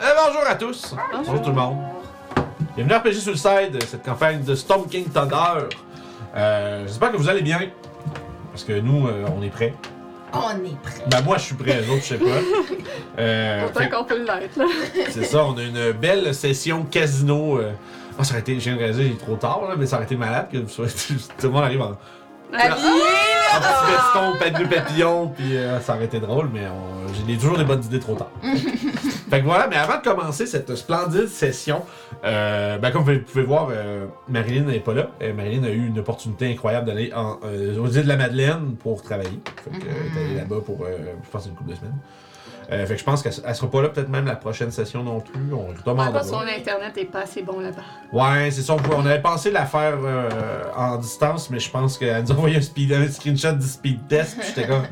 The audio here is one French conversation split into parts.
Euh, bonjour à tous. Bonjour. tout le monde. Bienvenue à RPG Suicide, cette campagne de Storm King Thunder. Euh, J'espère que vous allez bien. Parce que nous, euh, on est prêts. On est prêt. Ben moi, je suis prêt, les autres, je sais pas. Euh, Autant qu'on peut l'être, là. c'est ça, on a une belle session casino. euh. Ah, ça aurait été, je viens de réaliser, il est trop tard, là, mais ça aurait été malade que vous soyez- tout le monde arrive en, Habillé! en petit veston, pas de papillon, puis euh, ça aurait été drôle, mais on- j'ai toujours des bonnes idées trop tard. fait que voilà, mais avant de commencer cette splendide session, euh, ben comme vous pouvez voir, euh, Marilyn n'est pas là. Euh, Marilyn a eu une opportunité incroyable d'aller euh, aux îles de la Madeleine pour travailler. Fait que, euh, elle est allée là-bas pour, euh, je pense, une couple de semaines. Euh, fait que je pense qu'elle elle sera pas là peut-être même la prochaine session non plus. On Ouais, parce que son internet est pas assez bon là-bas. Ouais, c'est ça. On, avait pensé la faire euh, en distance, mais je pense qu'elle nous a envoyé un, speed, un screenshot du speed test, j'étais comme.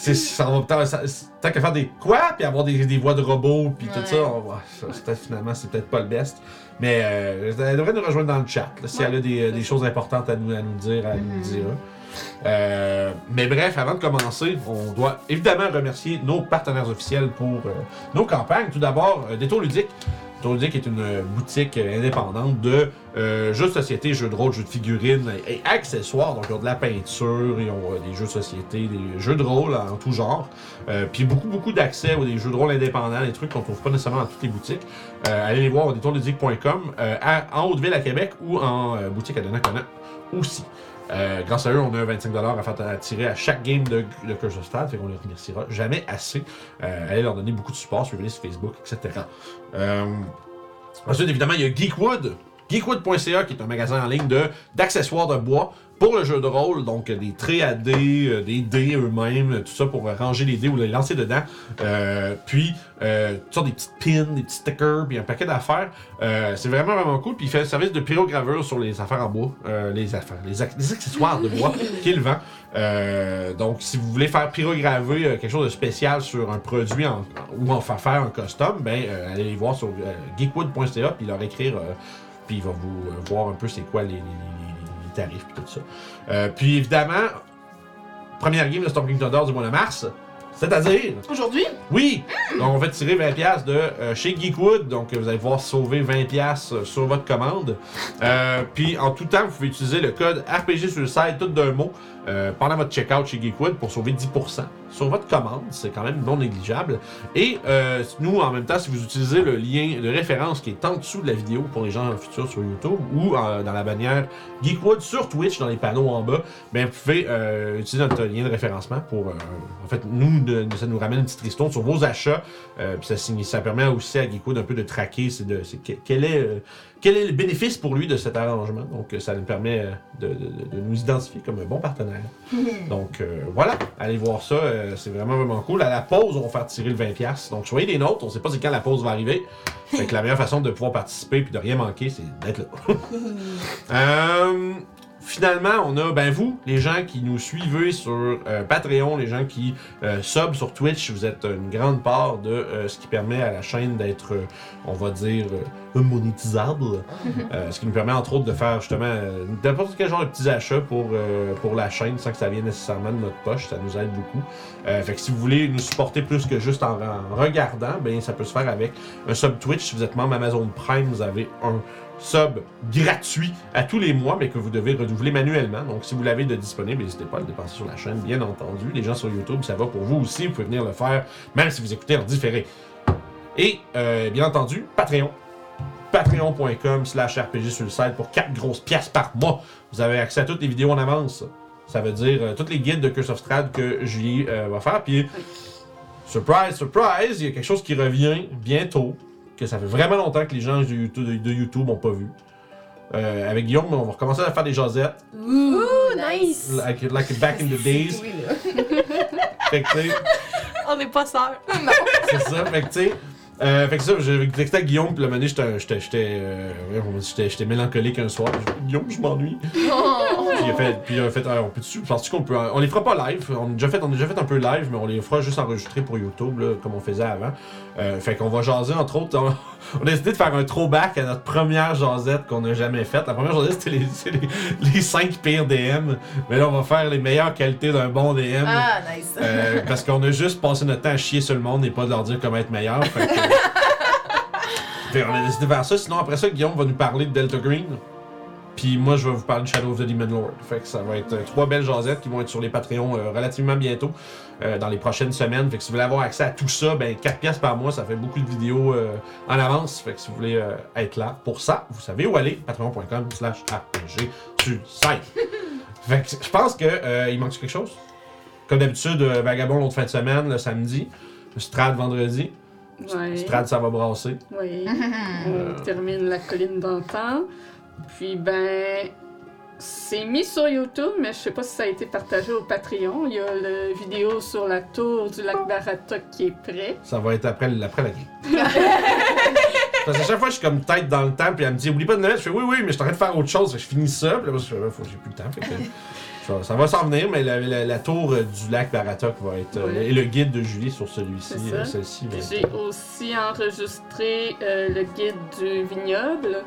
C'est, tant, qu'à faire des quoi, puis avoir des, des voix de robots, puis tout ça, on ça, finalement, c'est peut-être pas le best. Mais euh, elle devrait nous rejoindre dans le chat. là, si Ouais. elle a des, des choses importantes à nous, à nous dire, elle nous Mhm. dira. Euh, mais bref, avant de commencer, on doit évidemment remercier nos partenaires officiels pour euh, nos campagnes. Tout d'abord, euh, Détour Ludique. Ludique est une boutique indépendante de euh, jeux de société, jeux de rôle, jeux de figurines et, accessoires. Donc, ils ont de la peinture, ils ont euh, des jeux de société, des jeux de rôle en tout genre. Euh, puis beaucoup, beaucoup d'accès aux jeux de rôle indépendants, des trucs qu'on trouve pas nécessairement dans toutes les boutiques. Allez les voir au détourludique.com, en Haute-Ville à Québec ou en boutique à Donnacona aussi. Euh, grâce à eux, on a un 25$ à faire à tirer à chaque game de, Curse of Strahd, fait qu'on les remerciera jamais assez. Euh, allez leur donner beaucoup de support, suivez-les sur Facebook, etc. Euh, ensuite, évidemment, il y a Geekwood. Geekwood.ca qui est un magasin en ligne d'accessoires de bois pour le jeu de rôle, donc des traits à dés, euh, des dés eux-mêmes, tout ça pour ranger les dés ou les lancer dedans. Euh, puis, euh, toutes sortes des petites pins, des petits stickers, puis un paquet d'affaires. Euh, c'est vraiment, vraiment cool. Puis il fait un service de pyrogravure sur les affaires en bois, les affaires, les, ac- les accessoires de bois qu'il vend. Donc, si vous voulez faire pyrograver quelque chose de spécial sur un produit en- ou en faire faire en custom, ben, allez les voir sur geekwood.ca puis leur écrire, puis il va vous voir un peu c'est quoi les, les- puis tout ça. Euh, puis évidemment, première game de Storm King Thunder du mois de mars, c'est-à-dire Aujourd'hui? oui! Donc, on va tirer 20$ de euh, chez Geekwood. Donc, vous allez pouvoir sauver 20$ sur votre commande. Euh, puis, en tout temps, vous pouvez utiliser le code RPG sur le site, tout d'un mot, euh, pendant votre checkout chez Geekwood pour sauver 10% sur votre commande. C'est quand même non négligeable. Et euh, nous, en même temps, si vous utilisez le lien de référence qui est en dessous de la vidéo pour les gens futurs sur YouTube ou euh, dans la bannière Geekwood sur Twitch, dans les panneaux en bas, ben, vous pouvez euh, utiliser notre lien de référencement pour. euh, en fait, nous, ça nous ramène une petite ristourne sur vos achats. Euh, puis ça, ça permet aussi à Geekwood un peu de traquer c'est de, c'est que- quel, est, quel est le bénéfice pour lui de cet arrangement? Donc, euh, ça nous permet euh, de, de- de- de nous identifier comme un bon partenaire. Donc, euh, voilà, allez voir ça. euh, c'est vraiment, vraiment cool. À la pause, on va faire tirer le 20$. Donc, soyez des nôtres. On sait pas c'est quand la pause va arriver. Fait que la meilleure façon de pouvoir participer puis de rien manquer, c'est d'être là. Euh, finalement, on a, ben vous, les gens qui nous suivez sur euh, Patreon, les gens qui euh, sub sur Twitch, vous êtes une grande part de euh, ce qui permet à la chaîne d'être, euh, on va dire, monétisable. Ce qui nous permet entre autres de faire justement n'importe quel genre de petits achats pour, pour la chaîne sans que ça vienne nécessairement de notre poche. Ça nous aide beaucoup. Fait que si vous voulez nous supporter plus que juste en, en regardant, ben ça peut se faire avec un sub Twitch. Si vous êtes membre Amazon Prime, vous avez un sub gratuit à tous les mois, mais que vous devez renouveler manuellement. Donc, si vous l'avez de disponible, n'hésitez pas à le dépenser sur la chaîne, bien entendu. Les gens sur YouTube, ça va pour vous aussi. Vous pouvez venir le faire, même si vous écoutez en différé. Et, euh, bien entendu, Patreon. Patreon.com slash RPG sur le site pour 4 grosses pièces par mois. Vous avez accès à toutes les vidéos en avance. Ça veut dire euh, tous les guides de Curse of Strahd que Julie euh, va faire. Puis, surprise, surprise, il y a quelque chose qui revient bientôt que ça fait vraiment longtemps que les gens de YouTube, de YouTube n'ont pas vu. Euh, avec Guillaume, on va recommencer à faire des jasettes, Ouh, nice. like, like back in the days. Oui, là. Fait que, tu sais, On n'est pas sœurs. c'est ça. Fait que, tu sais, euh, fait que ça, à Guillaume, puis le moment j'étais, j'étais, j'étais, euh, j'étais, j'étais mélancolique un soir. Guillaume, je m'ennuie. Oh. Puis il a fait, puis il a fait, Ah, on peut dessus, penses-tu qu'on peut, on les fera pas live? On a déjà fait, on a déjà fait un peu live, mais on les fera juste enregistrer pour YouTube, là, comme on faisait avant. Euh, fait qu'on va jaser entre autres. On, on a décidé de faire un throwback à notre première jasette qu'on a jamais faite. La première jasette, c'était les, les, les 5 pires DM. Mais là, on va faire les meilleures qualités d'un bon DM. Ah, nice. Euh, parce qu'on a juste passé notre temps à chier sur le monde et pas de leur dire comment être meilleur. Fait que, Fait on a décidé de faire ça. Sinon, après ça, Guillaume va nous parler de Delta Green. Puis moi, je vais vous parler de Shadow of the Demon Lord. Fait que ça va être euh, trois belles jasettes qui vont être sur les Patreons euh, relativement bientôt, euh, dans les prochaines semaines. Fait que si vous voulez avoir accès à tout ça, ben 4 pièces par mois, ça fait beaucoup de vidéos en avance. Fait que si vous voulez être là pour ça, vous savez où aller. Patreon.com slash sur site. Fait que je pense que il manque quelque chose? Comme d'habitude, Vagabond l'autre fin de semaine, le samedi. Strad vendredi. Ouais. Strad, ça va brasser. Oui. Euh. On termine la colline d'antan. Puis ben. C'est mis sur YouTube, mais je sais pas si ça a été partagé au Patreon. Il y a la vidéo sur la tour du lac Barata qui est prêt. Ça va être après, après la grille. Parce qu'à chaque fois, je suis comme tête dans le temps, puis elle me dit Oublie pas de le mettre. Je fais Oui, oui, mais je suis en train de faire autre chose. Fait que je finis ça, puis là, je fais j'ai plus le temps. Fait que, ça- ça va s'en venir, mais la, la- la tour euh, du lac Baratok va être. euh, et le guide de Julie sur celui-ci. Euh, Celle-ci va Puis être. j'ai aussi enregistré euh, le guide du vignoble.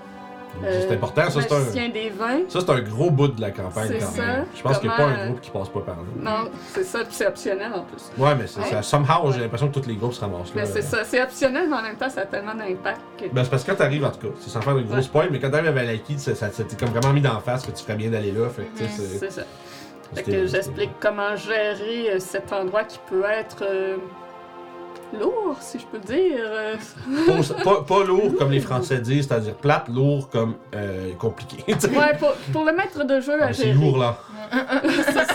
C'est important, ça, c'est un. Des vins. Ça, c'est un gros bout de la campagne quand ça. même. Je pense qu'il n'y a pas un groupe qui passe pas par là. Non, c'est ça, puis c'est optionnel en plus. Ouais, mais c'est ça. Somehow, j'ai l'impression que tous les groupes se ramassent là. Mais c'est ça, c'est optionnel, mais en même temps, ça a tellement d'impact que. Ben, c'est parce que quand t'arrives, en tout cas, c'est sans faire de gros Ouais. spoil, mais quand t'arrives à Valaki, ça, ça, ça t'est comme vraiment mis d'en face que tu ferais bien d'aller là. Fait que, c'est- C'est ça. Fait que j'explique comment gérer euh, cet endroit qui peut être euh, lourd, si je peux dire. Pas, lourd comme les Français disent, c'est-à-dire plate, lourd comme euh, compliqué. Ouais, pour, pour le maître de jeu à Ah, c'est lourd là. c'est ça.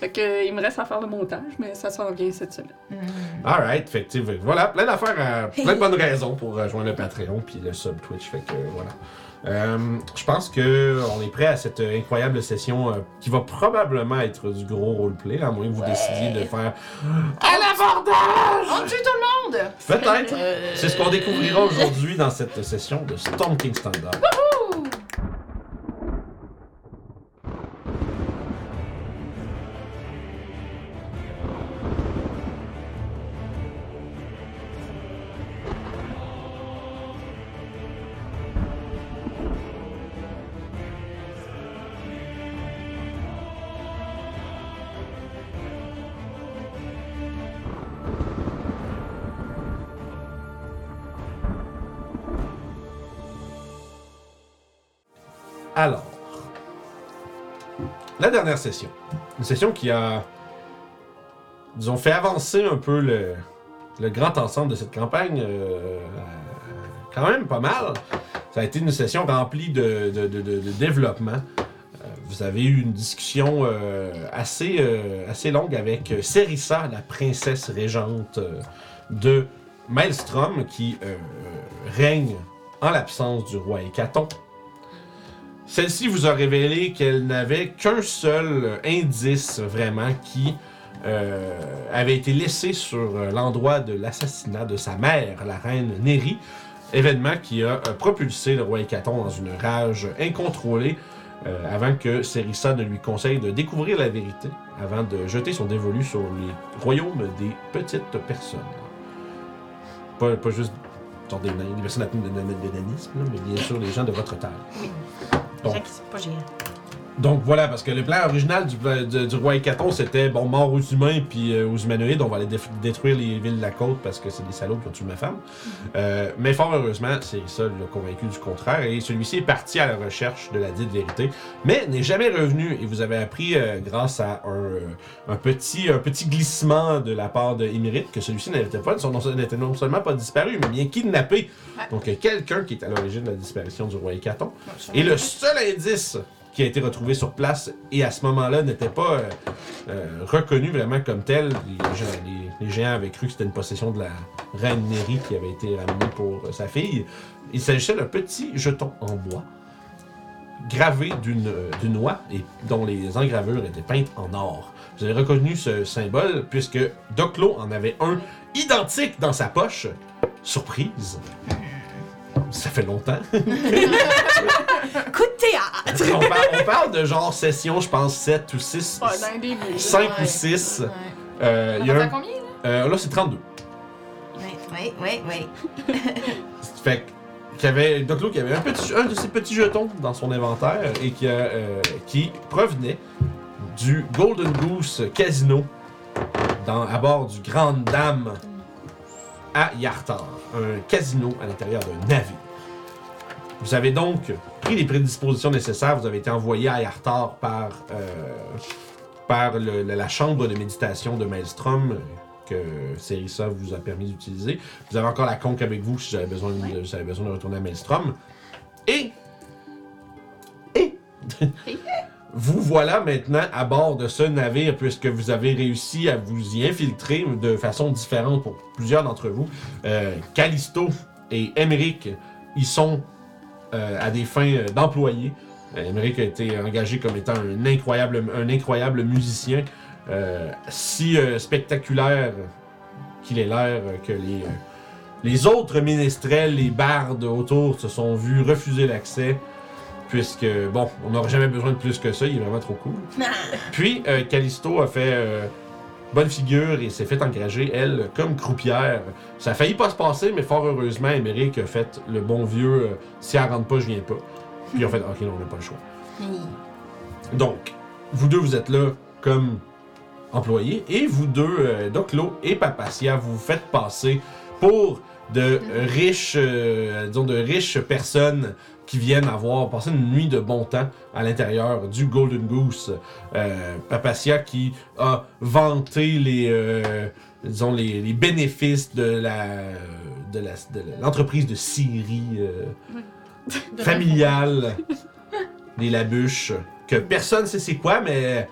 fait que, il me reste à faire le montage, mais ça s'en vient cette semaine. Alright, fait que, voilà, plein d'affaires, plein de bonnes raisons pour rejoindre le Patreon puis le sub Twitch. Fait que voilà. Euh, je pense que on est prêt à cette euh, incroyable session euh, qui va probablement être du gros roleplay, à moins que vous décidiez de faire à l'abordage. On tue tout le monde! Peut-être. Euh, C'est ce qu'on découvrira aujourd'hui dans cette session de Storm King Standard. Session. Une session qui a, fait avancer un peu le, grand ensemble de cette campagne. euh, quand même pas mal. Ça a été une session remplie de, de- de- développement. Euh, Vous avez eu une discussion euh, assez, assez longue avec Serissa, la princesse régente de Maelstrom, qui règne en l'absence du roi Hécaton. Celle-ci vous a révélé qu'elle n'avait qu'un seul indice vraiment qui euh, avait été laissé sur euh, l'endroit de l'assassinat de sa mère, la reine Néri, événement qui a euh, propulsé le roi Hécaton dans une rage incontrôlée avant que Serissa ne lui conseille de découvrir la vérité, avant de jeter son dévolu sur les royaumes des petites personnes. Pas, pas juste des personnes atteintes de, de, mais bien sûr les gens de votre taille. Les gens qui sont pas géants. Donc voilà, parce que le plan original du, du, du roi Hécaton, c'était bon, mort aux humains puis euh, aux humanoïdes, on va aller détruire les villes de la côte parce que c'est des salauds qui ont tué ma femme. Euh, mais fort heureusement, c'est ça l'a convaincu du contraire et celui-ci est parti à la recherche de la dite vérité, mais n'est jamais revenu. Et vous avez appris, euh, grâce à un, euh, un, petit, un petit glissement de la part de que celui-ci n'était pas, non, n'était non seulement pas disparu, mais bien kidnappé. Donc euh, quelqu'un qui est à l'origine de la disparition du roi Hécaton. Et le seul indice qui a été retrouvé sur place et à ce moment-là n'était pas euh, euh, reconnu vraiment comme tel, les, géants avaient cru que c'était une possession de la reine Néri qui avait été ramenée pour euh, sa fille. Il s'agissait d'un petit jeton en bois gravé d'une d'une oie et dont les engravures étaient peintes en or. Vous avez reconnu ce symbole puisque Doclo en avait un identique dans sa poche. Surprise. Ça fait longtemps. Coup de théâtre! on, parle, on parle de genre session, je pense, 7 ou 6. Pas dans le début. là. 5 ou Ouais. 6. Ouais. Euh, y a un- combien, là? euh, là, c'est 32. Oui, oui, oui, oui. Fait que- qu'il y avait Doclo qui avait un, petit, un de ces petits jetons dans son inventaire et qui, euh, qui provenait du Golden Goose Casino dans, à bord du Grande Dame à Yartar, un casino à l'intérieur d'un navire. Vous avez donc pris les prédispositions nécessaires. Vous avez été envoyé à Yartar par, euh, par le- la, la chambre de méditation de Maelstrom que Serissa vous a permis d'utiliser. Vous avez encore la conque avec vous si j'avais besoin, de, si j'avais besoin de retourner à Maelstrom. Et. Et? Vous voilà maintenant à bord de ce navire puisque vous avez réussi à vous y infiltrer de façon différente pour plusieurs d'entre vous. Euh, Callisto et Emmerich, ils sont euh, à des fins euh, d'employés. Emmerich a été engagé comme étant un incroyable, musicien, si spectaculaire qu'il ait l'air que les, les autres ménestrels, les bardes autour se sont vus refuser l'accès. Puisque, bon, on n'aurait jamais besoin de plus que ça, il est vraiment trop cool. Puis, euh, Callisto a fait euh, bonne figure et s'est fait engager, elle, comme croupière. Ça a failli pas se passer, mais fort heureusement, Emmerich a fait le bon vieux euh, si elle rentre pas, je viens pas. Puis ont fait ok, non, on n'a pas le choix. Donc, vous deux, vous êtes là comme employés, et vous deux, Doclo et Papacia, vous vous faites passer pour de riches, euh, disons, de riches personnes qui viennent avoir passé une nuit de bon temps à l'intérieur du Golden Goose. Euh, Papacia qui a vanté les, euh, disons, les, les bénéfices de la, de la, de l'entreprise de scierie euh, familiale des Labuches, que personne sait c'est quoi, mais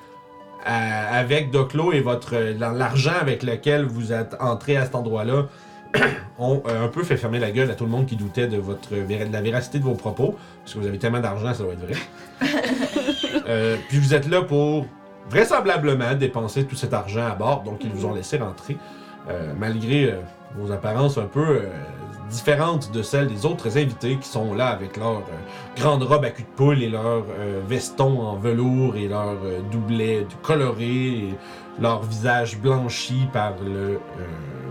avec Doclo et votre l'argent avec lequel vous êtes entré à cet endroit-là, ont euh, un peu fait fermer la gueule à tout le monde qui doutait de votre de la véracité de vos propos, parce que vous avez tellement d'argent, ça doit être vrai. Euh, puis vous êtes là pour vraisemblablement dépenser tout cet argent à bord, donc ils vous ont laissé rentrer, euh, malgré euh, vos apparences un peu différentes de celles des autres invités qui sont là avec leur grande robe à cul de poule et leur veston en velours et leur doublet coloré et leur visage blanchi par le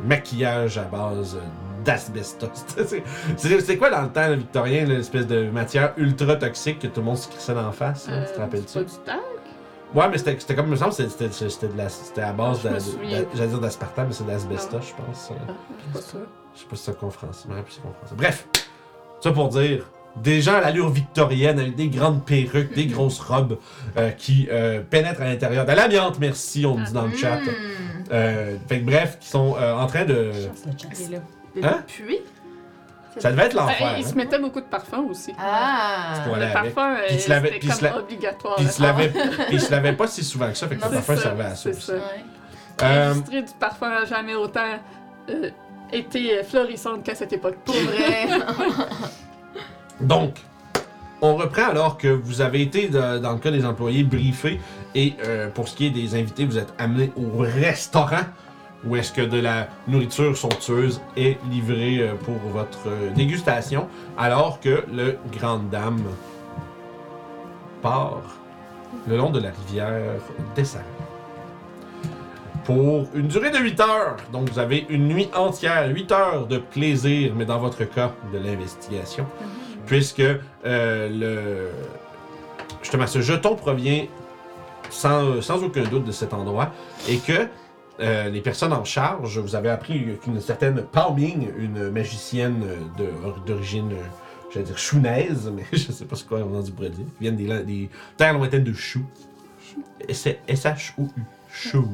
maquillage à base d'asbestos. C'est- quoi dans le temps là, victorien, l'espèce de matière ultra toxique que tout le monde se crissait d'en face? hein, tu te Euh, rappelles-tu? Ouais, mais c'était comme, il me semble, c'était- c'était c'était de la- c'était à base d'aspartame, mais c'est d'asbestos, Ah. je pense. Ah, je suis pas sûre. Je sais pas si c'est ça français. Bref, ça pour dire, des gens à l'allure victorienne avec des grandes perruques, des grosses robes euh, qui euh, pénètrent à l'intérieur. De l'amiante, merci, on me dit dans le chat. Hmm. Euh, fait que bref, qui sont euh, en train de. Hein? Puis. Ça devait être l'enfer. Ben, il hein? se mettait beaucoup de parfum aussi. Ah! Le parfum, euh, c'était comme la- obligatoire. Puis il se lavait, puis il se lavait pas si souvent que ça, fait que Non, le parfum ça, servait à ça. c'est aussi. ça. Ouais. Euh, L'industrie du parfum n'a jamais autant euh, été florissante qu'à cette époque. Pour vrai. Donc, on reprend alors que vous avez été, dans le cas des employés, briefés. Et euh, pour ce qui est des invités, vous êtes amenés au restaurant où est-ce que de la nourriture somptueuse est livrée euh, pour votre euh, dégustation. Alors que le Grande Dame part le long de la rivière Dessert. Pour une durée de 8 heures. Donc vous avez une nuit entière, 8 heures de plaisir, mais dans votre cas, de l'investigation puisque euh, le justement ce jeton provient sans, sans aucun doute de cet endroit et que euh, les personnes en charge, vous avez appris qu'une certaine Palming, une magicienne d'origine, j'allais dire chounaise, mais je sais pas ce quoi on en dit pour dire, viennent des, des terres lointaines de Chou. S-H-O-U. Chou.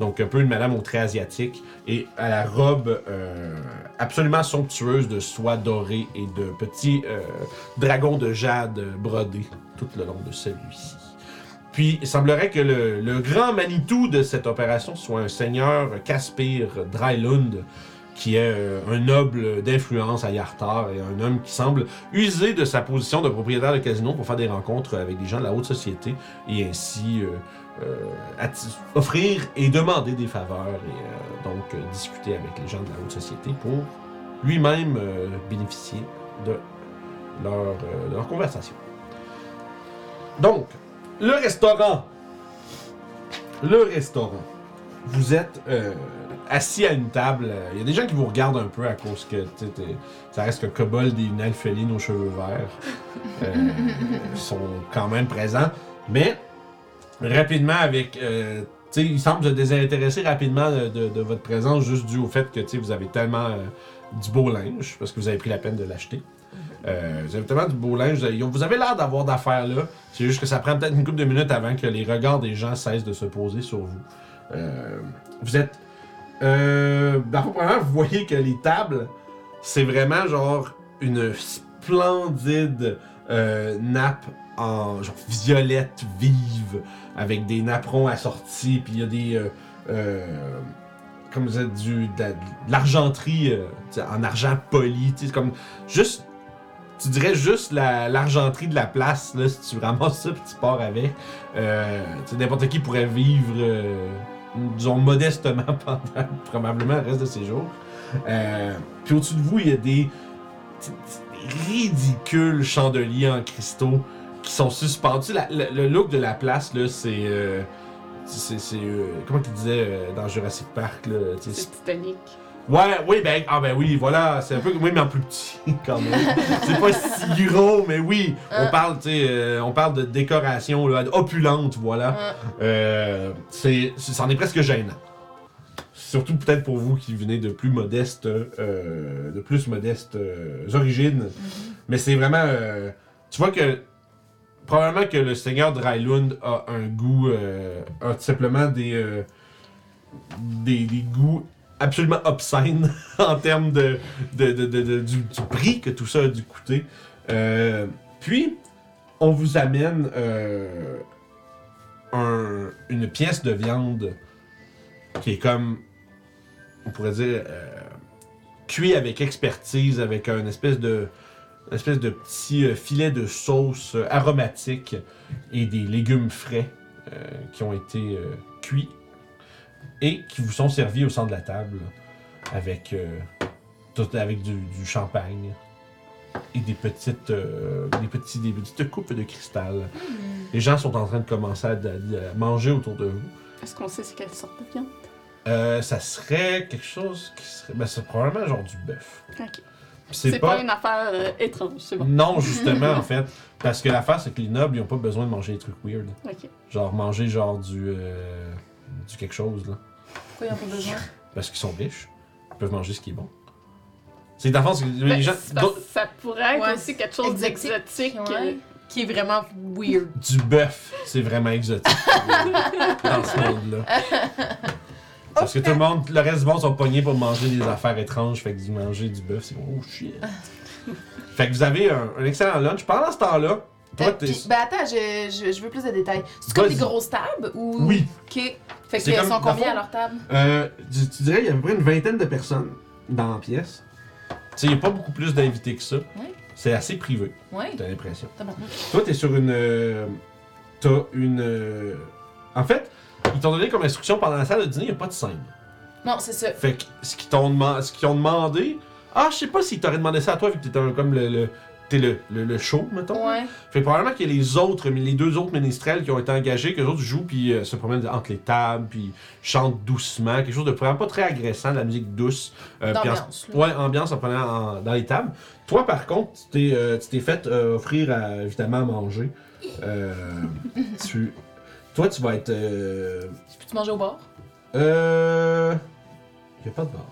Donc un peu une madame au trait asiatique et à la robe euh, absolument somptueuse de soie dorée et de petits euh, dragons de jade brodés tout le long de celui-ci. Puis il semblerait que le, grand Manitou de cette opération soit un seigneur Caspir Drylund, qui est euh, un noble d'influence à Yartar et un homme qui semble user de sa position de propriétaire de casino pour faire des rencontres avec des gens de la haute société et ainsi offrir et demander des faveurs et euh, donc euh, discuter avec les gens de la haute société pour lui-même euh, bénéficier de leur, euh, de leur conversation. Donc, le restaurant. Le restaurant. Vous êtes euh, assis à une table. euh, Il y a des gens qui vous regardent un peu à cause que ça reste qu'un kobold et une alpheline aux cheveux verts euh, sont quand même présents. Mais rapidement, avec euh, tu sais, il semble se désintéresser rapidement de, de- de votre présence, juste dû au fait que, vous avez tellement euh, du beau linge, parce que vous avez pris la peine de l'acheter. Euh, vous avez tellement du beau linge, vous avez, vous avez l'air d'avoir d'affaires là. C'est juste que ça prend peut-être une couple de minutes avant que les regards des gens cessent de se poser sur vous. Euh, vous êtes. Euh, premièrement, vous voyez que les tables, c'est vraiment genre une splendide nappe en genre violette vive, avec des napperons assortis, puis il y a des. euh, euh, comme vous êtes du, de la- de l'argenterie euh, en argent poli, tu comme juste. Tu dirais juste la- l'argenterie de la place, là, si tu ramasses ça puis tu pars avec. N'importe qui pourrait vivre, disons, modestement pendant probablement le reste de ses jours. Puis au-dessus de vous, il y a des ridicules chandeliers en cristaux qui sont suspendus. La- le, le look de la place, là, c'est. euh, c'est. euh, comment tu disais euh, dans Jurassic Park, là? C'est Titanic. Ouais, oui, ben, ah ben oui, voilà, c'est un peu, oui, mais en plus petit, quand même. c'est pas si gros, mais oui, on Ah. parle, tu sais, on parle de décoration, là, opulente, voilà. Ah. C'est, c'en est presque gênant. Surtout peut-être pour vous qui venez de plus modestes, de plus modestes origines. Mais c'est vraiment, tu vois que probablement que le seigneur Drylund a un goût, euh, a tout simplement des, euh, des, des goûts absolument obscènes en termes de, de, de- de- du, prix que tout ça a dû coûter. Euh, puis, on vous amène un- une pièce de viande qui est comme, on pourrait dire, cuit avec expertise, avec un espèce de, une espèce de petit euh, filet de sauce euh, aromatique et des légumes frais euh, qui ont été cuits et qui vous sont servis au centre de la table avec, tout, avec du, du champagne et des petites, euh, des, petits, des petites coupes de cristal. Les gens sont en train de commencer à, à manger autour de vous. Est-ce qu'on sait c'est quelle sorte de viande? Euh, ça serait quelque chose qui serait. Ben, c'est probablement genre du bœuf. Ok. C'est pas... une affaire euh, étrange, c'est bon. Non, justement, en fait. Parce que l'affaire, c'est que les nobles, ils ont pas besoin de manger des trucs weird. Ok. Genre manger genre du. euh, du quelque chose, là. Pourquoi ils en ont besoin? Parce qu'ils sont riches. Ils peuvent manger ce qui est bon. C'est dans le les Ben, gens. ça pourrait être Ouais, aussi quelque chose exotique, d'exotique. ouais. euh, Qui est vraiment weird. Du bœuf, c'est vraiment exotique. dans ce monde-là. Parce que tout le monde, le reste du monde sont pognés pour manger des affaires étranges, fait que du manger du bœuf, c'est oh shit. fait que vous avez un, un excellent lunch. Pendant ce temps-là, toi, Euh, t'es. ben attends, je, je, je veux plus de détails. C'est comme des grosses tables ou? Oui. Ok. Fait que comme- sont combien fond- à leur table? Euh, tu, tu dirais qu'il y a à peu près une vingtaine de personnes dans la pièce. Tu sais, il n'y a pas beaucoup plus d'invités que ça. Ouais. C'est assez privé, Ouais. t'as l'impression. Toi, t'es sur une. euh, T'as une. euh, En fait, ils t'ont donné comme instruction pendant la salle de dîner, il n'y a pas de scène. Non, c'est ça. Fait que ce qu'ils t'ont demandé, ce qu'ils ont demandé, ah, je sais pas s'ils t'auraient demandé ça à toi vu que t'étais un- comme le, le t'es le, le, le show, mettons. Ouais. Fait que probablement qu'il y a les autres, les deux autres ménestrels qui ont été engagés, que les autres jouent puis euh, se promènent entre les tables puis chantent doucement, quelque chose de vraiment pas très agressant, de la musique douce. euh, puis en- D'ambiance. là. Ouais, ambiance en prenant en- dans les tables. Toi, par contre, tu t'es, euh, tu t'es fait euh, offrir à, évidemment à manger. Euh, tu, toi, tu vas être. Euh, Peux-tu manger au bar? euh, y a pas de bar.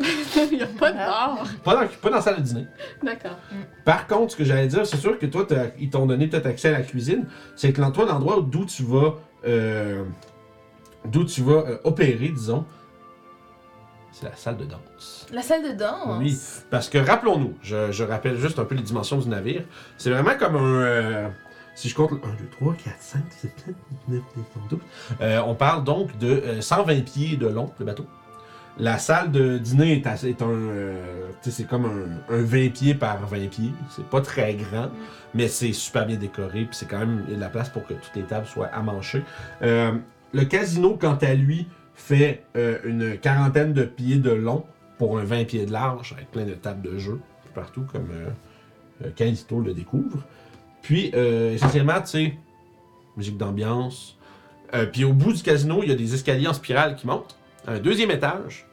Il n'y a pas de bar. Pas dans, pas dans la salle de dîner. D'accord. Par contre, ce que j'allais dire, c'est sûr que toi, t'as- ils t'ont donné peut-être accès à la cuisine. C'est que l'en- toi, l'endroit d'où tu vas, euh, d'où tu vas euh, opérer, disons, c'est la salle de danse. La salle de danse? Oui, parce que rappelons-nous, je, je rappelle juste un peu les dimensions du navire. C'est vraiment comme un. euh, si je compte 1, 2, 3, 4, 5, 6, 7, 9, 10, 12. Euh, on parle donc de euh, 120 pieds de long, le bateau. La salle de dîner est, assez- est un. euh, c'est comme un, un 20 pieds par 20 pieds. C'est pas très grand, mais c'est super bien décoré. Puis c'est quand même de la place pour que toutes les tables soient amanchées. Euh, le casino, quant à lui, fait euh, une quarantaine de pieds de long pour un 20 pieds de large, avec plein de tables de jeu partout, comme euh, euh, Callisto le découvre. Puis, euh, essentiellement, tu sais, musique d'ambiance. Euh, puis au bout du casino, il y a des escaliers en spirale qui montent un deuxième étage.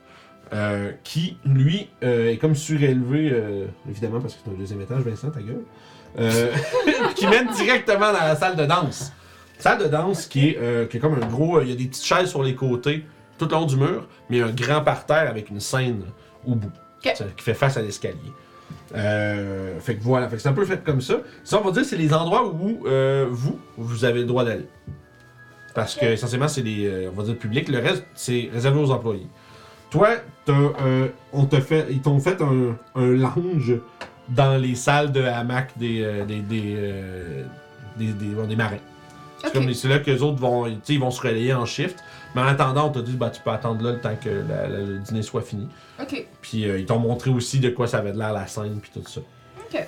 euh, qui, lui, est comme surélevé, évidemment, parce que c'est un deuxième étage, Vincent, ta gueule, qui mène directement dans la salle de danse. Salle de danse qui est, qui est comme un gros. Il y a des petites chaises sur les côtés, tout le long du mur, mais un grand parterre avec une scène au bout. Qui fait face à l'escalier. Euh, fait que voilà, fait que c'est un peu fait comme ça. Ça, on va dire, c'est les endroits où euh, vous, vous avez le droit d'aller. Parce que essentiellement, c'est des, euh, on va dire, publics. Le reste, c'est réservé aux employés. Toi, t'as, on te fait, ils t'ont fait un, un lounge dans les salles de hamac des, des, des, des, des- bon, des marins. C'est comme les- c'est là que les autres vont, tu sais, ils vont se relayer en shift. Mais en attendant, on t'a dit, bah, tu peux attendre là le temps que la- la- le dîner soit fini. Ok. Puis euh, ils t'ont montré aussi de quoi ça avait l'air la scène, puis tout ça. Ok.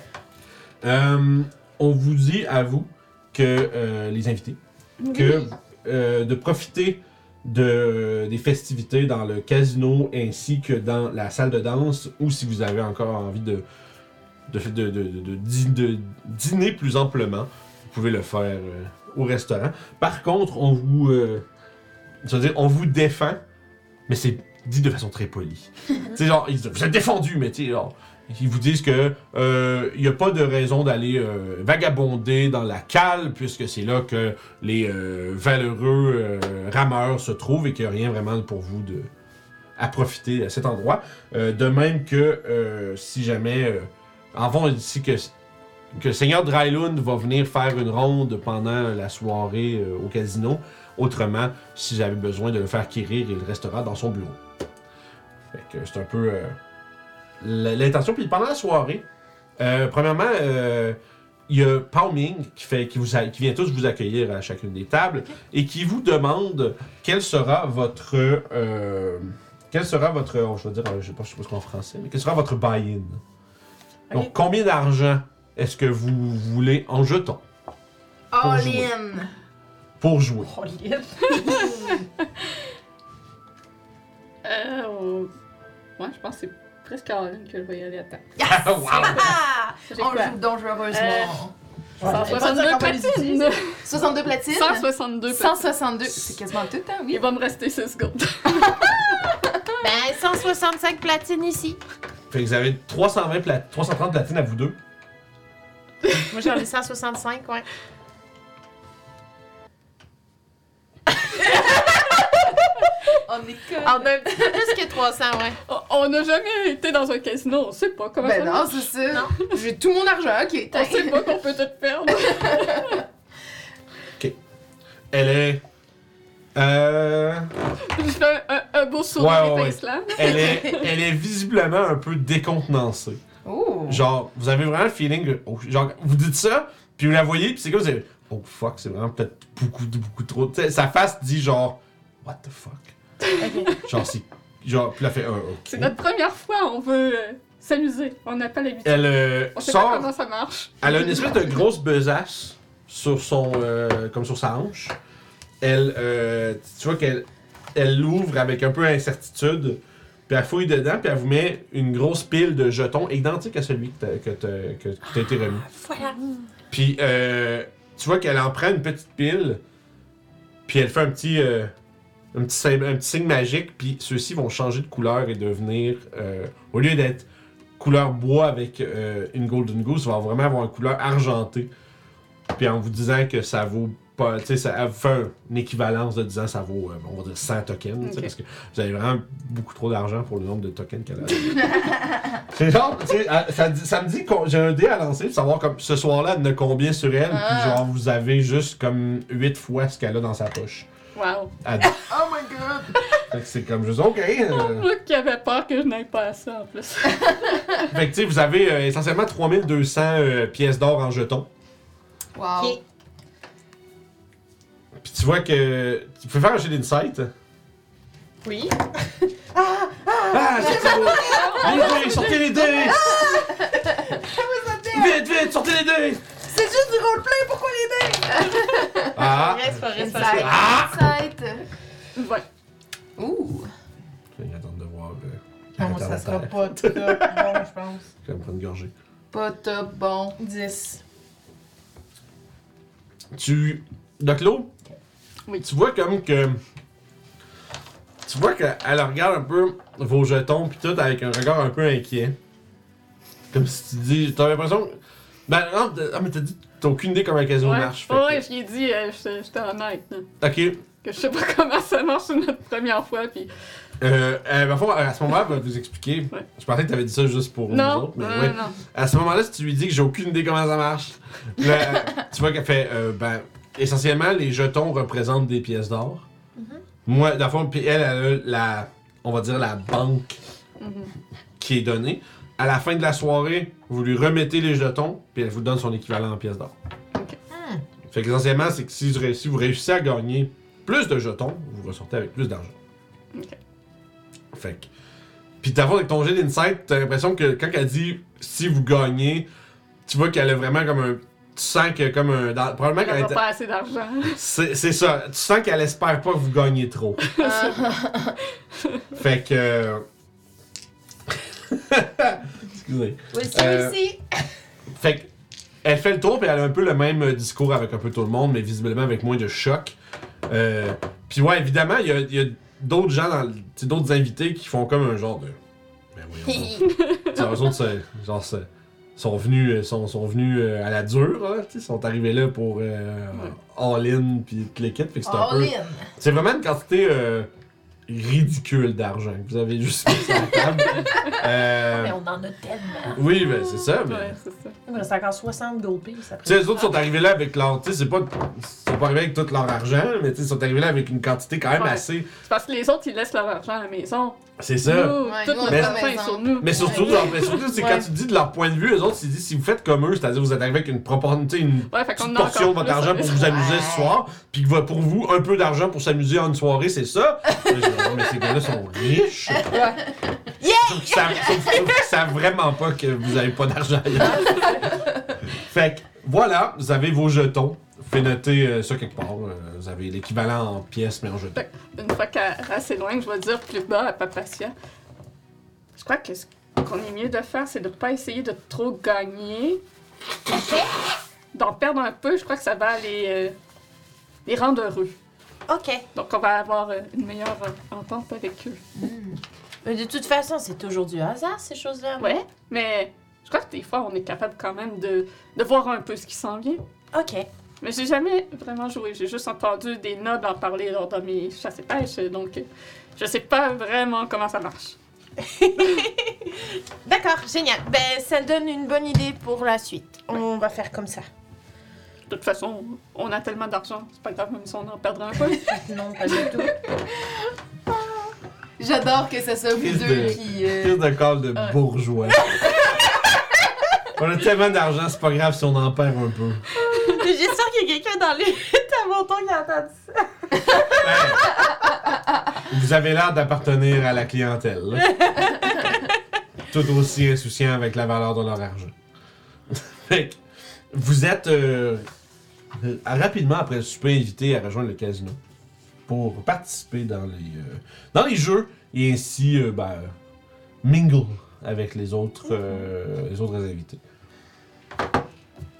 Euh, on vous dit à vous que euh, les invités que euh, de profiter de, des festivités dans le casino ainsi que dans la salle de danse ou si vous avez encore envie de, de, de, de, de- de dî- de dîner plus amplement, vous pouvez le faire euh, au restaurant. Par contre, on vous, euh, je veux dire, on vous défend, mais c'est dit de façon très polie. sais, genre, ils disent, vous êtes défendu, mais tu sais, genre, ils vous disent que euh, il n'y a pas de raison d'aller euh, vagabonder dans la cale, puisque c'est là que les euh, valeureux rameurs se trouvent et qu'il n'y a rien vraiment pour vous de à profiter à cet endroit. De même que si jamais en fond, ici que que Seigneur Drylund va venir faire une ronde pendant la soirée au casino. Autrement, si j'avais besoin de le faire quérir, il restera dans son bureau. Fait que c'est un peu euh, l'intention. Puis pendant la soirée, euh, premièrement, euh, il y a Pao Ming qui, fait, qui, vous a- qui vient tous vous accueillir à chacune des tables et qui vous demande quel sera votre. euh, quel sera votre. oh, je vais dire, je sais pas, je sais pas ce qu'on en français, mais quel sera votre buy-in? Donc, combien d'argent est-ce que vous voulez en jetons All jouer. in. Pour jouer? In. Euh, on- Ouais, je pense que c'est presque Caroline que je vais y aller à temps. Yes! Wow! Ah! J'ai On quoi? joue dangereusement. 162 va les platines! utiliser. 62 platines? 162 platines. 162. C'est quasiment tout, hein, oui. Il va me rester 6 secondes. Ben, 165 platines ici. Fait que vous avez 320 pla- 330 platines à vous deux. Moi, j'en ai 165, ouais. On est con. On a un petit peu plus que 300, ouais. On- n'a jamais été dans un casino, on sait pas comment Ben ça non, c'est ça. J'ai tout mon argent, ok. On sait pas qu'on peut tout perdre. Elle est. Euh. Je fais un, un- un beau sourire Ouais, ouais, ouais. Elle est, elle est visiblement un peu décontenancée. Oh. Genre, vous avez vraiment le feeling. oh, genre, vous dites ça, puis vous la voyez, puis c'est comme vous avez. Oh fuck, c'est vraiment peut-être beaucoup, beaucoup trop. Tu sais, sa face dit genre. What the fuck? Genre, c'est. Genre, puis elle fait. ok. C'est notre première fois, on veut euh, s'amuser. On n'a pas l'habitude. Elle euh, On sait pas sort. comment ça marche. Elle a une espèce de grosse besace sur son. euh, comme sur sa hanche. Elle. euh, tu vois qu'elle. Elle l'ouvre avec un peu d'incertitude. Puis elle fouille dedans, puis elle vous met une grosse pile de jetons identiques à celui que t'as, que t'as- que- qui t'a été remis. Voilà. Puis euh, tu vois qu'elle en prend une petite pile, puis elle fait un petit, euh, un petit, signe magique, puis ceux-ci vont changer de couleur et devenir, euh, au lieu d'être couleur bois avec euh, une golden goose, va vraiment avoir une couleur argentée. Puis en vous disant que ça vaut pas, tu sais, ça fait un- une équivalence de disant ça vaut, euh, on va dire 100 tokens, parce que vous avez vraiment beaucoup trop d'argent pour le nombre de tokens qu'elle a. C'est genre, tu sais, elle- ça, ça me dit que j'ai un dé à lancer pour savoir comme ce soir-là, elle ne combien sur elle, Ah. puis genre vous avez juste comme 8 fois ce qu'elle a dans sa poche. Wow. Oh my god. fait que c'est comme juste ok. euh. Moi qui avait peur que je n'aille pas à ça en plus. fait que tu sais, vous avez euh, essentiellement 3200 euh, pièces d'or en jetons. Wow. Tu vois que. Tu peux faire un jet d'insight? Oui. Ah, sortez les dés, sortez les dés! Vite, vite, sortez les dés! C'est juste du roleplay, pourquoi les dés? Ah! Reste, reste, reste. Ah! Insight. Ouais. Ouh. Je vais attendre de voir. euh, Non, arrêter ça sera pas top bon, je pense. Je vais me prendre une gorgée. Pas top bon. 10. Tu. Doclo? Oui. Tu vois comme que. Tu vois qu'elle regarde un peu vos jetons pis tout avec un regard un peu inquiet. Comme si tu dis. T'as l'impression. Ben non, ah, mais t'as dit. T'as aucune idée comment casino ouais. marche. ouais, je lui ai dit, euh, j'étais honnête. Ok. Que je sais pas comment ça marche, notre première fois. Puis... Euh, euh, fond, à ce moment-là, elle va vous expliquer. Ouais. Je pensais que t'avais dit ça juste pour nous Non, autres, mais non, ouais. non. À ce moment-là, si tu lui dis que j'ai aucune idée comment ça marche, là, tu vois qu'elle fait, euh, ben, essentiellement, les jetons représentent des pièces d'or. Moi, dans le fond, puis elle, elle a la, on va dire la banque Mhm. qui est donnée. À la fin de la soirée, vous lui remettez les jetons, puis elle vous donne son équivalent en pièces d'or. Hmm. Fait qu'essentiellement, c'est que si vous, réussissez, vous réussissez à gagner plus de jetons, vous ressortez avec plus d'argent. Fait que. Puis t'as avec ton jet d'insight, t'as l'impression que quand elle dit si vous gagnez, tu vois qu'elle a vraiment comme un. Tu sens que comme un. dans- probablement Elle qu'elle pas assez d'argent. C'est c'est ça. Tu sens qu'elle espère pas que vous gagnez trop. fait que. Excusez. Oui, c'est Euh, ici. Fait que, elle fait le tour, puis elle a un peu le même euh, discours avec un peu tout le monde, mais visiblement avec moins de choc. Euh, puis ouais, évidemment, il y a, il y a d'autres gens, dans le- tu sais, d'autres invités qui font comme un genre de. Ben voyons genre, c'est- sont venus, euh, sont, sont venus euh, à la dure, tu sais, sont arrivés là pour euh, all-in, puis tout kit. Fait que c'est un peu. C'est vraiment une quantité euh, ridicule d'argent que vous avez juste mis sur la table. Euh, Mais on en a tellement. oui, ben c'est ça, mais. Ouais, c'est ça. Il me reste encore 60 gold après. Tu sais, les autres sont arrivés là avec leur. Tu sais, c'est pas. Ils sont pas arrivés avec tout leur argent, mais tu sais, ils sont arrivés là avec une quantité quand même Ouais. assez. C'est parce que les autres, ils laissent leur argent à la maison. C'est ça. Nous, Ouais, nous, notre argent est sur nous. Mais surtout, genre, mais surtout c'est Ouais. quand tu dis de leur point de vue, les autres, ils disent si vous faites comme eux, c'est-à-dire vous êtes arrivé avec une proportion, une Ouais, fait qu'on petite a portion de votre argent pour vous amuser Ouais. ce soir, puis que va- pour vous, un peu d'argent pour s'amuser en une soirée, c'est ça. Oh, mais ces gars-là sont riches. Sauf qu'ils savent, sauf- sauf qu'ils savent vraiment pas que vous avez pas d'argent ailleurs. fait que, voilà, vous avez vos jetons. Vous pouvez noter euh, ça quelque part. euh, vous avez l'équivalent en pièces, mais en jetons. Une fois qu'elle est assez loin, je vais dire plus bas à Papacia. Je crois que ce qu'on est mieux de faire, c'est de pas essayer de trop gagner. D'en perdre un peu, je crois que ça va les, euh, les rendre heureux. OK. Donc on va avoir euh, une meilleure euh, entente avec eux. Mais de toute façon, c'est toujours du hasard, ces choses-là. Ouais, mais je crois que des fois, on est capable quand même de, de voir un peu ce qui s'en vient. OK. Mais j'ai jamais vraiment joué. J'ai juste entendu des nobles en parler lors de mes chasses et pêches, donc je sais pas vraiment comment ça marche. D'accord, génial. Ben, ça donne une bonne idée pour la suite. On va faire comme ça. De toute façon, on a tellement d'argent, c'est pas grave même si on en perdrait un peu. Non, pas du tout. J'adore que ce soit vous deux de- qui. euh, de call de Ouais. bourgeois. on a tellement d'argent, c'est pas grave si on en perd un peu. J'espère qu'il y a quelqu'un dans les taboutons qui a entendu ça. Vous avez l'air d'appartenir à la clientèle. là. Tout aussi insouciant avec la valeur de leur argent. fait que vous êtes euh, rapidement après le souper invité à rejoindre le casino pour participer dans les, euh, dans les jeux et ainsi euh, ben, mingle avec les autres, euh, les autres invités.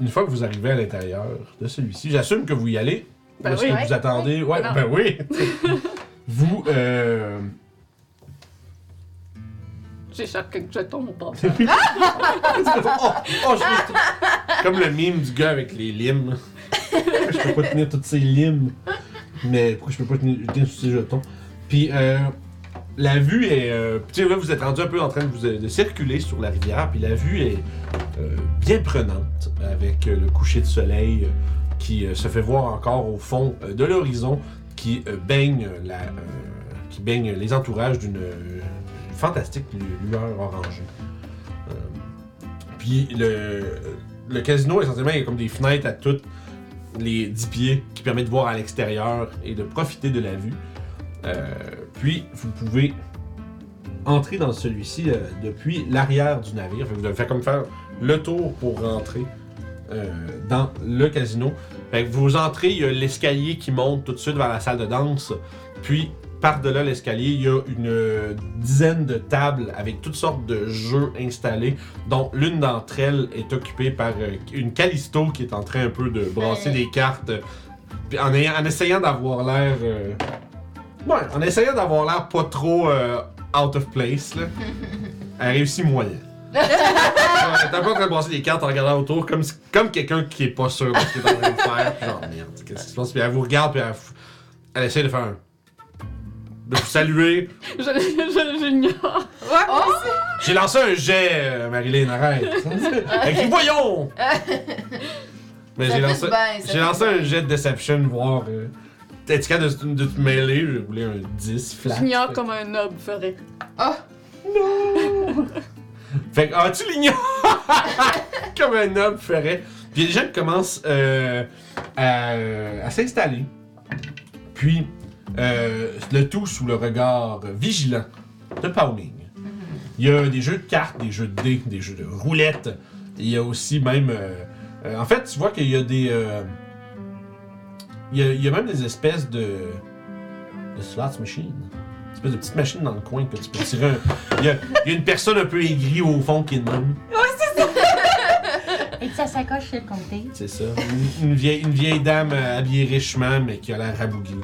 Une fois que vous arrivez à l'intérieur de celui-ci, j'assume que vous y allez. Ben Ou est-ce oui. que vous attendez? Ouais, Non. ben oui! vous, euh, J'échappe quelques jetons au passage. oh, oh, je suis- Comme le mime du gars avec les limes. Je peux pas tenir toutes ces limes. Mais pourquoi je peux pas tenir, tous ces jetons? Puis, euh, la vue est. euh, tu sais, là, vous êtes rendu un peu en train de, vous, circuler sur la rivière. Puis la vue est euh, bien prenante avec euh, le coucher de soleil qui se fait voir encore au fond de l'horizon qui baigne la. qui baigne les entourages d'une fantastique lu- lueur orangée. Puis le, le casino, essentiellement, il y a comme des fenêtres à toutes les 10 pieds qui permettent de voir à l'extérieur et de profiter de la vue. Euh, puis vous pouvez entrer dans celui-ci euh, depuis l'arrière du navire. Vous devez faire comme faire le tour pour rentrer euh, dans le casino. Vous entrez, il y a l'escalier qui monte tout de suite vers la salle de danse. Puis par-delà l'escalier, il y a une dizaine de tables avec toutes sortes de jeux installés, dont l'une d'entre elles est occupée par euh, une Callisto qui est en train un peu de brasser des cartes, en, ayant- en essayant d'avoir l'air... euh, Ouais, en essayant d'avoir l'air pas trop euh, out of place, là. Elle réussit moyen. Un peu en train de brasser des cartes en regardant autour, comme, comme quelqu'un qui est pas sûr de ce qu'il est en train de faire. Genre, merde, qu'est-ce qui se passe? Puis elle vous regarde, puis elle, elle essaie de faire un. De vous saluer. Je, je, j'ignore. Oh! J'ai lancé un jet, euh, Marilyn, arrête. Elle crie, voyons! Mais j'ai lancé, du bien, ça j'ai fait lancé un jet de deception, voir. Euh, T'es capable de, de te mêler? Je voulais un 10 flat. J'ignore comme un noble ferait. Fait que, ah, tu l'ignores! Comme un homme ferait. Puis les gens commencent euh, à, à s'installer. Puis, euh, le tout sous le regard vigilant de Pauling. Il y a des jeux de cartes, des jeux de dés, des jeux de roulettes. Il y a aussi même. euh, euh, en fait, tu vois qu'il y a des. euh, il, y a, il y a même des espèces de. de slots machines. Des espèces de petites machines dans le coin que tu peux tirer un. Il y a, il y a une personne un peu aigrie au fond qui est de même. Et sa sacoche sur le côté. C'est ça. Une, une vieille, une vieille dame habillée richement, mais qui a l'air rabougrie.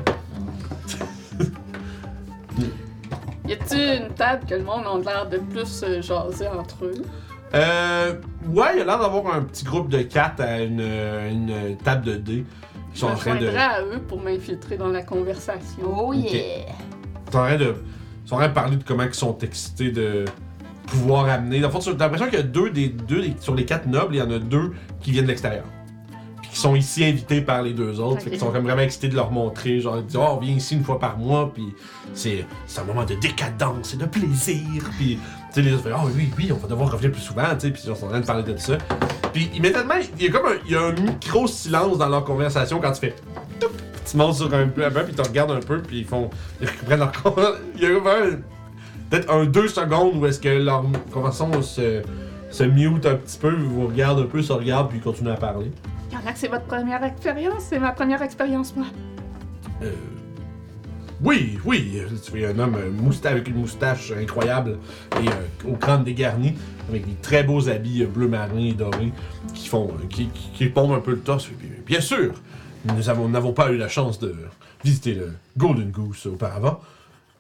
Y a-t-il une table que le monde a l'air de plus euh, jaser entre eux? Euh. Ouais, il a l'air d'avoir un petit groupe de quatre à une, euh, une table de dés. Ils Je sont en me train de. à eux pour m'infiltrer dans la conversation. Oh yeah! Ils sont en train de. Ils sont en train de parler de comment ils sont excités de pouvoir amener. Dans le fond, tu as l'impression qu'il y a deux des deux des- sur les quatre nobles, il y en a deux qui viennent de l'extérieur. Qui sont ici invités par les deux autres. Ok. Fait qu'ils sont comme vraiment excités de leur montrer. Genre, ils disent, oh, viens ici une fois par mois. Puis c'est un moment de décadence et de plaisir. Puis, tu sais, les autres font, oh oui, oui, on va devoir revenir plus souvent. Tu sais, puis ils sont en train de parler de ça. Puis immédiatement, il y a comme un, il y a un micro silence dans leur conversation quand tu fais. Tu montes sur un peu, puis ils te regardent un peu, puis ils font. Ils reprennent leur Il y a peut-être un deux secondes où est-ce que leur conversation se, se mute un petit peu, ils vous regardent un peu, se regardent, puis ils continuent à parler. Que c'est votre première expérience? C'est ma première expérience, moi. Euh, oui, oui, euh, tu vois un homme euh, mousta- avec une moustache incroyable et euh, au crâne dégarni, avec des très beaux habits euh, bleu marin et dorés qui font, euh, qui, qui, pompent un peu le torse. Bien sûr, nous avons- n'avons pas eu la chance de visiter le Golden Goose auparavant,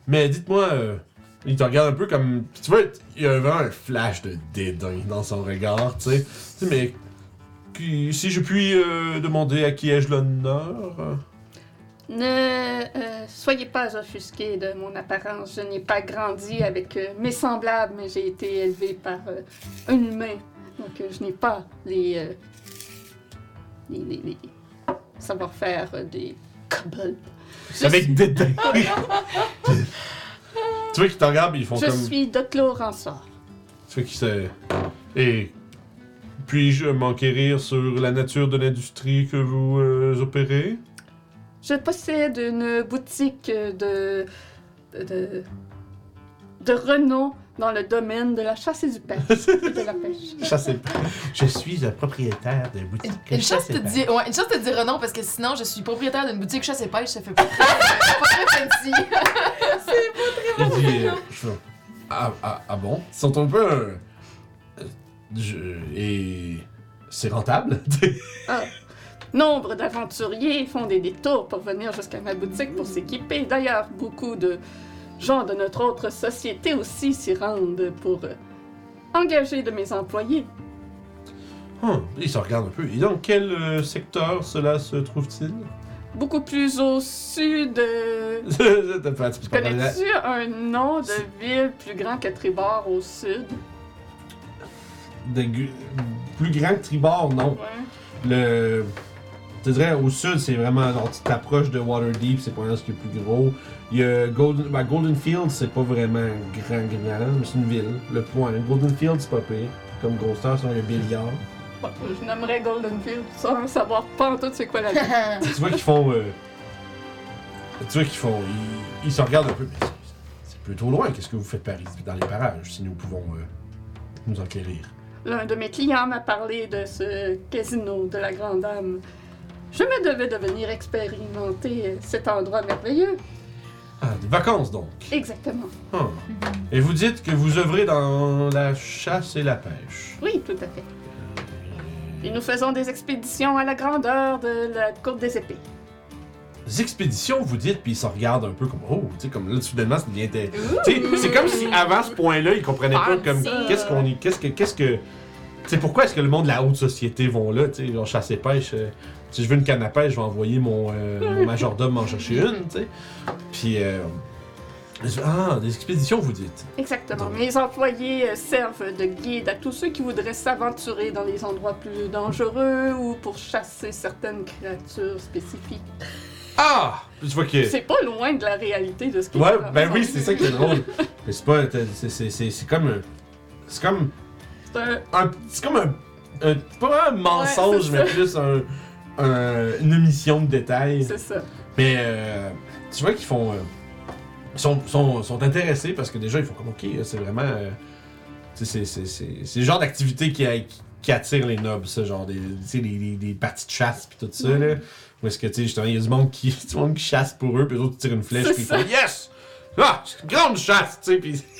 mais dites-moi, il te regarde un peu comme, tu vois, il y a vraiment un flash de dédain dans son regard, tu sais, Tu sais, mais si je puis euh, demander à qui ai-je l'honneur? Ne euh, soyez pas offusqués de mon apparence. Je n'ai pas grandi avec euh, mes semblables, mais j'ai été élevé par un humain. Donc, je n'ai pas les, les, les- les savoir-faire des kobolds. Je avec suis- dédain. tu vois qu'ils te regardent et ils font Je comme. suis Doclo Ransard. Tu vois qu'ils se. Et. Puis-je m'enquérir sur la nature de l'industrie que vous euh, opérez? Je possède une boutique de, de, de renom dans le domaine de la chasse et du pêche. et de la pêche. Je sais pas. Je suis le propriétaire de boutique. Une chance de te dire, ouais, une chance de te dire non parce que sinon je suis propriétaire d'une boutique chasse et pêche, ça fait pas très, pas très fancy. Il dit. euh, je fais, ah, ah, ah bon? Ils sont un peu. Je- et. C'est rentable? Nombre d'aventuriers font des détours pour venir jusqu'à ma boutique pour s'équiper. D'ailleurs, beaucoup de gens de notre autre société aussi s'y rendent pour euh, engager de mes employés. Hum, Ils se regardent un peu. Et dans quel euh, secteur cela se trouve-t-il? Beaucoup plus au sud. euh, Connais-tu un nom de ville plus grand que Tribord au sud? De plus grand que Tribord, non. Ouais. Le. Je te dirais, au sud, c'est vraiment. genre, tu t'approches de Waterdeep, c'est pas ce qui est plus gros. Il y a Golden, ben, Golden Field, c'est pas vraiment grand, grand, mais c'est une ville. Le point. Golden Field, c'est pas pire. Comme grosseur, sinon il y a Béliard. Bon, je nommerais Goldenfield sans savoir pas en tout c'est quoi la ville. tu vois qu'ils font. euh, Tu vois qu'ils font. Ils, ils se regardent un peu, mais c'est- c'est plutôt loin. Qu'est-ce que vous faites par ici, dans les parages, si nous pouvons euh, nous enquérir? L'un de mes clients m'a parlé de ce casino de la Grande Dame. Je me devais de venir expérimenter cet endroit merveilleux. Ah, des vacances donc. Exactement. Hum. Et vous dites que vous œuvrez dans la chasse et la pêche. Oui, tout à fait. Et nous faisons des expéditions à la grandeur de la courte des épées. Des expéditions, vous dites, puis ils se regardent un peu comme, oh, tu sais, comme là, soudainement, ça devient. Tu sais, c'est comme si avant ce point-là, ils comprenaient pas comme, Fancy. qu'est-ce qu'on y. Qu'est-ce que. Qu'est-ce que. Tu sais, pourquoi est-ce que le monde de la haute société vont là, tu sais, genre chasse et pêche. euh, si je veux une canne à pêche, je vais envoyer mon, euh, mon majordome m'en chercher une, tu sais. Puis, euh, ah, des expéditions, vous dites. Exactement. Mes employés euh, servent de guide à tous ceux qui voudraient s'aventurer dans les endroits plus dangereux ou pour chasser certaines créatures spécifiques. Ah! Tu vois que. C'est pas loin de la réalité de ce qui Ouais, ben oui, c'est ça qui est drôle. Mais c'est pas. c'est- c'est- C'est c'est comme un. C'est comme. C'est un- un- C'est comme un, un- Pas un mensonge, mais plus un, un- une omission de détails. C'est ça. Mais euh, tu vois qu'ils font. euh, ils sont, sont, sont intéressés parce que déjà, ils font comme OK, c'est vraiment. euh, c'est- le genre d'activité qui, qui attire les nobles, ça, genre des, les, les, les parties de chasse puis tout ça, là. Où est-ce que, tu sais, justement, il y a du monde qui, du monde qui chasse pour eux, puis eux autres tirent une flèche, puis ils font Yes! Ah! c'est une Grande chasse! Tu sais, puis.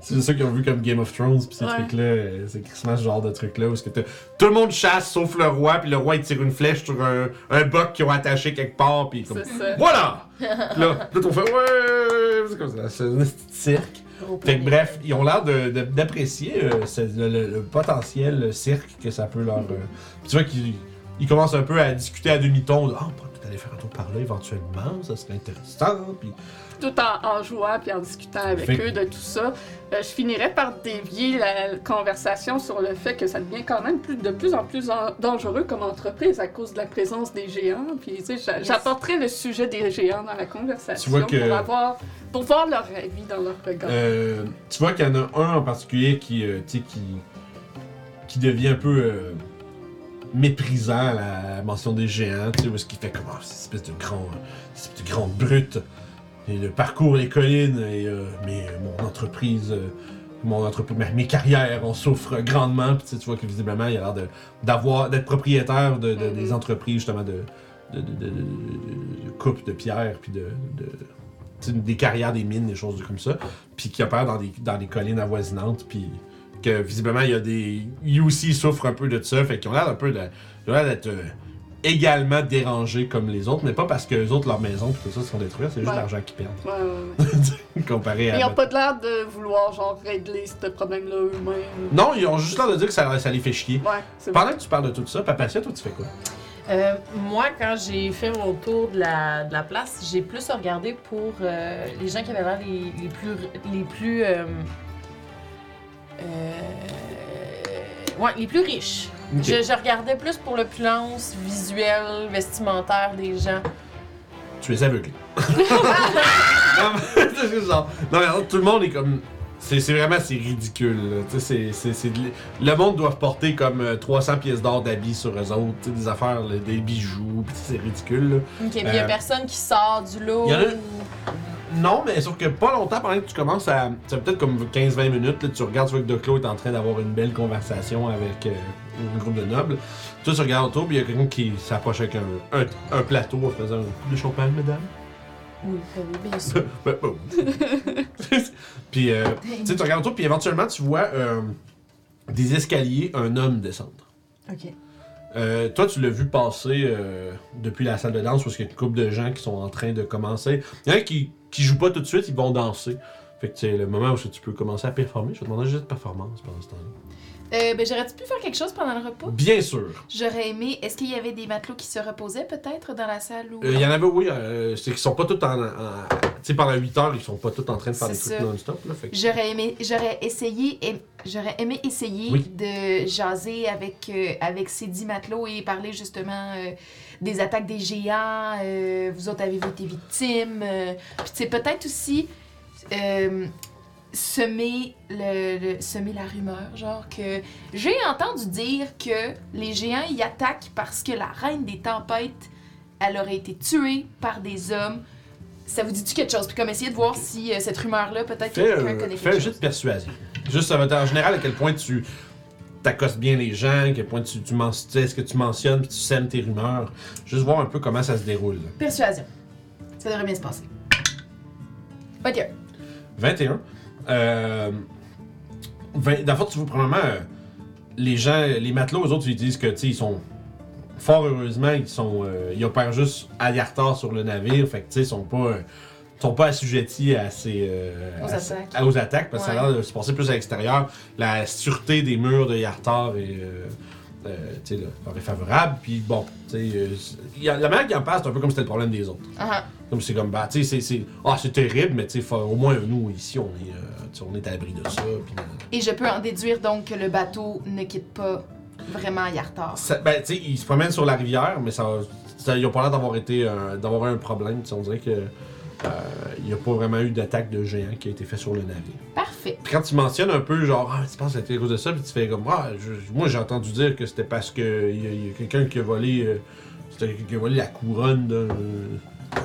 C'est ceux qui ont vu comme Game of Thrones, puis ces Ouais. trucs-là, euh, c'est Christmas ce genre de truc-là, où est-ce que tout le monde chasse sauf le roi, puis le roi il tire une flèche sur un, un boc qu'ils ont attaché quelque part, puis comme ça. voilà! Puis là, là, on fait ouais! C'est comme ça, c'est un petit cirque. Fait que bref, ils ont l'air de- de- d'apprécier euh, le, le- le potentiel cirque que ça peut leur. euh, tu vois qu'ils ils commencent un peu à discuter à demi-ton. de, Ah, on pourrait peut-être aller faire un tour par là éventuellement, ça serait intéressant. Puis Tout en, en jouant puis en discutant avec Fait- eux de tout ça, euh, je finirais par dévier la conversation sur le fait que ça devient quand même plus, de plus en plus en- dangereux comme entreprise à cause de la présence des géants. Puis, tu sais, j'a- j'apporterais le sujet des géants dans la conversation que- pour avoir, pour voir leur avis dans leur regard. Euh, tu vois qu'il y en a un en particulier qui, euh, tu sais, qui, qui devient un peu euh, méprisant la mention des géants, tu sais, où est-ce qu'il fait comme Ah, cette espèce de grand, espèce de grande brute, et le parcours les collines, et euh, mais euh, mon entreprise, euh, mon entreprise, mes, carrières, on souffre grandement, puis tu sais, tu vois que visiblement il a l'air de- d'avoir, d'être propriétaire de, de- des entreprises justement de, de, de, de, pierre, puis de, des carrières, des mines, des choses comme ça puis qui opère dans des, dans des collines avoisinantes, puis que visiblement il y a des. Lui aussi souffre un peu de ça, fait qu'ils ont l'air un peu de. Ils ont l'air d'être euh, également dérangés comme les autres, mais pas parce que les autres, leurs maisons, pis tout ça, se font détruire, c'est juste Ouais. l'argent qu'ils perdent. Ouais, ouais, ouais. comparé à. Ils n'ont pas l'air de vouloir, genre, régler ce problème-là eux-mêmes. Non, ils ont juste l'air de dire que ça, ça les fait chier. Pendant que tu parles de tout ça, Papacia, toi, tu fais quoi? Euh, moi, quand j'ai fait mon tour de la, de la place, j'ai plus regardé pour euh, les gens qui avaient l'air les, les plus. Les plus euh, euh, ouais, les plus riches. Je, je regardais plus pour l'opulence visuelle, vestimentaire des gens. Tu es aveuglé. non, mais, c'est genre- non, mais tout le monde est comme. C'est vraiment c'est ridicule. c'est- Le monde doit porter comme euh, 300 pièces d'or d'habits sur eux autres, des affaires, là, des bijoux, pis c'est ridicule. là. Ok, puis il y a Euh, personne qui sort du lot. il y en a- ou- Non, mais sauf que pas longtemps pendant que tu commences à. Ça peut-être comme 15-20 minutes, là, tu regardes, tu vois que Doclo est en train d'avoir une belle conversation avec euh, un groupe de nobles. Toi, tu regardes autour, puis il y a quelqu'un qui s'approche avec un, un, un plateau en faisant un coup de champagne, mesdames. Oui, bien sûr. Ben, bon. puis, euh, tu sais, tu regardes autour, puis éventuellement, tu vois euh, des escaliers, un homme descendre. ok. Euh, toi, tu l'as vu passer euh, depuis la salle de danse parce qu'il y a une couple de gens qui sont en train de commencer. Il y en a qui, qui jouent pas tout de suite, ils vont danser. Fait que c'est le moment où tu peux commencer à performer. Je vais te demander juste de performance pendant ce temps-là. Euh, ben, j'aurais-tu pu faire quelque chose pendant le repas? Bien sûr. J'aurais aimé. Est-ce qu'il y avait des matelots qui se reposaient peut-être dans la salle ou. Euh, Il y en avait, oui. euh, c'est qu'ils sont pas tous en. en- tu sais, pendant 8 heures, ils sont pas tous en train de faire des C'est trucs ça. non-stop. là, Fait que- J'aurais aimé, j'aurais essayé, et- j'aurais aimé essayer Oui. de jaser avec euh, avec ces dix matelots et parler justement euh, des attaques des géants. euh, vous autres avez-vous été victimes euh, Puis c'est peut-être aussi euh, semer le, le- semer la rumeur, genre que j'ai entendu dire que les géants y attaquent parce que la reine des tempêtes, elle aurait été tuée par des hommes. Ça vous dit-tu quelque chose? Puis comme essayer de voir si euh, cette rumeur-là, peut-être que Fais, quelqu'un euh, connaît fais un quelque jeu de chose. persuasion. Juste, ça va être en général à quel point tu t'accostes bien les gens, à quel point tu, tu men- tu sais, est-ce que tu mentionnes puis tu sèmes tes rumeurs. Juste voir un peu comment ça se déroule. Persuasion. Ça devrait bien se passer. 21. 21. Euh, 20 dans le fond, tu vois, premièrement, euh, les gens, les matelots, eux autres, ils disent que, tu sais, ils sont. fort heureusement, ils sont, euh, ils opèrent juste à Yartar sur le navire, fait que tu sais, ils sont pas, euh, sont pas assujettis à ces, euh, Aux à attaques. à- aux attaques, parce que ça a l'air de se passer plus à l'extérieur. La sûreté des murs de Yartar est, euh, leur est favorable. Puis bon, euh, il y a- la manière qu'ils en parlent, c'est un peu comme c'était le problème des autres. Ah, Comme c'est comme, bah, tu sais, c'est- c'est, ah, c'est terrible, mais tu sais, faut- au moins nous ici, on est, euh, on est à l'abri de ça. Et je peux en déduire donc que le bateau ne quitte pas vraiment Yartar. Ça- ben, tu sais, ils se promènent sur la rivière, mais ça, ça ils ont pas l'air d'avoir été, d'avoir un problème. On dirait que il n'y a pas vraiment eu d'attaque de géant qui a été fait sur le navire. Parfait. Puis quand tu mentionnes un peu, genre, ah, tu penses que c'était à cause de ça, puis tu fais comme, ah, je- moi j'ai entendu dire que c'était parce que il y a, il y a quelqu'un qui a volé, euh, c'était quelqu'un qui a volé la couronne d'un,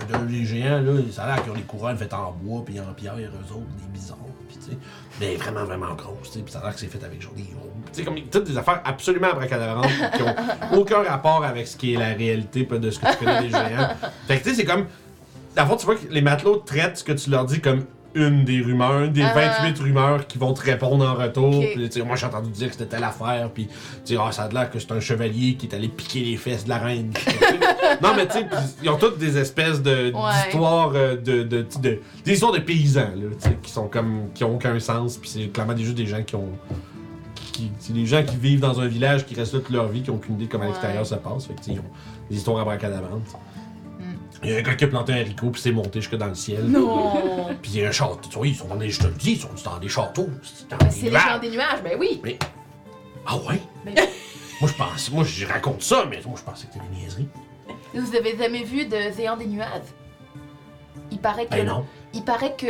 d'un des géants, là. Ça a l'air qu'ils ont des couronnes faites en bois, puis en pierre, eux autres, des bizarres, puis tu sais, mais vraiment, vraiment grosses, tu sais, puis ça a l'air que c'est fait avec genre des gros. Tu sais, comme toutes des affaires absolument abracadabrantes, qui ont aucun rapport avec ce qui est la réalité, pas de ce que tu connais des géants. Fait que tu sais, c'est comme. Dans le fond, tu vois que les matelots traitent ce que tu leur dis comme une des rumeurs, une des Ah. 28 rumeurs qui vont te répondre en retour. Ok. Puis, tu sais, moi, j'ai entendu dire que c'était telle affaire, puis tu sais, ah, ça a l'air que c'est un chevalier qui est allé piquer les fesses de la reine. non, mais tu sais, puis ils ont toutes des espèces de, Ouais. d'histoires euh, de, de, de- des histoires de paysans, là, tu sais, qui sont comme, qui ont aucun sens, puis c'est clairement des, juste des gens qui ont. Qui, c'est des gens qui vivent dans un village, qui restent là toute leur vie, qui ont aucune idée de comment Ouais. l'extérieur se passe. Fait que, tu sais, ils ont des histoires abracadabrantes. Il y a un gars qui a planté un haricot, puis c'est monté jusque dans le ciel. Non! Puis il y a un château. Tu vois, ils sont dans des. Je te le dis, ils sont dans des châteaux. C'est dans Ben, des c'est les nuages. gens des nuages, ben oui! Ah ouais? Ben- moi, je pense. Moi, je raconte ça, mais moi, je pensais que c'était des niaiseries. Vous avez jamais vu de géant des nuages? Il paraît que. Ben non. Il paraît que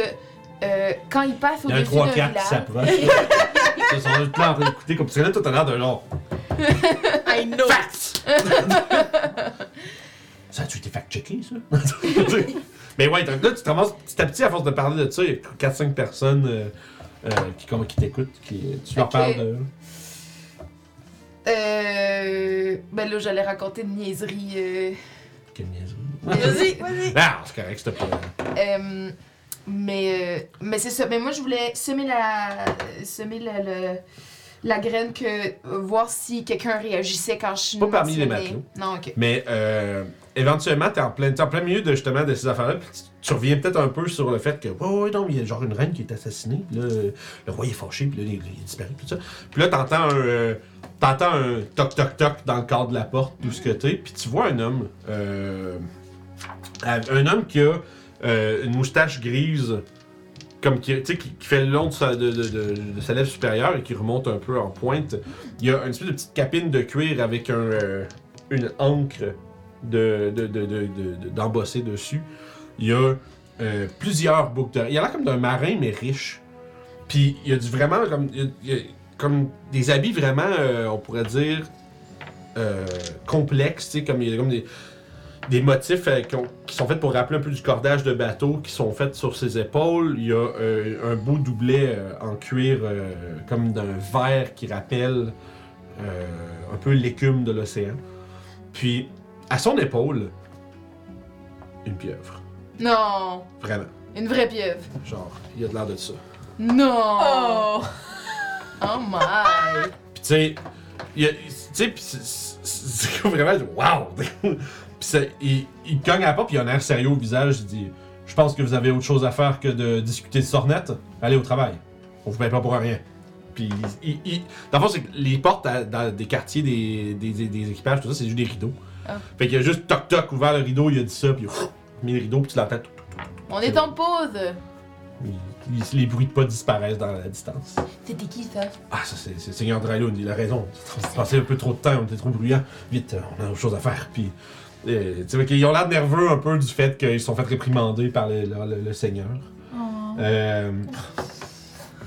euh, quand il passe Il y a un au-dessus d'un 3-4 qui village. s'approche. Ils sont tous là en train d'écouter comme que là, toi, t'as l'air de genre. I know. Facts! ça a-tu été fact-checké, ça? Mais ouais, donc là, tu te ramasses petit à petit, à force de parler de ça, il y a 4-5 personnes euh, euh, qui, comme- qui t'écoutent, qui, tu leur parles de. Euh. Ben là, j'allais raconter une niaiserie. Euh, Quelle niaiserie? Vas-y, vas-y. Ah, c'est correct, c'était pas. euh, mais euh, mais c'est ça. Mais moi, je voulais semer la. Semer la, la, la graine que. voir si quelqu'un réagissait quand je Pas parmi les matelots. Non, ok. Mais euh, éventuellement, t'es en plein, en plein milieu de justement de ces affaires-là, puis tu, reviens peut-être un peu sur le fait que, ouais, non, il y a genre une reine qui est assassinée, puis là, le roi est fâché, puis là, il, il est disparu, tout ça. Puis là, t'entends un, euh, t'entends un toc toc toc dans le cadre de la porte, tout ce que t'es, puis tu vois un homme, euh, un homme qui a euh, une moustache grise. Comme qui, fait le long de sa, lèvre supérieure et qui remonte un peu en pointe. Il y a une espèce de petite capine de cuir avec un, une encre de, de, de, de, de- de- d'embosser dessus. Il y a euh, plusieurs boucles d'oreilles. Il a l'air comme d'un marin, mais riche. Puis il y a du vraiment comme, comme des habits vraiment, euh, on pourrait dire, euh, complexes. Comme, il y a comme des, motifs euh, qui, qui sont faits pour rappeler un peu du cordage de bateau, qui sont faits sur ses épaules. Il y a un beau doublet en cuir, comme d'un verre qui rappelle un peu l'écume de l'océan. Puis, à son épaule, une pieuvre. Non! Vraiment. Une vraie pieuvre. Genre, il y a de l'air de ça. Non! Oh! Oh my! Puis, tu sais, il tu sais, puis c'est- vraiment, wow! puis, il, il cogne à la porte, puis il a un air sérieux au visage. Il dit Je pense que vous avez autre chose à faire que de discuter de sornettes. Allez au travail. On vous paye pas pour rien. Puis, il, il- dans le fond, c'est que les portes à- dans des quartiers des, des, des- des équipages, tout ça, c'est juste des rideaux. Ah. Fait qu'il a juste toc toc ouvert le rideau, il a dit ça, puis il a mis le rideau, puis tu l'entends. toc, On est en pause! Il- les bruits de pas disparaissent dans la distance. C'était qui ça? Ah, ça, c'est c'est Seigneur Drylund, il a raison. On s'est passé un peu trop de temps, on était trop bruyants. Vite, euh, on a autre chose à faire. Puis, euh, tu sais, qu'ils ont l'air nerveux un peu du fait qu'ils se sont fait réprimander par le, le- le- le Seigneur. Euh,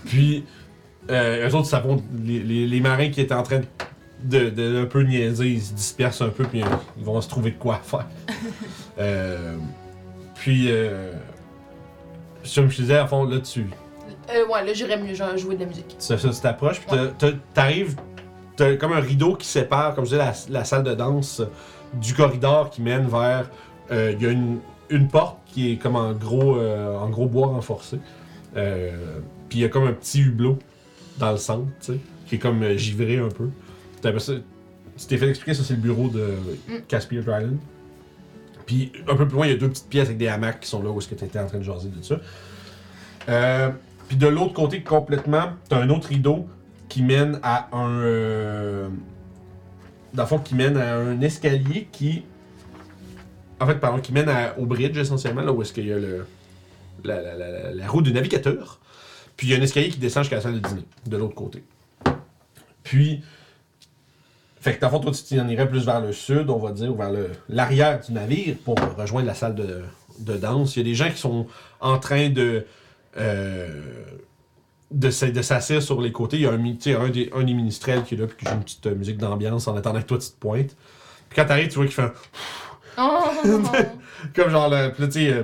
puis, euh, eux autres, les, les- les marins qui étaient en train de, de un peu niaiser, ils se dispersent un peu, puis euh, ils vont se trouver de quoi faire. Euh, puis, euh, comme je te disais, à fond, là, tu, Euh, ouais, là, j'irais mieux genre, jouer de la musique. ça, ça, tu t'approches, puis t'arrives, t'as comme un rideau qui sépare, comme je disais, la, la salle de danse du corridor qui mène vers. Il y a une, une porte qui est comme en gros, en gros bois renforcé. Puis il y a comme un petit hublot dans le centre, tu sais, qui est comme givré un peu. T'as après ça- fait expliquer, ça c'est le bureau de. Caspian Island. Puis un peu plus loin, il y a deux petites pièces avec des hamacs qui sont là où est-ce que tu étais en train de jaser de ça. Euh, puis de l'autre côté, complètement, t'as un autre rideau qui mène à un. Euh, dans le fond, qui mène à un escalier qui. En fait, pardon, qui mène au bridge essentiellement, là où est-ce qu'il y a le, la, la, la- la roue du navigateur. Puis il y a un escalier qui descend jusqu'à la salle de dîner, de l'autre côté. Puis. Fait que dans le fond, toi, tu t'en irais plus vers le sud, on va dire, ou vers le- l'arrière du navire pour rejoindre la salle de, de danse. Il y a des gens qui sont en train de. euh, de, s'asseoir sur les côtés. Il y a un, un, des, un des ministrels qui est là, puis qui joue une petite euh, musique d'ambiance en attendant que toi tu te pointes. Puis quand t'arrives, tu vois qu'il fait un- Oh! Comme genre, le, puis là, tu sais, euh,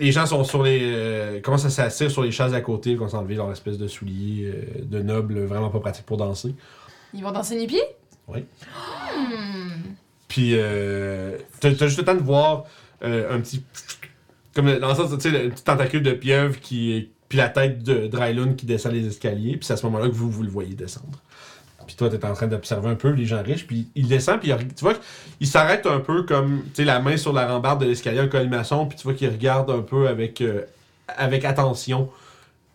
les gens sont sur les. euh, commencent à s'asseoir sur les chaises à côté, qu'on s'enlever leur espèce de souliers euh, de nobles vraiment pas pratiques pour danser. Ils vont danser nu pieds? Oui. Hmm. Puis, euh, t'as juste le temps de voir euh, un petit. Comme dans le sens, tu sais, le petit tentacule de pieuvre qui. Puis la tête de Drylun qui descend les escaliers. Puis c'est à ce moment-là que vous, vous le voyez descendre. Puis toi, t'es en train d'observer un peu les gens riches. Puis il descend, puis il, tu vois qu'il s'arrête un peu comme, tu sais, la main sur la rambarde de l'escalier en colimaçon. Puis tu vois qu'il regarde un peu avec, euh, avec attention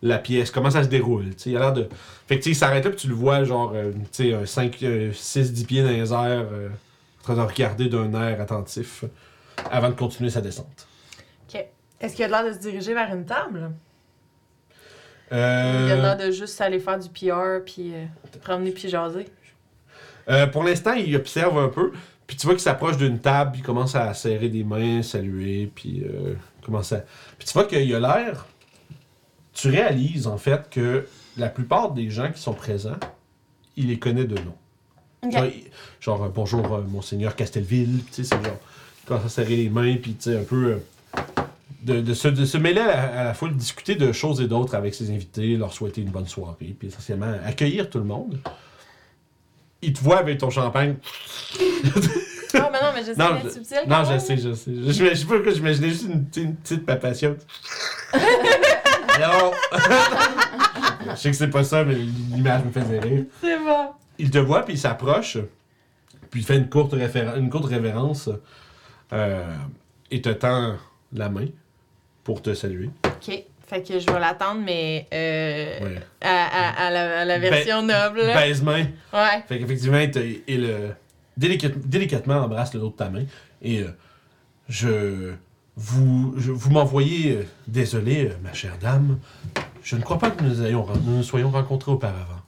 la pièce, comment ça se déroule. Il a l'air de. Fait que il s'arrête là, puis tu le vois, genre, euh, tu sais, un 5, 6, 10 pieds dans les airs, euh, en train de regarder d'un air attentif avant de continuer sa descente. Est-ce qu'il a l'air de se diriger vers une table? Euh, Il a l'air de juste aller faire du PR puis euh, promener puis jaser? euh, pour l'instant, il observe un peu, puis tu vois qu'il s'approche d'une table, puis il commence à serrer des mains, saluer, puis euh, commence à. Puis tu vois qu'il a l'air. Tu réalises en fait que la plupart des gens qui sont présents, il les connaît de nom. Genre, euh, bonjour, euh, monseigneur Castelville, tu sais, c'est genre, il commence à serrer les mains, puis tu sais, un peu. euh, de, de se, de se mêler à la, à la foule, discuter de choses et d'autres avec ses invités, leur souhaiter une bonne soirée, puis essentiellement accueillir tout le monde. Il te voit avec ton champagne. Ah, mais non, mais j'essaie Non, d'être je- subtil. Non, je sais, je sais. Je, je, je sais pas pourquoi j'imaginais juste une, sais, petite papation. non! je sais que c'est pas ça, mais l'image me faisait rire. C'est bon. Il te voit, puis il s'approche, puis il fait une courte, référen- une courte révérence euh, et te tend la main pour te saluer. Ok. Fait que je vais l'attendre, mais euh, Ouais. à, à- à la, à la version noble. Baise-main. Ouais. Fait qu'effectivement, il, te- il le, délicat- délicatement embrasse le dos de ta main et euh, je vous, m'envoyez euh, désolé, euh, ma chère dame. Je ne crois pas que nous, ayons, nous soyons rencontrés auparavant.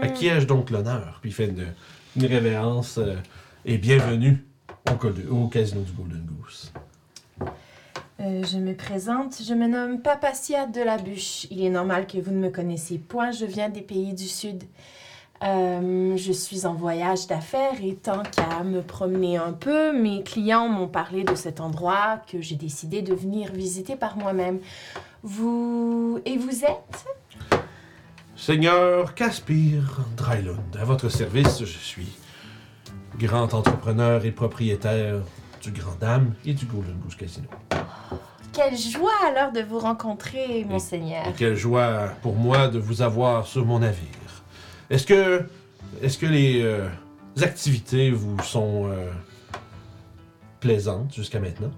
À qui ai-je donc l'honneur? Puis il fait une, révérence euh, et bienvenue au, casino du Golden Goose? Je me présente, je me nomme Papacia de la Bûche. Il est normal que vous ne me connaissiez point, je viens des pays du Sud. Euh, je suis en voyage d'affaires et tant qu'à me promener un peu, mes clients m'ont parlé de cet endroit que j'ai décidé de venir visiter par moi-même. Vous... Et vous êtes? Seigneur Caspir Drylund, à votre service, je suis grand entrepreneur et propriétaire du Grand Dame et du Golden Goose Casino. Quelle joie alors de vous rencontrer, monseigneur. Et quelle joie pour moi de vous avoir sur mon navire. Est-ce que, est-ce que les euh, activités vous sont euh, plaisantes jusqu'à maintenant?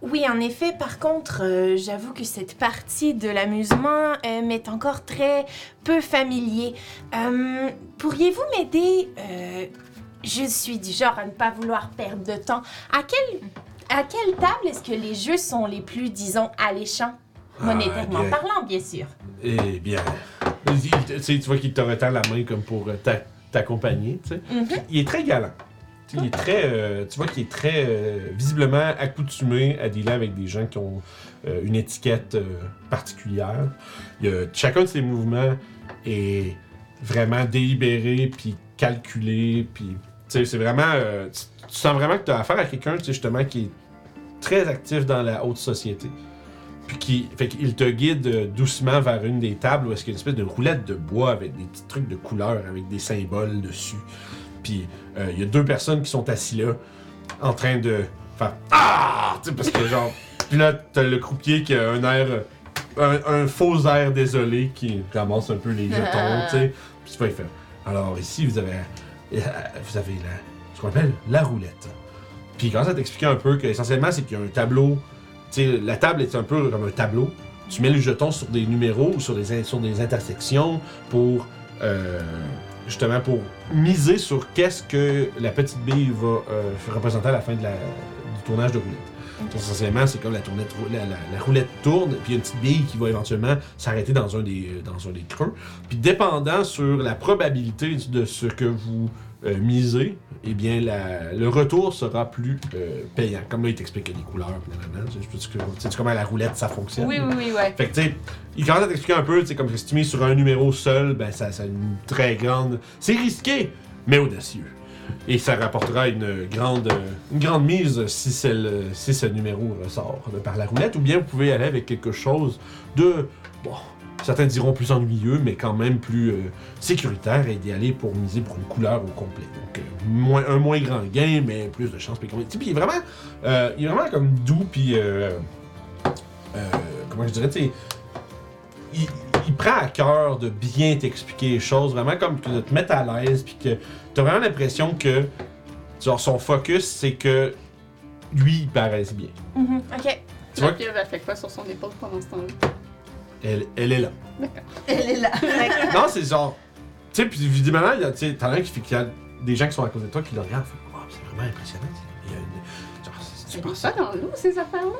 Oui, en effet, par contre, euh, j'avoue que cette partie de l'amusement euh, m'est encore très peu familier. Euh, Pourriez-vous m'aider Je suis du genre à ne pas vouloir perdre de temps. À quelle, à quelle table est-ce que les jeux sont les plus, disons, alléchants? Monétairement Ah, bien. parlant, bien sûr. Eh bien, tu vois qu'il te retend la main comme pour euh, t'a- t'accompagner. Mhm. Il est très galant. Il est très, euh, tu vois qu'il est très euh, visiblement accoutumé à dealer avec des gens qui ont euh, une étiquette particulière. Il y a- chacun de ses mouvements est vraiment délibéré puis calculé puis c'est vraiment tu, tu sens vraiment que tu as affaire à quelqu'un justement qui est très actif dans la haute société. Qui fait qu'il te guide euh, doucement vers une des tables où est-ce qu'il y a une espèce de roulette de bois avec des petits trucs de couleurs avec des symboles dessus. Puis euh, il y a deux personnes qui sont assis là, en train de faire Ah! Parce que genre. Puis là, t'as le croupier qui a un air. euh, Un, faux air désolé qui ramasse un peu les jetons, tu sais. Puis tu vois, il fait Alors ici, vous avez vous avez la, ce qu'on appelle la roulette. Puis il commence à t'expliquer un peu que essentiellement c'est qu'il y a un tableau. La table est un peu comme un tableau. Tu mets les jetons sur des numéros ou sur des, sur des intersections pour euh, justement pour miser sur qu'est-ce que la petite bille va euh, représenter à la fin de la- du tournage de roulette. Donc, essentiellement, c'est comme la, tournette, la, la- la roulette tourne, puis il y a une petite bille qui va éventuellement s'arrêter dans, un des- dans un des creux. Puis dépendant sur la probabilité de ce que vous euh, misez, eh bien, la- le retour sera plus euh, payant. Comme là, il t'explique les couleurs. Tu sais, comment la roulette, ça fonctionne. Oui, oui, oui, ouais. Fait que, tu sais, il commence à t'expliquer un peu, tu sais, comme si tu mises sur un numéro seul, ben, ça, ça a une très grande. C'est risqué, mais audacieux. Et ça rapportera une grande, une grande mise si, celle- si ce numéro ressort par la roulette, ou bien vous pouvez aller avec quelque chose de. Bon, certains diront plus ennuyeux, mais quand même plus euh, sécuritaire et d'y aller pour miser pour une couleur au complet. Donc, euh, moins, un moins grand gain, mais plus de chance. Puis, il est vraiment, euh, il est vraiment comme doux, puis. euh, euh, comment je dirais, tu sais, il, il prend à cœur de bien t'expliquer les choses, vraiment comme que de te mettre à l'aise, puis que t'as vraiment l'impression que, genre, son focus, c'est que lui, il paraisse bien. Mhm, Ok. Tu vois pieuvre, elle fait quoi sur son épaule pendant ce temps-là? Elle, elle est là. Elle est là. non, c'est genre, tu sais, puis évidemment, il y a, tu sais, t'en as un qui fait qu'il y a des gens qui sont à côté de toi qui le regardent, fait, Wow, c'est vraiment impressionnant. Il y a une- genre, c'est- tu C'est penses pas dans l'eau, ces affaires-là?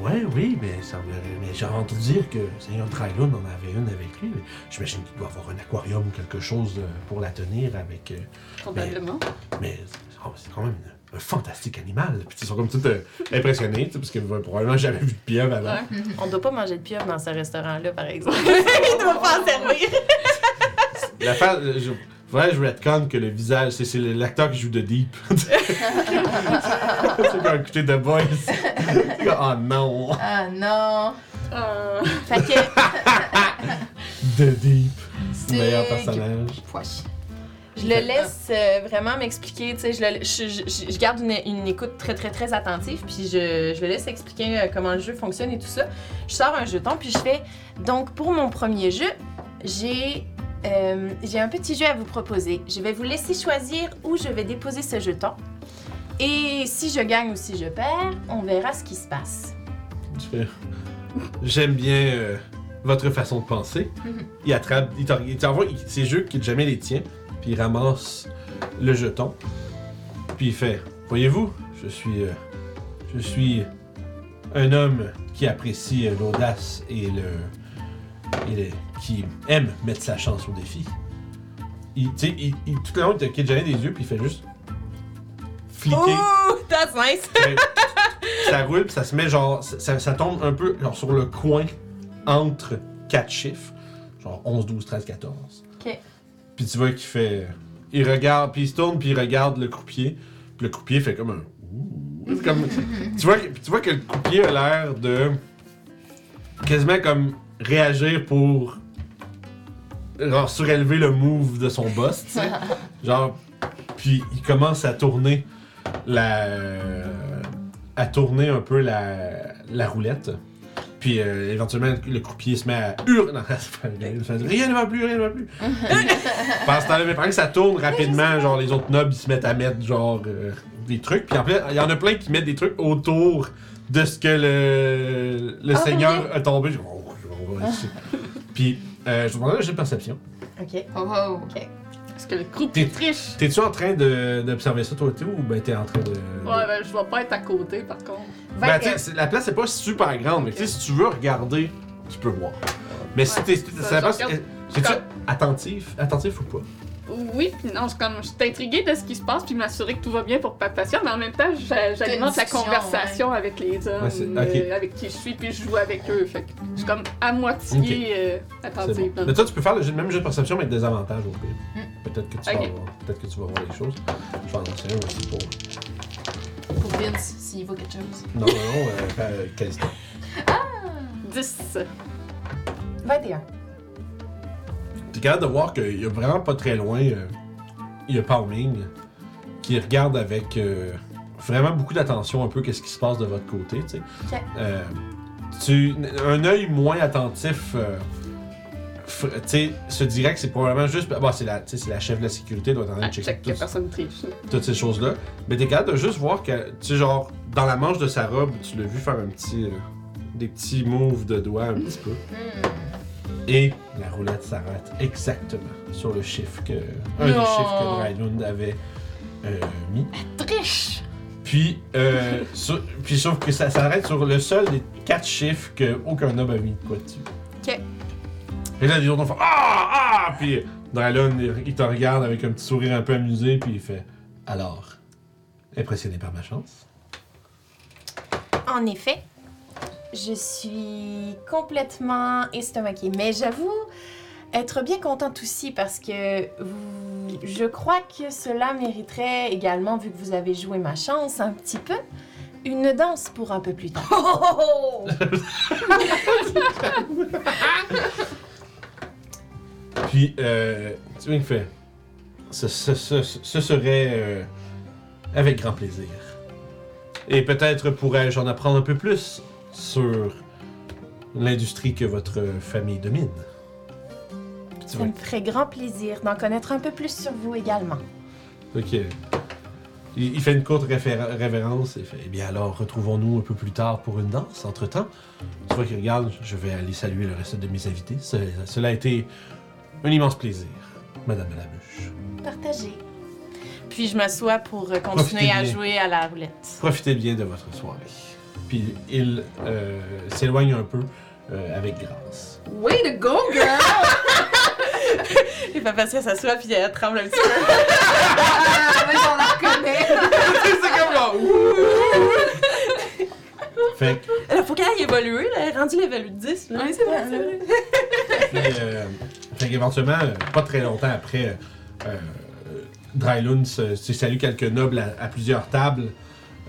Ouais, oui, mais ça. Mais j'ai entendu dire que Seigneur Trylon en avait une avec lui. mais J'imagine qu'il doit avoir un aquarium ou quelque chose euh, pour la tenir avec. euh, Probablement. mais oh, c'est quand même un fantastique animal. Puis ils sont comme tous euh, impressionnés, tu sais, parce qu'ils n'ont probablement jamais vu de pieuvre avant. Ouais. On doit pas manger de pieuvre dans ce restaurant-là, par exemple. Il doit pas en servir. L'affaire, euh, je, faudrait que je retconne que le visage, c'est, c'est l'acteur qui joue de Deep. c'est comme écouter The Boys. oh non! Ah non. Euh, Fait que. The Deep. C'est- Meilleur personnage. Poche. Je le laisse euh, vraiment m'expliquer, tu sais, je, le- je, je- je garde une, une écoute très, très, très attentive, puis je, je le laisse expliquer euh, comment le jeu fonctionne et tout ça. Je sors un jeton, puis je fais, donc pour mon premier jeu, j'ai euh, j'ai un petit jeu à vous proposer. Je vais vous laisser choisir où je vais déposer ce jeton. Et si je gagne ou si je perds, on verra ce qui se passe. Tu fais, J'aime bien euh, votre façon de penser. Mhm. Il attrape, il t'en- il t'envoie il- ses jeux qui jamais les tient, puis il ramasse le jeton. Puis il fait Voyez-vous, je suis. euh, je suis un homme qui apprécie euh, l'audace et le. et le- qui aime mettre sa chance au défi. Il, tout le long, il te quitte jamais des yeux, puis il fait juste. fliquer. That's nice! Fait- ça roule, puis ça se met genre. Ça, ça tombe un peu genre sur le coin entre quatre chiffres. Genre 11, 12, 13, 14. Ok. Puis tu vois qu'il fait. Il regarde, puis il se tourne, puis il regarde le croupier. Puis le croupier fait comme un. Ouh. Comme. tu, vois, que- tu vois que le croupier a l'air de. quasiment comme réagir pour. Genre surélever le move de son boss, tu sais. Genre. Puis il commence à tourner la. à tourner un peu la, la roulette. Puis euh, éventuellement, le croupier se met à hurler. Non, c'est pas bien. Il fait, Rien ne va plus, rien ne va plus. Pendant ce temps-là, mais pendant que ça tourne rapidement, genre les autres nobles ils se mettent à mettre genre euh, des trucs. Puis en plus, il y en a plein qui mettent des trucs autour de ce que le, le seigneur a tombé. Je- oh, on va ici. Puis euh, je vous demanderai un jeu de perception. Ok. Oh oh. Que le croupier triche? T'es-tu en train de- d'observer ça toi, Théo, ou ben t'es en train de. Ouais, ben, je vais pas être à côté, par contre. Ben, tu sais, c'est- la place est pas super grande, mais tu sais, si tu veux regarder, tu peux voir. Mais si Ouais, t'es. ça, ça je passe- regarde. C'est-tu Comme- attentif, attentif ou pas? Oui, puis non, je, comme, je suis intriguée de ce qui se passe, puis m'assurer que tout va bien pour Papatia, mais en même temps, j'a- j'alimente la conversation avec les hommes Ouais, euh, avec qui je suis, puis je joue avec eux. Fait que je suis comme à moitié Ok. euh, attentive. bon. Mais toi, tu peux faire le jeu- même jeu de perception, mais avec des avantages au pire. Peut-être que, tu vas Ok. avoir- peut-être que tu vas voir les choses. Je vais en lancer un aussi pour. Pour Vince, s'il vaut quelque chose. Non, non, non, euh, euh, Calista. 10. 21. Capable de voir qu'il y a vraiment pas très loin, euh, il y a Palming qui regarde avec euh, vraiment beaucoup d'attention un peu qu'est-ce qui se passe de votre côté, tu sais. Euh, tu, un œil moins attentif euh, f- tu sais, se dirait que c'est probablement juste. Bon, c'est la, la chef de la sécurité, doit en train Ah, checker check que tout- personne triche. toutes ces choses-là. Mais t'es capable de juste voir que, tu sais, genre, dans la manche de sa robe, tu l'as vu faire un petit. euh, des petits moves de doigts un petit peu. Hmm. Et la roulette s'arrête exactement sur le chiffre que. Un des chiffres que Drylund avait euh, mis. Triche! Puis, euh, sur- puis sauf que ça s'arrête sur le seul des quatre chiffres que aucun homme a mis de quoi dessus. Ok. Et là, les autres font Ah! Ah! Puis Drylund, il- il te regarde avec un petit sourire un peu amusé, puis il fait Alors, impressionné par ma chance? En effet, je suis complètement estomaquée. Mais j'avoue être bien contente aussi parce que vous- je crois que cela mériterait également, vu que vous avez joué ma chance un petit peu, une danse pour un peu plus tard. Oh! Puis, euh, tu vois, il fait Ce, ce- ce- ce serait euh, avec grand plaisir. Et peut-être pourrais-je en apprendre un peu plus sur l'industrie que votre famille domine. Ça me ferait grand plaisir d'en connaître un peu plus sur vous également. Ok. Il, il fait une courte révérence et fait Eh bien alors, retrouvons-nous un peu plus tard pour une danse. Entre-temps, tu vois qu'il regarde, je vais aller saluer le reste de mes invités. Ce- cela a été un immense plaisir, Madame de la Bûche. Partagez. Puis je m'assois pour continuer Profitez à bien. jouer à la roulette. Profitez bien de votre soirée. Puis il euh, s'éloigne un peu euh, avec grâce. Way to go, girl! Et papa ça s'assoit puis elle tremble un petit peu. Ah, mais on la reconnaît! C'est comme! Fait que, Là, faut qu'elle aille évoluer, là. Elle est rendue level 10. Là. Oui, c'est vrai, c'est vrai. puis, euh, fait qu'éventuellement, euh, pas très longtemps après, euh, Drylund se, se salue quelques nobles à, à plusieurs tables.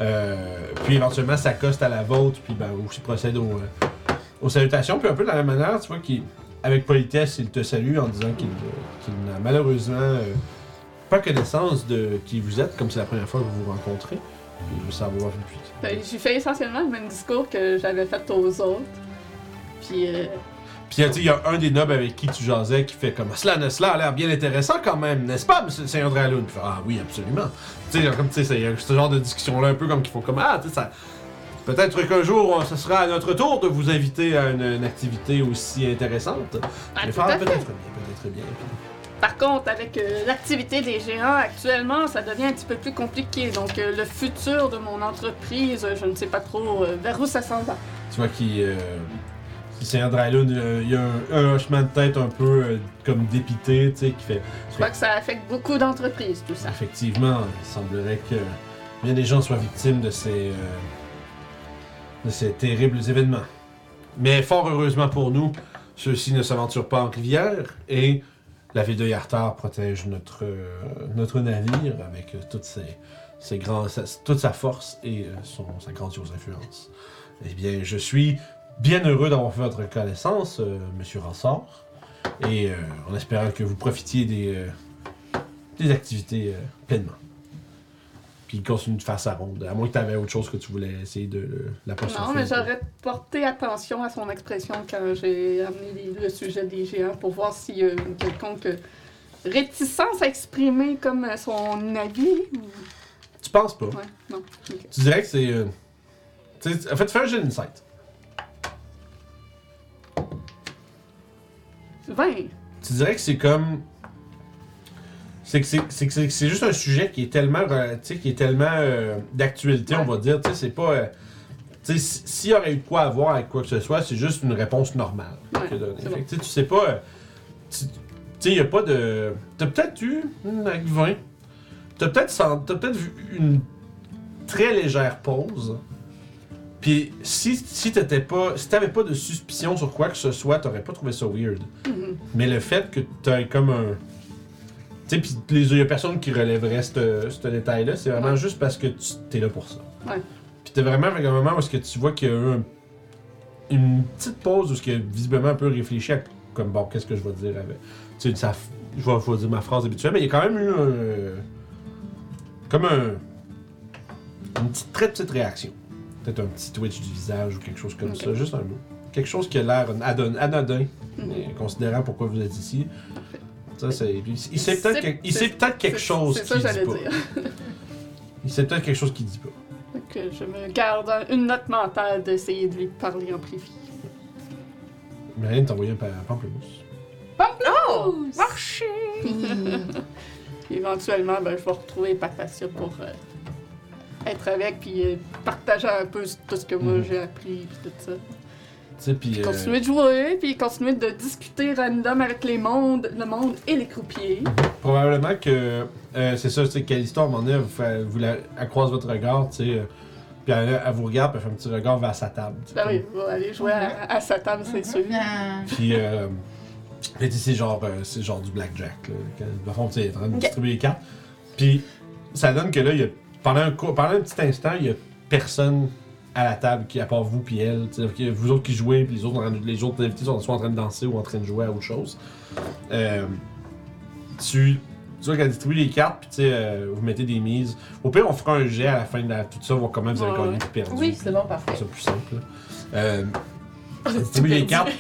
Euh, puis éventuellement s'accoste à la vôtre, puis ben, aussi procède aux, euh, aux salutations. Puis un peu de la même manière, tu vois, qu'il, avec politesse, il te salue en disant qu'il, qu'il n'a malheureusement euh, pas connaissance de qui vous êtes, comme c'est la première fois que vous vous rencontrez. Puis il veut savoir plus. Ben, J'ai fait essentiellement le même discours que j'avais fait aux autres. Puis, euh, il y a un des nobles avec qui tu jasais qui fait comme cela, cela a l'air bien intéressant quand même, n'est-ce pas, monsieur Saint Dralun? Puis il fait, ah oui, absolument. Sais, comme tu sais, c'est- ce genre de discussion-là un peu comme qu'il faut comme ah, tu sais, ça. Peut-être qu'un jour, on- ce sera à notre tour de vous inviter à une, une activité aussi intéressante. ah, peut-être bien, peut-être bien. Par contre, avec euh, l'activité des géants actuellement, ça devient un petit peu plus compliqué. Donc, euh, le futur de mon entreprise, je ne sais pas trop euh, vers où ça s'en va. Tu vois qu'il. Saint Dralun, euh, il y a un, un hochement de tête un peu euh, comme dépité, tu sais, qui fait. Je crois que ça affecte beaucoup d'entreprises, tout ça. Effectivement, il semblerait que bien des gens soient victimes de ces, euh, de ces terribles événements. Mais fort heureusement pour nous, ceux-ci ne s'aventurent pas en rivière et la ville de Yartar protège notre, euh, notre navire avec toutes ses, ses grands, sa- toute sa force et son, sa grandiose influence. Eh bien, je suis bien heureux d'avoir fait votre connaissance, euh, Monsieur Ransard, et euh, en espérant que vous profitiez des, euh, des activités euh, pleinement. Puis il continue de faire sa ronde, à moins que tu avais autre chose que tu voulais essayer de euh, l'apostropher. Non, mais j'aurais porté attention à son expression quand j'ai amené les- le sujet des géants pour voir s'il y a une quelconque réticence à exprimer comme son avis. ou- Tu penses pas? Ouais, non. Tu dirais que c'est. en fait, fais un jeu d'insight. 20. Tu dirais que c'est comme. C'est que c'est- c'est que c'est- c'est juste un sujet qui est tellement, qui est tellement euh, d'actualité, on va dire. Tu sais, c'est pas. euh, tu sais, si- s'il y aurait eu de quoi à voir avec quoi que ce soit, c'est juste une réponse normale. Ouais, que donner. bon. tu sais, tu sais pas. euh, Tu sais, il y a pas de. T'as peut-être eu. Avec 20. T'as peut-être t'as peut-être vu une très légère pause. Puis si, si t'étais pas. Si t'avais pas de suspicion sur quoi que ce soit, t'aurais pas trouvé ça weird. Mhm. Mais le fait que t'as comme un. Tu sais, pis il y a personne qui relèverait ce détail-là, c'est vraiment Ouais. juste parce que tu t'es là pour ça. Ouais. Pis t'es vraiment avec un moment où est-ce que tu vois qu'il y a eu un- une petite pause où ce a visiblement un peu réfléchi à comme bon, qu'est-ce que je vais dire avec. Tu sais, ça, je vais, je vais dire ma phrase habituelle, mais il y a quand même eu un. Comme un. Une petite, très petite réaction. Peut-être un petit twitch du visage ou quelque chose comme ça, juste un mot. quelque chose qui a l'air anodin, mais considérant pourquoi vous êtes ici. Ça, Il sait peut-être que- quelque chose C'est ça qu'il que dit j'allais pas. dire. Il sait peut-être quelque chose qu'il dit pas. Donc, je me garde un- une note mentale d'essayer de lui parler en privé. Marianne t'a envoyé un pa- pamplemousse. Oh! Marché! Puis éventuellement, ben, je vais retrouver Papacia pour euh, être avec, puis euh, partager un peu tout ce que moi Mhm. j'ai appris, puis tout ça. Tu sais, puis. euh, Continuer de jouer, puis continuer de discuter random avec les mondes, le monde et les croupiers. Probablement que euh, c'est ça, tu sais, Callisto, à un moment donné, elle, vous fait- vous la- elle croise votre regard, tu sais, puis elle, elle vous regarde, puis elle fait un petit regard vers sa table. tu sais, Ben oui, va aller jouer à, à sa table, c'est sûr. Puis, euh, puis, tu sais, c'est genre, euh, c'est genre du blackjack, là. Dans le fond, tu sais, elle est en train de distribuer les cartes. Puis, ça donne que là, il y a, pendant, un, cou- pendant un petit instant, il y a personne à la table, qui, à part vous puis elle. tu que vous autres qui jouez, puis les autres, les autres invités sont soit en train de danser ou en train de jouer à autre chose. Euh, tu, tu vois qu'elle distribue les cartes, puis tu sais, euh, vous mettez des mises. Au pire, on fera un jet à la fin de la- tout ça, voir comment vous avez Ouais, gagné ouais. perdu. Oui, c'est bon, parfait. C'est plus simple. là. Euh, les cartes.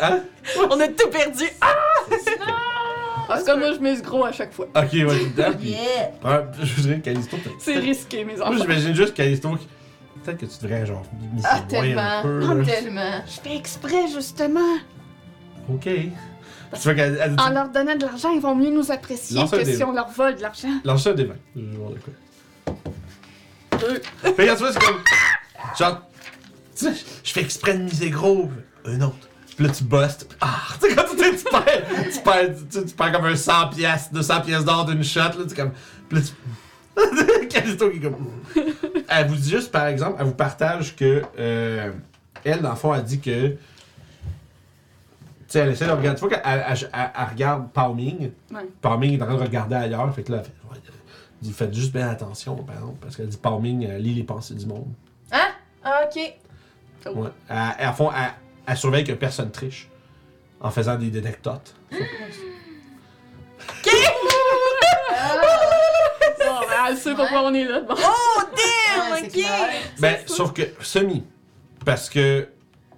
Hein? On a tout perdu! En tout cas, moi, je mise gros à chaque fois. Ok, ouais, dedans, puis. Yeah! Ouais, je dirais Callisto, t'as- C'est risqué, mes Moi, enfants. j'imagine juste Callisto qui. Peut-être que tu devrais, genre, misser Ah, tellement. peu. Ah, là. tellement. Je fais exprès, justement. Ok. Puis tu vois qu'elle elle dit. En leur donnant de l'argent, ils vont mieux nous apprécier Lance un que dé. si on leur vole de l'argent. Lance un des 20. Je vais voir de quoi. Deux. Fait que tu vois, c'est comme. Genre. Tu sais, je fais exprès de miser gros. Un autre. Puis là, tu bustes. Ah! Tu sais, quand tu, tu, tu perds. Tu perds, tu, tu perds comme un 100 pièces, 200 pièces d'or d'une shot, là. Tu comme. Puis là, tu. Callisto qui est comme. Elle vous dit juste, par exemple, elle vous partage que. euh, elle, dans le fond, elle dit que. Tu sais, elle essaie de regarder. Tu vois qu'elle elle- elle- elle regarde Palming. Ouais. Palming est en train de regarder ailleurs. Fait que là, elle fait. ouais, elle dit, faites juste bien attention, par exemple. Parce qu'elle dit Palming euh, lit les pensées du monde. Hein? Ah, ok. Ouais. Elle, à fond, elle, elle surveille que personne triche. En faisant des détectotes. Bon, ben, elle sait pourquoi on est là. Bon. Oh, damn! Ouais, c'est ok! clair. Ben, sauf que semi. Parce que.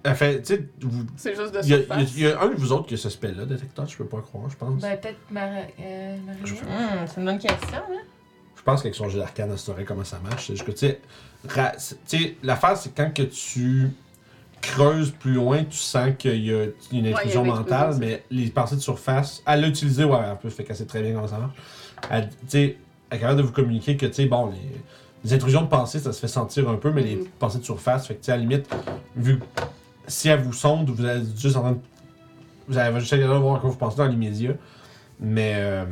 Elle fait. Tu sais, vous- C'est juste de il y, a- il y a- surface. il y a un de vous autres qui a ce spell-là, détecteur, je peux pas croire, je pense. Ben, peut-être Mar euh, Marie. Hum, c'est une bonne question, hein? Je pense qu'avec son jeu d'arcane, elle saurait comment ça marche. C'est juste que, tu sais, ra- c'est- tu sais, l'affaire, c'est quand que tu creuses plus loin, tu sens qu'il y a une intrusion mentale, mais les pensées de surface, elle l'a utilisé, ouais, un peu, fait qu'elle sait très bien comment ça marche. Elle, est capable de vous communiquer que, tu sais, bon, les, les intrusions de pensée, ça se fait sentir un peu, mais les Mhm. pensées de surface, fait que, tu sais, à la limite, vu que si elle vous sonde, vous êtes juste en train de. Vous allez juste aller voir à quoi vous pensez dans l'immédiat. Mais. Euh,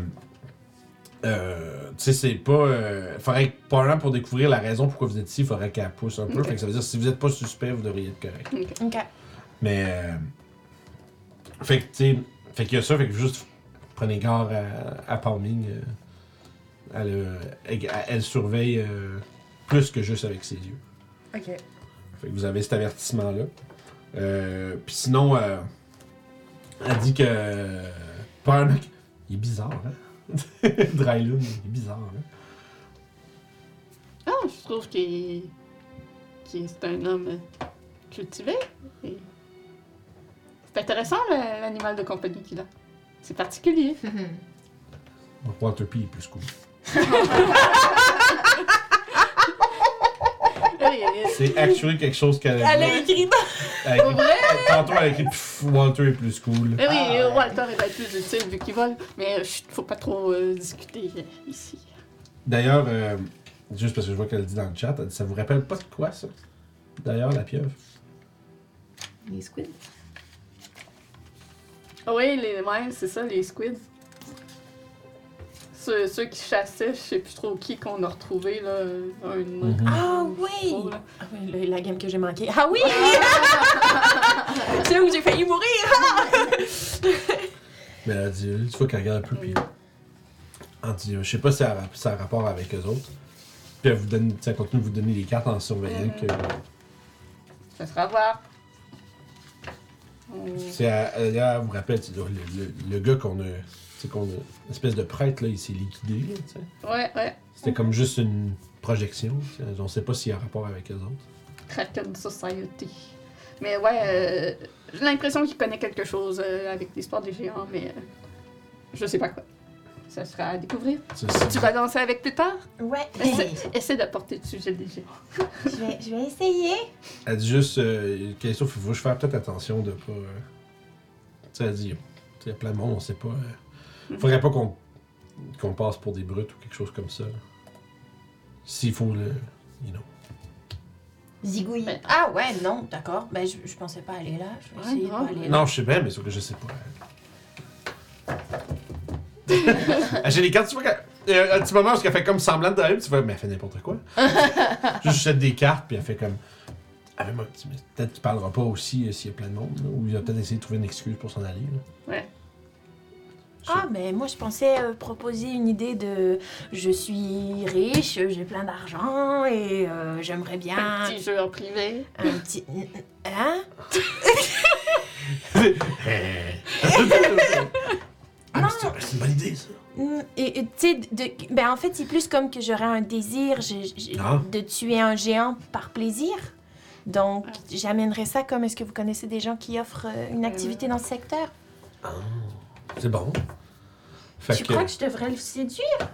euh, tu sais, c'est pas. Euh, faudrait que, probablement pour découvrir la raison pourquoi vous êtes ici, il faudrait qu'elle pousse un peu. Fait que ça veut dire si vous êtes pas suspect, vous devriez être correct. Ok. Mais. Euh, fait que, tu sais. Fait qu'il y a ça, fait que juste prenez garde à, à Palming. euh, elle, elle, elle surveille euh, plus que juste avec ses yeux. Ok. Fait que vous avez cet avertissement-là. Euh, Puis sinon, euh, elle dit que. Euh, que- Il est bizarre, hein? Dryloon, il est bizarre, hein? Ah, je trouve qu'il qu'il- c'est un homme cultivé. et C'est intéressant le- l'animal de compagnie qu'il a. C'est particulier. Walter P est plus cool. C'est actually quelque chose qu'elle Elle a écrit dans. elle a écrit- Tantôt, elle a écrit Pff, Walter est plus cool. Eh oui, euh, Walter est bien plus utile vu qu'il vole, mais euh, chut, faut pas trop euh, discuter euh, ici. D'ailleurs, euh, juste parce que je vois qu'elle dit dans le chat, elle dit Ça vous rappelle pas de quoi ça? D'ailleurs, la pieuvre. Les squids. Ah oui, les, ouais, c'est ça, les squids. Ceux, ceux qui chassaient, je sais plus trop qui qu'on a retrouvé, là. Un, Mhm. Ah un oui! là. Ah oui, la, la game que j'ai manquée. Ah oui! c'est là où j'ai failli mourir! Mais elle a dit Tu vois qu'elle regarde un peu, puis. Elle dit Je sais pas si ça a, ça a rapport avec eux autres. Puis elle, vous donne, elle continue de vous donner les cartes en surveillant Mhm. que. Ça sera voir. C'est à, elle, elle vous rappelle, le, le gars qu'on a, tu sais, qu'on a, une espèce de prêtre, là, il s'est liquidé, là, tu sais. Ouais, ouais. C'était comme juste une projection, tu sais. On sait pas s'il y a rapport avec eux autres. Kraken Society. Mais ouais, euh, j'ai l'impression qu'il connaît quelque chose euh, avec l'histoire des géants, mais euh, je sais pas quoi. Ça sera à découvrir. C'est ça. Tu vas danser avec plus tard? Ouais. Essaie, essaie d'apporter le sujet des géants. je, vais, je vais essayer. Elle dit juste, euh, question, faut, faut que je fasse peut-être attention de pas. euh, tu sais, elle dit, tu sais, il y a plein de monde, on sait pas. euh, faudrait pas qu'on qu'on passe pour des brutes ou quelque chose comme ça. S'il faut le. You know. Zigouille. Ouais. Ah ouais, non, d'accord. Ben, je, je pensais pas aller là. Je vais essayer de non. pas aller là. Non, je sais bien, mais sauf que je sais pas. J'ai les cartes, tu vois, qu'elle- euh, un petit moment où elle fait comme semblant d'arriver, puis tu vois, mais elle fait n'importe quoi. Juste jette des cartes, puis elle fait comme. Ah, mais moi, tu- mais peut-être qu'il parlera pas aussi euh, s'il y a plein de monde, là, ou il va peut-être essayer de trouver une excuse pour s'en aller. là. Ouais. Ah, mais moi, je pensais euh, proposer une idée de je suis riche, j'ai plein d'argent et euh, j'aimerais bien Un petit jeu en privé. un petit. Hein? ah, c'est une bonne idée, ça. Mm, Et et, tu sais, de- ben en fait, c'est plus comme que j'aurais un désir j'ai- j'ai- Ah. de tuer un géant par plaisir. Donc, j'amènerais ça comme est-ce que vous connaissez des gens qui offrent euh, une activité dans ce secteur? C'est bon. Fait tu que. crois que je devrais le séduire?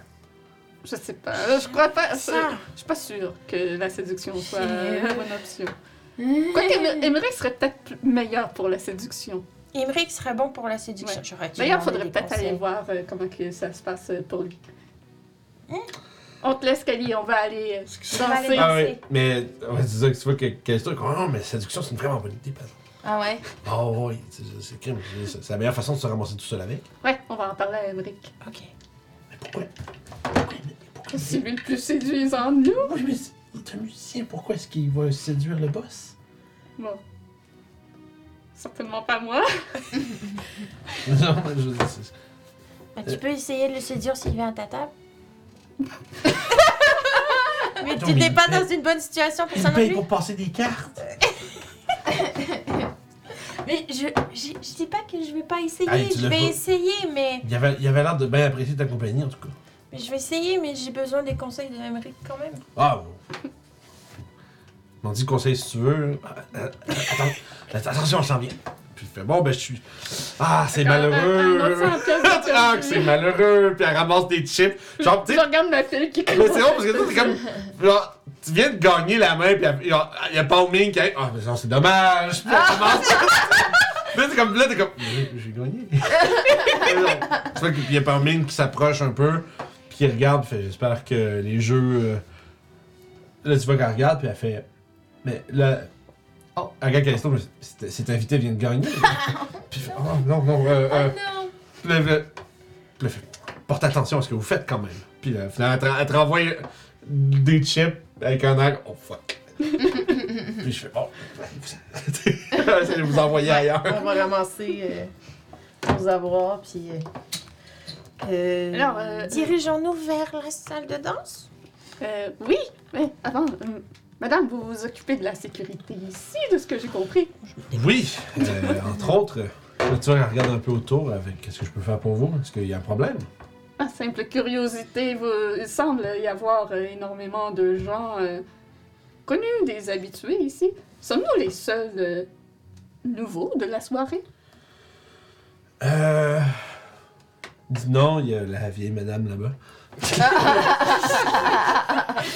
Je sais pas. Je crois pas. Ça. Je suis pas sûre que la séduction soit la bonne option. Quoique, Emery serait peut-être meilleur pour la séduction. Émeric serait bon pour la séduction. Ouais. D'ailleurs, il faudrait peut-être aller voir euh, comment que ça se passe euh, pour lui. On te laisse, Kali, on va aller euh, On va aller danser. Ah oui, mais on va dire que tu vois que quel truc. Oh non, mais séduction, c'est une vraiment bonne idée, par exemple. Ah ouais? Oh oui, c'est- c'est crime. C'est c'est la meilleure façon de se ramasser tout seul avec. Ouais, on va en parler à Emmerich. Ok. Mais pourquoi? Pourquoi, mais pourquoi? C'est lui le plus séduisant de nous. Oui, mais c'est- il est un musicien, pourquoi est-ce qu'il va séduire le boss? Bon. Certainement pas moi. Non, mais je veux dire, c'est- Ben, tu peux essayer de le séduire s'il vient à ta table. mais tu mais n'es pas paye- dans une bonne situation pour Il ça non paye plus. pour passer des cartes. Mais je, je, je dis pas que je vais pas essayer. Je vais essayer, mais, Il avait, il avait l'air de bien apprécier ta compagnie, en tout cas. mais je vais essayer, mais j'ai besoin des conseils de Emmerich quand même. Ah, bon. On dit conseil si tu veux. Ah, euh, attends, attention, on s'en vient. Puis il fait bon, ben je suis. Ah, c'est malheureux. ah, c'est malheureux. Puis elle ramasse des chips. Genre, tu Je sais, regarde ma fille qui Mais c'est drôle parce que toi, t'es comme. Genre, tu viens de gagner la main, pis il y a pas Ming qui. Ah, mais non, c'est dommage. Puis commence. Là, t'es comme. Là, t'es comme. J'ai gagné. tu vois qu'il y a pas Ming qui s'approche un peu, puis qui regarde, puis fait J'espère que les jeux. euh, Là, tu vois qu'elle regarde, puis elle fait. Mais là. Oh. Regarde Callisto, mais cet- invité vient de gagner. puis il fait, Oh non, non, euh, euh, non! puis puis porte attention à ce que vous faites quand même. Puis là, finalement, elle te renvoie des chips avec un air, oh fuck. Puis je fais, oh, je vais vous envoyer ailleurs. On va ramasser euh, nos avoirs, puis. euh, Euh, Alors, euh, Dirigeons-nous vers la salle de danse? Euh, oui, mais avant, euh, madame, vous vous occupez de la sécurité ici, de ce que j'ai compris. Oui, euh, entre autres, là, tu vois, elle regarde un peu autour avec qu'est-ce que je peux faire pour vous. Est-ce qu'il y a un problème? Ah, simple curiosité, vous- il semble y avoir euh, énormément de gens euh, connus, des habitués ici. Sommes-nous les seuls euh, nouveaux de la soirée? Euh. Non, il y a la vieille madame là-bas.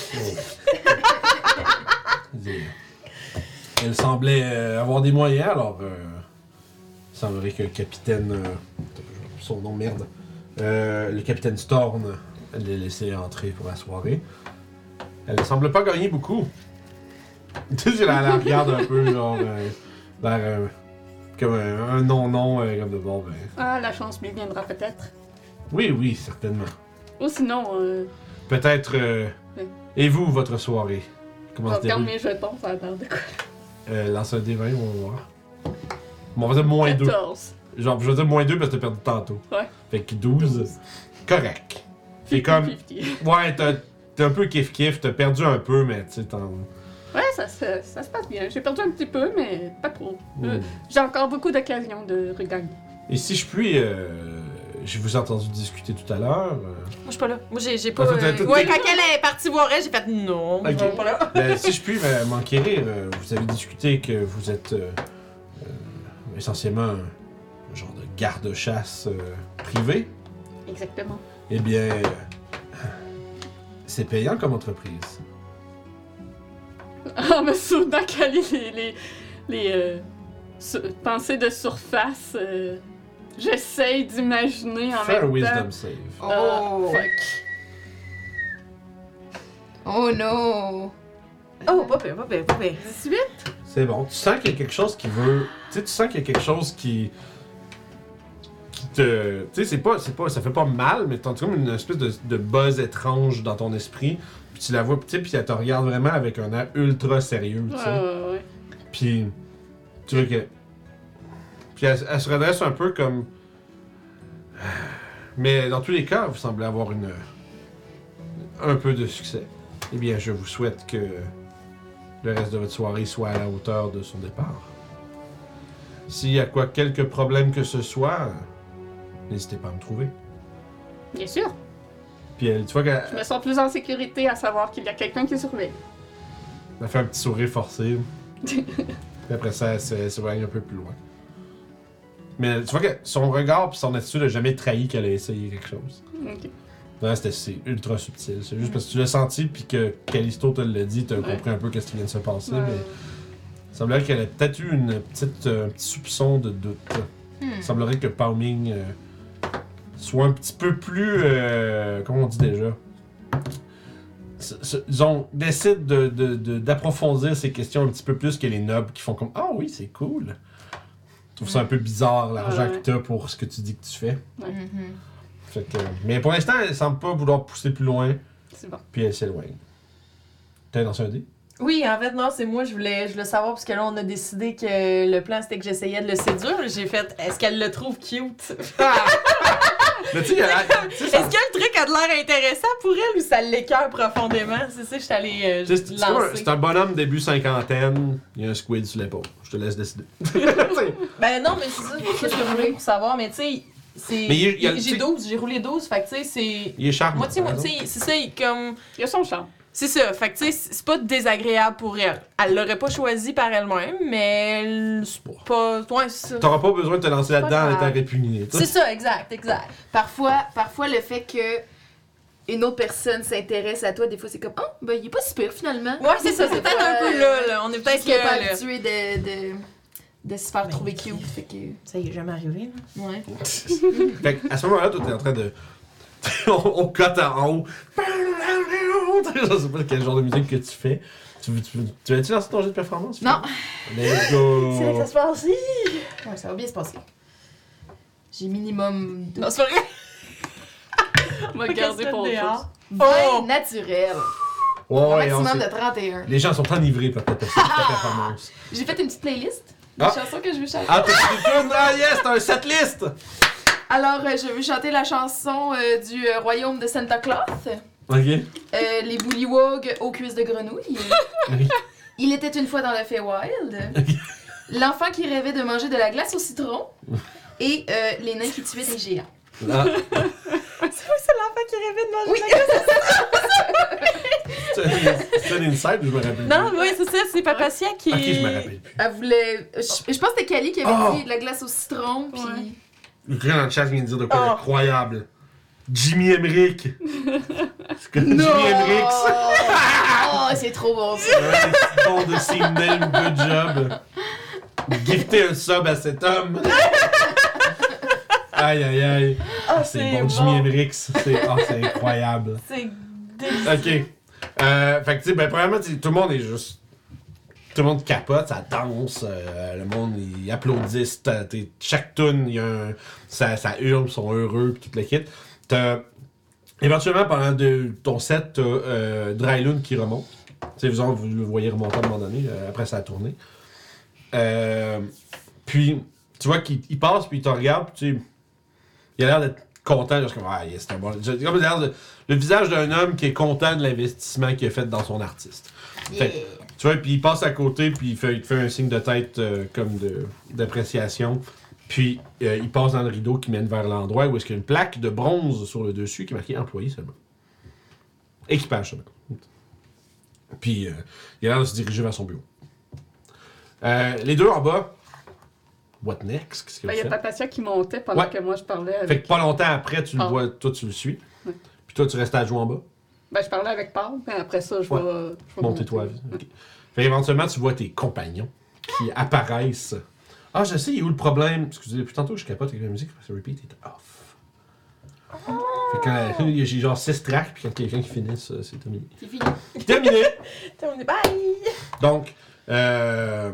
Elle semblait euh, avoir des moyens, alors euh, il semblerait que le capitaine. son nom, merde. Euh, le capitaine Storm l'ait laissé entrer pour la soirée. Elle ne semble pas gagner beaucoup. Tu sais, elle la regarde un peu, genre. euh, l'air, euh, comme un non-non, comme de bon, ben. Ah, la chance lui viendra peut-être. Oui, oui, certainement. Ou sinon, euh, Peut-être. euh, Oui. Et vous, votre soirée? Comment je se déroule? mes jetons, ça a l'air de quoi? euh, Lance un D20, on va voir. Bon, on va dire moins 2. 14. Genre, je vais dire moins 2 parce que t'as perdu tantôt. Ouais. Fait que 12. Correct. C'est comme. 50-50. Ouais, t'as t'es un peu kiff-kiff, t'as perdu un peu, mais tu sais, t'en. Ouais, ça, se- ça se passe bien. J'ai perdu un petit peu, mais pas trop. Euh. J'ai encore beaucoup d'occasions de regagner. Et si je puis euh, je vous ai entendu discuter tout à l'heure. euh, Moi, je suis pas là. Moi, j'ai j'ai pas. Ah, euh, Ouais, quand elle est partie voir elle, j'ai fait non. Ok. je pas là. ben, si je puis m'enquérir, euh, vous avez discuté que vous êtes euh, euh, essentiellement garde-chasse euh, privé. Exactement. Eh bien, euh, c'est payant comme entreprise. Ah, mais soudain qu'elle lit les, les, les euh, su- pensées de surface, euh, j'essaye d'imaginer en Fais un même wisdom temps. save. Ah, Oh. fuck. Oh non! Oh, pas pire, pas pire, pas pire. 18? C'est bon. Tu sens qu'il y a quelque chose qui veut. Tu sais, tu sens qu'il y a quelque chose qui. Te. Tu sais, c'est pas, c'est pas. Ça fait pas mal, mais t'as comme une espèce de, de buzz étrange dans ton esprit. Puis tu la vois, tu puis elle te regarde vraiment avec un air ultra sérieux, tu sais. ouais, ouais. Puis. Tu vois que. Puis elle, elle se redresse un peu comme. Mais dans tous les cas, vous semblez avoir une. un peu de succès. Eh bien, je vous souhaite que le reste de votre soirée soit à la hauteur de son départ. S'il y a quoi, quelques problèmes que ce soit, n'hésitez pas à me trouver. Bien sûr. Puis elle, tu vois qu'elle Je me sens plus en sécurité à savoir qu'il y a quelqu'un qui surveille. elle fait un petit sourire forcé. Puis après ça, elle s'éloigne un peu plus loin. Mais tu vois que son regard puis son attitude n'a jamais trahi qu'elle a essayé quelque chose. Ok. Non, c'était c'est ultra subtil. C'est juste parce que tu l'as senti puis que Callisto te l'a dit, t'as Ouais. compris un peu qu'est-ce qui vient de se passer. Ouais. Mais il semblerait qu'elle ait peut-être eu une petite, euh, un petit soupçon de doute. Hmm. Il semblerait que Palming euh, soit un petit peu plus. euh, comment on dit déjà? Disons, décide de- de- de- d'approfondir ces questions un petit peu plus que les nobles qui font comme Ah oui, c'est cool. Je trouve ça un peu bizarre l'argent Ouais. que t'as pour ce que tu dis que tu fais. Mhm. Fait que- mais pour l'instant, elle semble pas vouloir pousser plus loin, C'est bon. puis elle s'éloigne. T'as lancé un dé? Oui, en fait, non, c'est moi, je voulais, je voulais savoir, parce que là, on a décidé que le plan, c'était que j'essayais de le séduire. J'ai fait, est-ce qu'elle le trouve cute? Mais tu sais, ça- Est-ce que le truc a de l'air intéressant pour elle ou ça l'écœure profondément? C'est ça je suis allée euh, c'est un- lancer. c'est un bonhomme début cinquantaine, il y a un squid sur l'épaule. Je te laisse décider. Ben non, mais c'est ça, c'est ce que je voulais pour savoir, mais tu sais, c'est. Mais il- il y a- J'ai 12, j'ai roulé 12, fait que tu sais, c'est. Il est charmant. Moitié, moitié, c'est ça, il- comme. Il y a son charme. C'est ça, fait que tu sais, c'est pas désagréable pour elle. Elle l'aurait pas choisi par elle-même, mais c'est pas. Ouais, c'est ça. T'auras pas besoin de te lancer là-dedans en étant répugné. tu sais. C'est ça, exact, exact. Parfois, parfois, le fait que une autre personne s'intéresse à toi, des fois, c'est comme, oh, ben, il est pas super finalement. Ouais, c'est ça, c'est peut-être un peu là, là. On est Peut-être pas là, habitué de, de, de se faire Ben, trouver cute. Fait que, Ça y est jamais arrivé, là. ouais. Fait que, à ce moment-là, toi, t'es en train de. on, on cote en haut. Je sais pas quel genre de musique que tu fais. Tu, veux- tu, tu vas-tu lancer ton jeu de performance? Non. Let's go! C'est là que ça se passe. Ouais, ça va bien se passer. J'ai minimum de Non, c'est pas vrai. On va garder pour autre chose. 20 Oh! naturel. Ouais, Un maximum de 31. Les gens sont enivrés par ta, ta performance. J'ai fait une petite playlist de Ah. chansons que je veux chanter. Ah, t'as des tunes? Ah, yes, t'as un setlist! Alors, euh, je veux chanter la chanson euh, du euh, royaume de Santa Claus. Ok. Euh, les Bullywogs aux cuisses de grenouille. Oui. Il était une fois dans le Feywild. L'enfant qui rêvait de manger de la glace au citron. Et euh, les nains qui tuaient des géants. Ah, C'est vrai, c'est l'enfant qui rêvait de manger Oui. c'est c'est un inside je me rappelle Non, plus? oui, c'est ça, c'est Papacia qui. Ok, je me rappelle plus. Elle voulait. Je, je pense que c'était Kali qui avait Oh. dit de la glace au citron. Puis. Ouais. Le gars dans le chat vient de dire de quoi Oh. incroyable. Jimmy Emmerich. C'est comme Jimmy Emmerich? Oh, c'est trop bon ça. Un bon de name, good job. Gifter un sub à cet homme. Aïe aïe aïe. Ah, c'est bon, Jimmy Emmerich. C'est ah, c'est incroyable. C'est délicieux. Ok. Euh, fait que, tu sais, ben, premièrement, tout le monde est juste. Tout le monde capote, ça danse, euh, le monde, il applaudissent. chaque tune, y a un. Ça, ça hurle, ils sont heureux, pis tout le kit. Éventuellement, pendant ton set, t'as euh, Drylun qui remonte. Tu sais, vous, en- vous le voyez remonter à un moment donné, euh, après sa tournée. Euh, puis, tu vois qu'il il passe, puis il te regarde, puis tu il a l'air d'être content, juste comme, ah, yes, c'est un bon. j'ai- comme l'air le visage d'un homme qui est content de l'investissement qu'il a fait dans son artiste. Tu vois, puis il passe à côté, puis il, fait, il te fait un signe de tête euh, comme d'appréciation. Puis euh, il passe dans le rideau qui mène vers l'endroit où est-ce qu'il y a une plaque de bronze sur le dessus qui est marquée employé seulement. Équipage seulement. Puis euh, il a l'air de se diriger vers son bureau. Les deux en bas. What next? Qu'est-ce que Ben, Il y a? Papacia qui montait pendant Ouais. que moi je parlais avec. Fait que pas longtemps après, tu le Ah. vois, toi tu le suis. Ouais. Puis toi tu restes à jouer en bas. Ben, je parlais avec Paul, mais après ça, je vais. Ouais. je vais Monter toi à vie. Ok. Fait éventuellement, tu vois tes compagnons qui apparaissent. Ah, je sais, il est où le problème? Excusez, depuis tantôt, je capote avec la musique parce que repeat est off. Fait que quand il y a j'ai genre 6 tracks, puis quand quelqu'un qui finit, ça, c'est terminé. C'est fini. Terminé! Est bye! Donc, euh,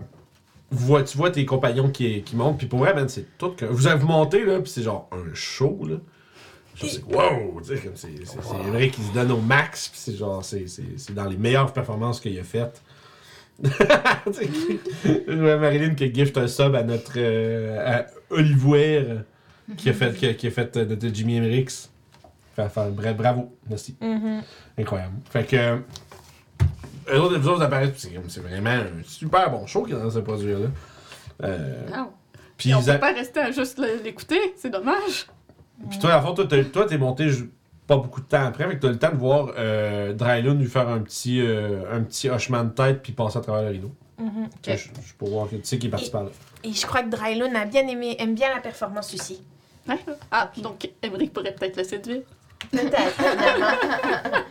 vois- tu vois tes compagnons qui, qui montent, puis pour vrai, man, c'est tout que. Vous avez vous montez, là, puis c'est genre un show, là. Wow! Tu sais, comme c'est c'est- c'est vrai qu'il se donne au max, puis c'est genre, c'est- dans les meilleures performances qu'il a faites. Marilyn qui gift un sub à notre. euh, à Olivier, qui a fait, qui a, qui a fait euh, notre Jimi Hendrix. Fait, fait, bra- bravo, merci. Mhm. Incroyable. Fait que. Eux autres, vous autres apparaissent, puis c'est comme- c'est vraiment un super bon show qui est dans ce produit-là. Euh, puis on ils peut a- pas rester à juste l'écouter, c'est dommage. Puis toi, à fond, toi, t'es, toi, t'es monté pas beaucoup de temps après, fait que t'as le temps de voir euh, Drylun lui faire un petit, euh, un petit hochement de tête puis passer à travers le rideau. Mhm. Je, je- je peux voir que tu sais qu'il est parti par là. Et je crois que Drylun a bien aimé, aime bien la performance aussi. Ah, donc Emmerich pourrait peut-être le séduire. Peut-être, finalement.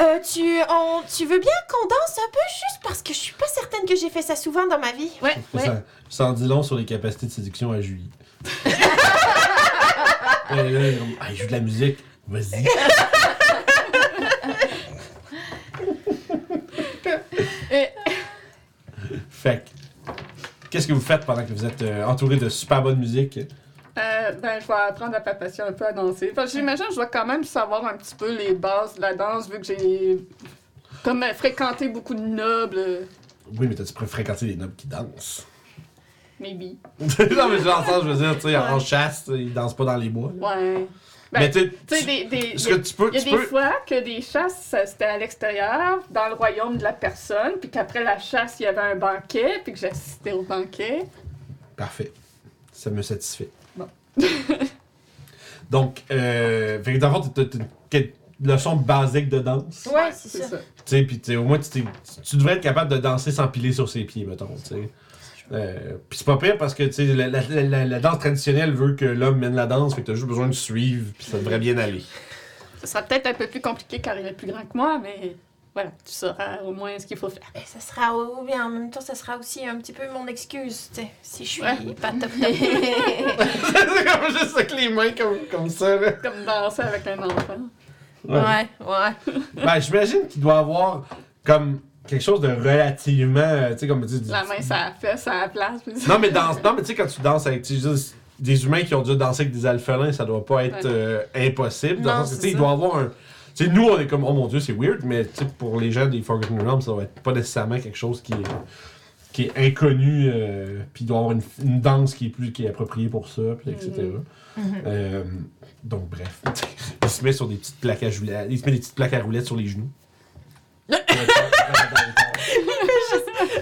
Euh, tu, on- tu veux bien qu'on danse un peu juste parce que je suis pas certaine que j'ai fait ça souvent dans ma vie? Ouais, ouais. Ça, ça en dit long sur les capacités de séduction à Julie. Là, ah, il joue de la musique. Vas-y. Fait que, qu'est-ce que vous faites pendant que vous êtes euh, entouré de super bonne musique? Euh, ben, je vais apprendre à Papatia un peu à danser. Parce que j'imagine que je dois quand même savoir un petit peu les bases de la danse, vu que j'ai comme euh, fréquenté beaucoup de nobles. Oui, mais t'as-tu fréquenté des nobles qui dansent? Maybe. non, mais dans le sens, je veux dire, tu sais, en chasse, ils dansent pas dans les bois. là. Ouais. Ben, mais tu Tu sais, des, des, ce il y a- que tu peux, il y a des peux, fois que des chasses, ça, c'était à l'extérieur, dans le royaume de la personne, puis qu'après la chasse, il y avait un banquet, puis que j'assistais au banquet. Parfait. Ça me satisfait. Bon. Donc, euh, fait que dans le leçon basique de danse. Ouais, c'est ça. Tu sais, sais, au moins, tu devrais être capable de danser sans piler sur ses pieds, mettons, tu sais. Euh, pis c'est pas pire parce que, tu sais, la, la- la- la danse traditionnelle veut que l'homme mène la danse, fait que t'as juste besoin de suivre, pis ça devrait bien aller. Ce sera peut-être un peu plus compliqué car il est plus grand que moi, mais voilà, tu sauras au moins ce qu'il faut faire. Et ça sera, ou bien en même temps, ça sera aussi un petit peu mon excuse, tu sais, si je suis Ouais. pas top top. c'est comme juste avec les mains comme, comme ça, là. Comme danser avec un enfant. ouais, ouais. Ben, j'imagine qu'il doit avoir comme quelque chose de relativement, euh, tu sais, comme tu dis. La main, ça a fait, ça a place. puis- Non, mais dans, non, mais tu sais, quand tu danses avec juste des humains qui ont dû danser avec des alphelins, ça doit pas être Ouais. euh, impossible. Dans Non, sens il doit avoir un. Tu sais, nous, on est comme, oh mon dieu, c'est weird, mais tu sais, pour les gens des Forgotten Realms, ça doit être pas nécessairement quelque chose qui est, qui est inconnu, euh, puis il doit avoir une, une danse qui est plus qui est appropriée pour ça, puis etc. Mhm. Euh, donc, bref. il se met sur des petites plaques à roulettes. Il se met des petites plaques à roulettes sur les genoux.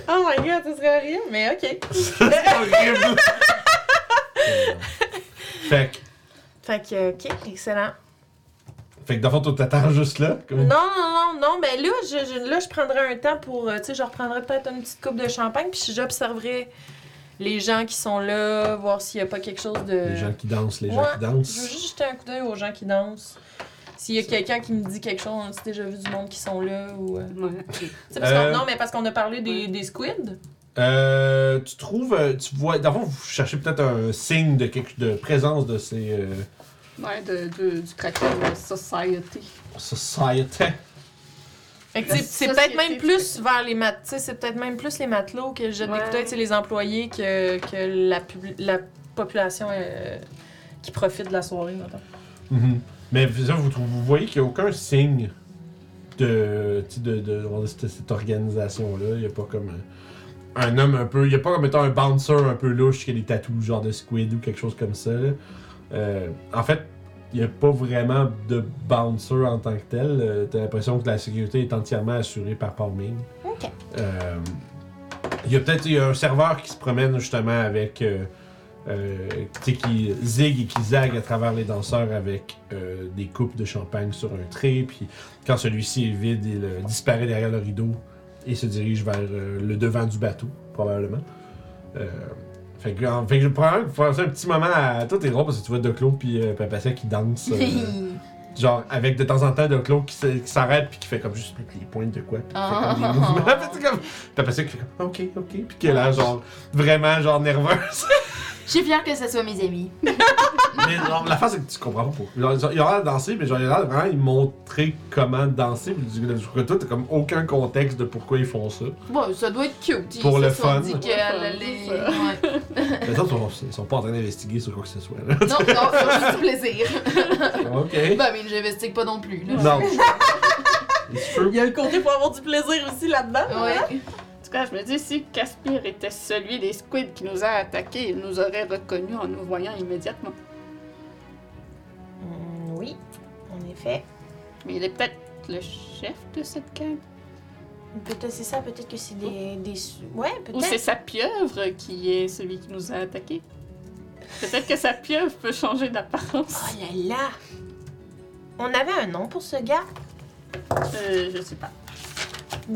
Oh my god, ça serait horrible, mais ok. c'est horrible! fait que. Fait que, ok, excellent. Fait que dans le fond, toi, t'attends juste là. Comme... Non, non, non, non, mais là, je, je- là, je prendrais un temps pour, euh, tu sais, je reprendrais peut-être une petite coupe de champagne, puis j'observerais les gens qui sont là, voir s'il y a pas quelque chose de... Les gens qui dansent, les gens qui Je veux dansent. juste jeter un coup d'œil aux gens qui dansent. S'il y a quelqu'un qui me dit quelque chose, on a déjà vu du monde qui sont là, ou... euh, Ouais. parce Euh, qu'on- non, mais parce qu'on a parlé des, ouais. des squids. Euh, tu trouves, euh, tu vois, fond, vous cherchez peut-être un signe de, quelque, de présence de ces euh, Ouais, de, de- du Kraken Society. society. Fait que La c'est- peut-être même plus vers les mat, tu sais, c'est peut-être même plus les matelots que des Ouais. les employés que, que la, pub- la population euh, qui profite de la soirée, mettons. Mhm. Mais vous, vous, voyez qu'il n'y a aucun signe de, tu sais, de, de, de cette, cette organisation-là. Il n'y a pas comme un, un homme un peu. Il n'y a pas comme étant un bouncer un peu louche qui a des tatous genre de squid ou quelque chose comme ça. Euh, en fait, il n'y a pas vraiment de bouncer en tant que tel. Euh, T'as l'impression que la sécurité est entièrement assurée par Paul Ming. Ok. Euh, Il y a peut-être un serveur qui se promène justement avec. Euh, qui zig et qui zague à travers les danseurs avec euh, des coupes de champagne sur un trait. Puis quand celui-ci est vide, il euh, disparaît derrière le rideau et se dirige vers euh, le devant du bateau, probablement. Fait que, en- fait que je prends un, faire ça un petit moment à. Toi, t'es drôle parce que tu vois Doclo puis euh, Papacia qui dansent. euh, genre, avec de temps en temps Doclo qui s'arrête puis qui fait comme juste les pointes de quoi. Puis qui fait comme des Ah. mouvements. Puis comme. Papacia qui fait comme ok, ok. Puis qui a l'air genre vraiment genre nerveuse. Je suis fière que ce soit mes amis. mais genre, la face c'est que tu comprends pas pourquoi. Genre, genre, il a l'air de danser, mais genre, il a l'air de vraiment il montrer comment danser. Puis du coup, toi, t'as comme aucun contexte de pourquoi ils font ça. Bon, ça doit être cute. Pour Ils le se sont fun. dit Ouais. Les autres, sont, ils sont pas en train d'investiguer sur quoi que ce soit. Là. Non, non, c'est juste du plaisir. ok. Ben, mais j'investigue pas non plus. Là. Non. Il y a un côté pour avoir du plaisir aussi là-dedans. Ouais. En tout cas, je me dis, si Caspir était celui des squids qui nous a attaqués, il nous aurait reconnus en nous voyant immédiatement. Hmm, oui, en effet. Mais il est peut-être le chef de cette gang. Peut-être c'est ça, peut-être que c'est des, des. Ouais, Ou c'est peut-être. sa pieuvre qui est celui qui nous a attaqués. Peut-être que sa pieuvre peut changer d'apparence. Oh là là! On avait un nom pour ce gars? Euh, je sais pas.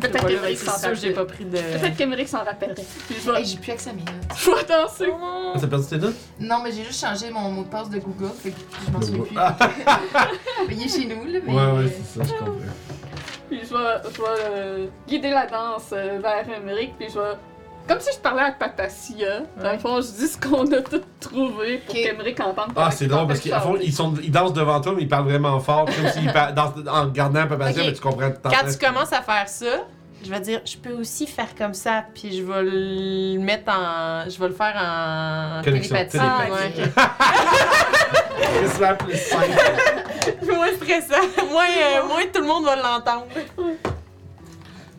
Peut-être pas le que c'est sûr, sûr, j'ai pas pris de. Peut-être qu'Emeric s'en rappellerait. Puis je vais, Hey, j'ai plus accès à mes notes. je vais danser. Ah, T'as perdu tes notes? Non, mais j'ai juste changé mon mot de passe de Google, fait que je m'en souviens plus. Ah, Mais il est chez nous, là. Mais... ouais, ouais, c'est ça, je comprends. Puis je vais, je vais euh, guider la danse euh, vers Emeric. Puis je vais. Comme si je parlais à Papacia. Dans le fond, je dis ce qu'on a tout trouvé pour Ok. qu'Emeric entende. Ah, c'est drôle parce qu'à fond, ils, sont, ils dansent devant toi, mais ils parlent vraiment fort, comme s'ils par- dansent en regardant un peu passer, Ok. mais tu comprends. Quand tu commences à faire ça, je vais dire, je peux aussi faire comme ça, puis je vais le mettre en. Je vais le faire en Connexion télépathie. télépathie. Ah, Qu'est-ce que plus simple? moins stressant. moins, euh, moins tout le monde va l'entendre.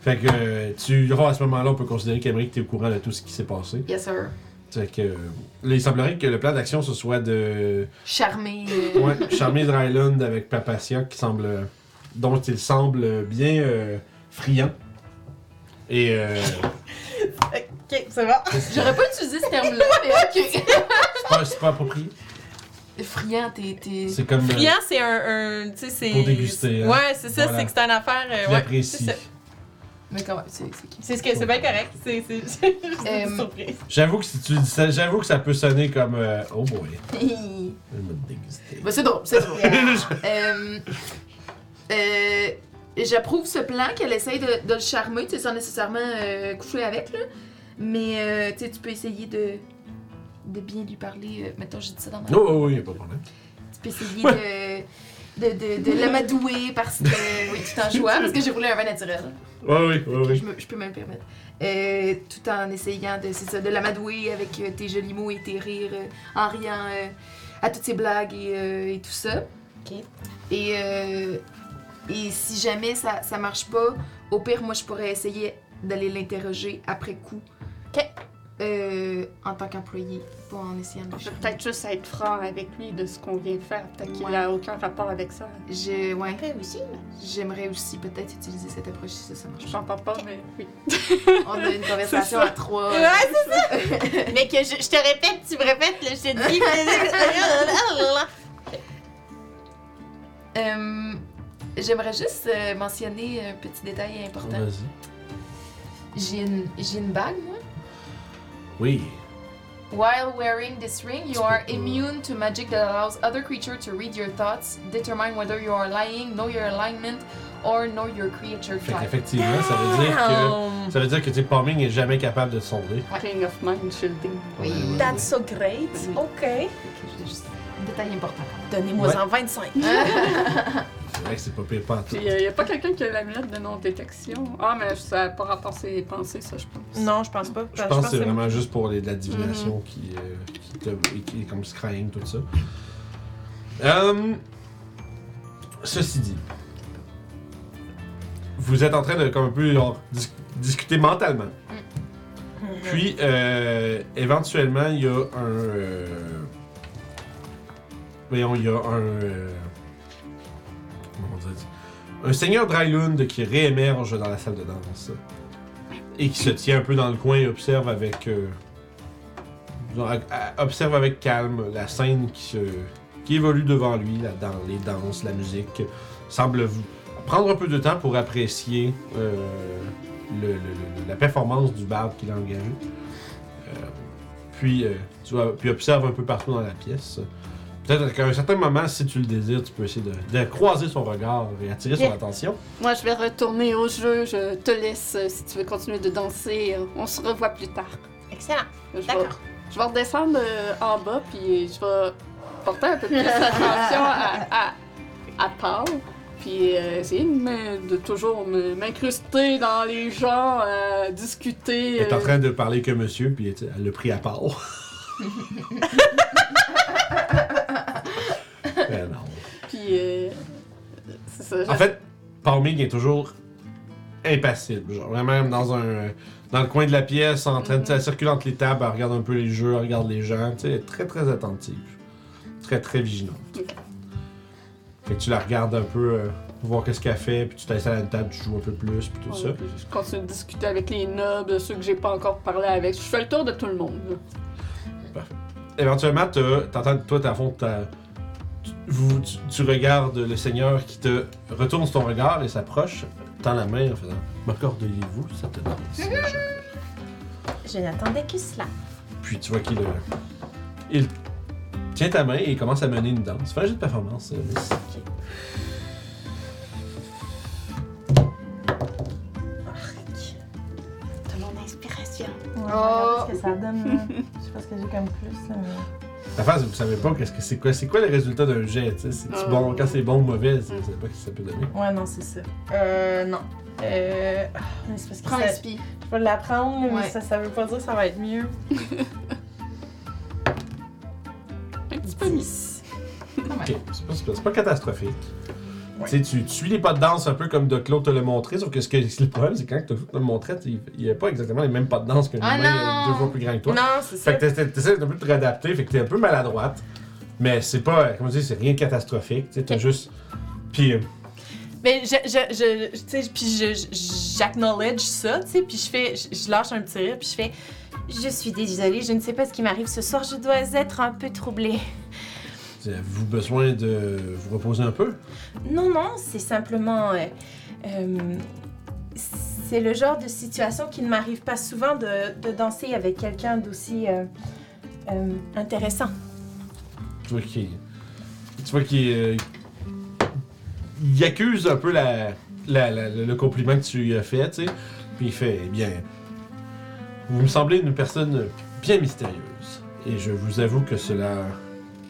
Fait que euh, tu, à ce moment-là, on peut considérer qu'Emeric, t'es au courant de tout ce qui s'est passé. Yes, sir. Fait que. euh, là, il semblerait que le plan d'action, ce soit de. Charmé. euh, Ouais, charmer Dryland avec Papacia, qui semble. dont il semble bien euh, friand. Et. Euh, Ok, ça va. J'aurais pas utilisé ce terme-là, mais ok. c'est pas, c'est pas approprié. Friand, t'es. t'es- C'est comme. euh, Friand, c'est un, un- Tu sais, c'est. Pour déguster, hein. Ouais, c'est ça, Voilà. c'est que c'est une affaire. euh, ouais, c'est. Mais quand même, c'est qui? C'est ce que c'est bien correct. C'est juste Euh, une surprise. J'avoue que si tu dis ça, j'avoue que ça peut sonner comme. euh, oh boy. Ben, c'est drôle, c'est drôle. Euh, euh, J'approuve ce plan qu'elle essaye de, de le charmer, tu sais, sans nécessairement euh, coucher avec, là. Mais euh, tu sais, tu peux essayer de, de bien lui parler. euh, mettons, j'ai dit ça dans ma. Oh, oh, oui, y a pas de problème. Tu peux essayer de, de, de, de l'amadouer parce que. Oui, tout en jouant, parce que j'ai roulé un vin naturel. Ouais, oui, oui, oui. Je, me- je peux me le permettre. Euh, tout en essayant de, c'est ça, de l'amadouer avec euh, tes jolis mots et tes rires, euh, en riant euh, à toutes ses blagues et, euh, et tout ça. Ok. Et, euh, et si jamais ça, ça marche pas, au pire, moi, je pourrais essayer d'aller l'interroger après coup. Ok. Euh, en tant qu'employé, pas en essayant de On peut peut-être juste être franc avec lui de ce qu'on vient de faire. Peut-être qu'il Ouais. n'a aucun rapport avec ça. Je, ouais, Après aussi. j'aimerais aussi peut-être utiliser cette approche si ça, marche. J'en parle pas, mais oui. On a une conversation à trois. Ouais, c'est ça. Mais que je, je te répète, tu me répètes, là, je te dis. Euh, J'aimerais juste euh, mentionner un petit détail important. Vas-y. J'ai une, j'ai une bague, moi. Oui. While wearing this ring, you are immune to magic that allows other creatures to read your thoughts, determine whether you are lying, know your alignment, or know your creature Fait type. qu'effectivement, ça veut dire que. Ça veut dire que tu sais, Palming est jamais capable de te sonder. King of Mind Shielding. Oui. That's so great. Oui. OK. Je- juste- Détail important. Donnez-moi en 25. C'est vrai que c'est pas pire pas tout. Il n'y a pas quelqu'un qui a l'amulette de non-détection? Ah, mais ça n'a pas rapport à ses pensées, ça, je pense. Non, je pense pas. Je pense que c'est vraiment juste pour les, la divination qui, euh, qui, est comme scrying, tout ça. Euh, ceci dit, vous êtes en train de comme un peu genre, dis- discuter mentalement. Puis, euh, éventuellement, il y a un. euh, voyons, il y a un. euh, Un seigneur Drylund qui réémerge dans la salle de danse. et qui se tient un peu dans le coin et observe avec. euh, observe avec calme la scène qui, évolue devant lui, les danses, la musique. Semble prendre un peu de temps pour apprécier euh, la performance du barde qu'il a engagé. Puis observe un peu partout dans la pièce. Peut-être qu'à un certain moment, si tu le désires, tu peux essayer de, de croiser son regard et attirer son attention. Moi, je vais retourner au jeu. Je te laisse euh, si tu veux continuer de danser. euh, On se revoit plus tard. Excellent. D'accord. je vais redescendre euh, en bas, puis je vais porter un peu plus attention à, à, à Paul. Puis euh, essayer de, toujours m'incruster dans les gens, euh, discuter. Elle est en train de parler que monsieur, puis elle l'a pris à part. Ben non. Puis, euh, c'est ça. En fait, Palmig est toujours impassible. Genre, vraiment dans un. Dans le coin de la pièce, en train de elle circule entre les tables, elle regarde un peu les jeux, elle regarde les gens. Tu sais, elle est très très attentive. Très très vigilante. Ok. Fait que tu la regardes un peu, euh, voir qu'est-ce qu'elle fait, puis tu t'installes à une table, tu joues un peu plus, puis tout Ouais, ça. puis Je continue de discuter avec les nobles, ceux que j'ai pas encore parlé avec. Je fais le tour de tout le monde. là. Éventuellement, t'as- t'entends, toi, t'as fond, t'as- tu, vous- tu- tu regardes le seigneur qui te retourne son regard et s'approche, tend la main en faisant M'accorderiez-vous cette danse? Je n'attendais que cela. Puis tu vois qu'il euh, il tient ta main et il commence à mener une danse. Fais un jeu de performance, euh, Miss. De mon inspiration. Oh. regarde ce que ça donne. là. Je sais pas ce que j'ai comme plus. mais- La phase, vous savez pas qu'est-ce que c'est quoi, c'est quoi le résultat d'un jet, tu sais, c'est Ah. bon, quand c'est bon ou mauvais, vous savez pas ce que ça peut donner. Ouais, non, c'est ça. Euh, non. Euh. ah, mais c'est parce que Prends ça- l'inspi. Je vais l'apprendre, mais Ouais. ça, ça veut pas dire que ça va être mieux. Un petit peu mis. 10. Quand même. Ok, pas- c'est pas catastrophique. Ouais. Tu tu, suis les pas de danse un peu comme de Claude te l'a montré, sauf que ce que le problème, c'est quand Claude te le montrait, il n'y a pas exactement les mêmes pas de danse qu'un Ah euh, deux fois plus grand que toi. Non, c'est ça. Fait que t'essaies- un peu de te réadapter, fait que t'es un peu maladroite. Mais c'est pas, comme je dis, c'est rien de catastrophique. Tu t'as juste. Puis, euh, Mais je, je, je, tu sais, puis je, je- j'acknowledge ça, tu sais, puis je fais, je, je lâche un petit rire, puis je fais, je suis désolée, je ne sais pas ce qui m'arrive ce soir, je dois être un peu troublée. Avez-vous besoin de vous reposer un peu? Non, non, c'est simplement, euh, euh, c'est le genre de situation qui ne m'arrive pas souvent de, de danser avec quelqu'un d'aussi euh, euh, intéressant. Tu vois qu'il. Tu vois qu'il. euh, il accuse un peu la, la- la- le le compliment que tu lui as fait, tu sais. Puis il fait, eh bien. Vous me semblez une personne bien mystérieuse. Et je vous avoue que cela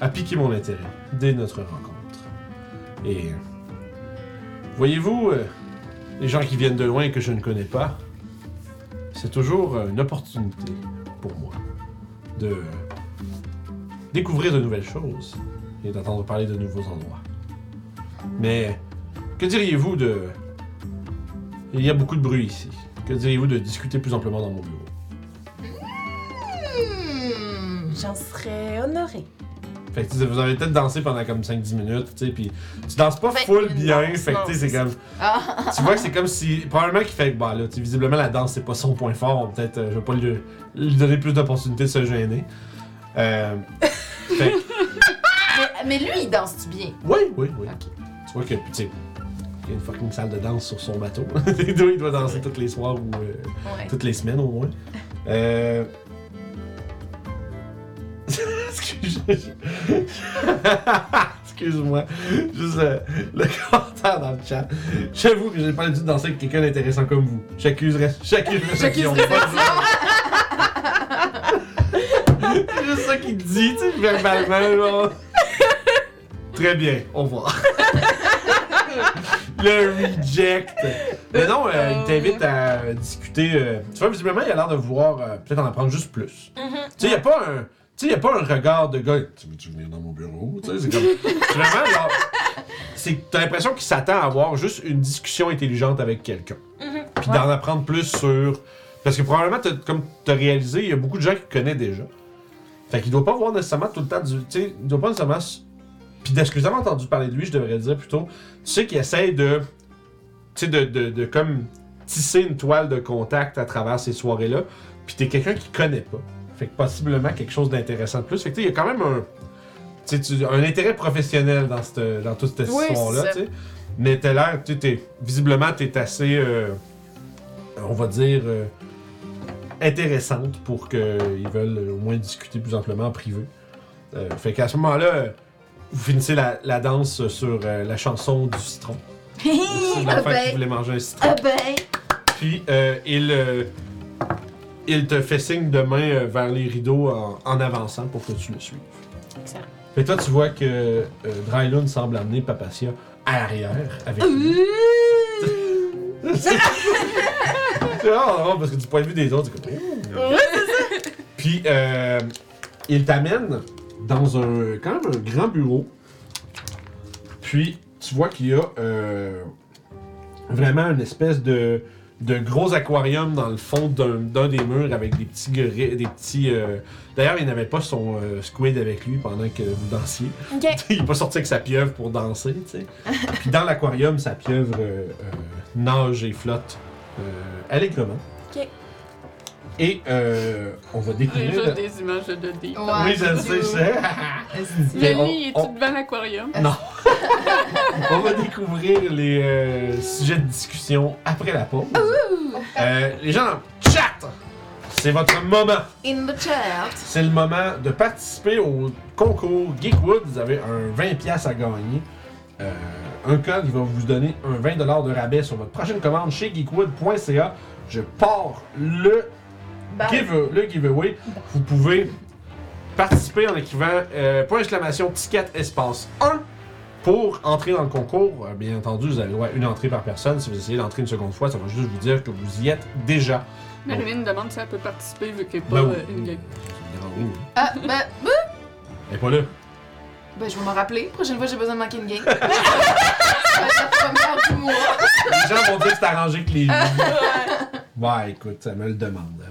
a piqué mon intérêt dès notre rencontre. Et. Voyez-vous, euh, les gens qui viennent de loin et que je ne connais pas, c'est toujours euh, une opportunité pour moi de découvrir de nouvelles choses et d'entendre parler de nouveaux endroits. Mais que diriez-vous de... Il y a beaucoup de bruit ici. Que diriez-vous de discuter plus amplement dans mon bureau? Hmm. J'en serais honorée. Fait que tu sais, vous avez peut-être dansé pendant comme 5-10 minutes, tu sais, puis tu danses pas full bien, fait que tu sais, c'est comme... Ah, Tu vois que c'est comme si... Probablement qu'il fait que, bah là, visiblement la danse c'est pas son point fort, peut-être, euh, je vais pas lui, lui donner plus d'opportunités de se gêner. Euh... fait que- mais, mais lui, il danse-tu bien? Oui, oui, oui. Tu vois que, tu sais, il y a une fucking salle de danse sur son bateau. il doit il doit danser toutes les soirs ou euh, Ouais. toutes les semaines au moins. Euh... Excuse- Excuse-moi. Juste euh, le commentaire dans le chat. J'avoue que j'ai pas l'habitude de danser avec quelqu'un d'intéressant comme vous. J'accuserais. J'accuserais. J'accuse Sophie, on va dire. C'est juste ça qu'il dit, tu sais, verbalement, genre. Très bien, au revoir. le reject. Mais non, euh, il t'invite à discuter. euh, tu vois, visiblement, il a l'air de vouloir euh, peut-être en apprendre juste plus. Tu sais, il n'y a pas un. Tu sais, y a pas un regard de gars. Tu veux-tu venir dans mon bureau? Tu sais, c'est comme. c'est vraiment genre. C'est, t'as l'impression qu'il s'attend à avoir juste une discussion intelligente avec quelqu'un. Puis d'en apprendre plus sur. Parce que probablement, t'as- comme tu as réalisé, il y a beaucoup de gens qui connaissent déjà. Fait qu'il doit pas voir nécessairement tout le temps du. Tu sais, il doit pas nécessairement. s- Puis de ce que j'avais entendu parler de lui, je devrais dire plutôt. Tu sais qu'il essaye de. Tu sais, de, de, de comme. tisser une toile de contact à travers ces soirées-là. Puis t'es quelqu'un qui connaît pas. Fait que possiblement quelque chose d'intéressant de plus. Fait que tu sais, il y a quand même un, tu un intérêt professionnel dans, cette, dans toute cette Oui, histoire-là. Mais t'as l'air, tu sais, t'es- visiblement, t'es assez, euh, on va dire, euh, intéressante pour qu'ils veulent euh, au moins discuter plus amplement en privé. Euh, fait qu'à ce moment-là, vous finissez la, la danse sur la chanson du citron. C'est l'enfant ben. qui voulait manger un citron. Ah ben! Puis il, il te fait signe de main euh, vers les rideaux en, en avançant pour que tu le suives. Excellent. Fait que toi, tu vois que euh, Drylun semble amener Papacia à l'arrière avec lui. C'est vraiment drôle parce que du point de vue des autres, c'est comme. Puis euh, il t'amène dans un quand même un grand bureau. Puis tu vois qu'il y a euh, vraiment une espèce de, de gros aquarium dans le fond d'un d'un des murs avec des petits des petits. euh, D'ailleurs, il n'avait pas son euh, squid avec lui pendant que vous dansiez. Il est pas sorti avec sa pieuvre pour danser, tu sais. Puis dans l'aquarium, sa pieuvre euh, nage et flotte allègrement. Et euh, on va J'ai découvrir. juste des images de Dodie. Ouais, oui, je le sais, je sais. On- est-tu devant l'aquarium? On va découvrir les euh, sujets de discussion après la pause. Euh, les gens chat, c'est votre moment. In the chat. C'est le moment de participer au concours Geekwood. Vous avez un 20$ à gagner. Euh, un code qui va vous donner un 20$ de rabais sur votre prochaine commande chez geekwood.ca. Je pars le, Bye. give, le giveaway. Vous pouvez participer en écrivant euh, point d'exclamation ticket espace 1 pour entrer dans le concours. Euh, bien entendu, vous avez le droit à une entrée par personne. Si vous essayez d'entrer une seconde fois, ça va juste vous dire que vous y êtes déjà. Marilyn demande si elle peut participer vu qu'elle n'est Ben pas oui. euh, une game. Oui. Ah, ben, ben, Elle est pas là. ben, je vais m'en rappeler. Prochaine fois, j'ai besoin de manquer une game. Ça va du mois. Les gens vont dire que c'est arrangé que les. ouais, écoute, ça me le demande.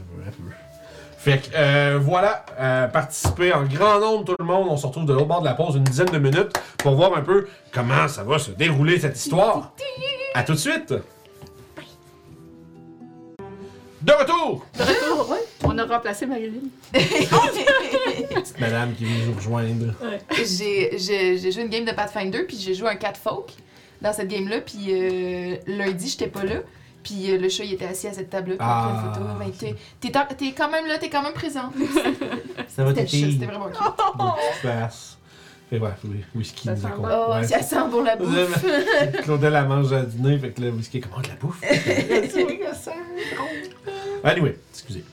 Fait que euh, voilà, euh, participez en grand nombre tout le monde. On se retrouve de l'autre bord de la pause une dizaine de minutes pour voir un peu comment ça va se dérouler cette histoire. À tout de suite. De retour! De retour. On a remplacé Marilyn. Petite madame qui vient nous rejoindre. J'ai joué une game de Pathfinder, puis j'ai joué un cat folk dans cette game-là, puis euh, lundi, j'étais pas là. Puis euh, le chat, il était assis à cette table-là, pris Ah, une photo. Ben, t'es- t'es quand même là, t'es quand même présent. Ça va C'était le chat, c'était vraiment cute. Fait bref, oui, whisky Ça nous accompagne. Oh, Ouais. ça sent bon la bouffe. Claudel la mange à dîner, fait que là, whisky, comment de la bouffe? anyway, excusez.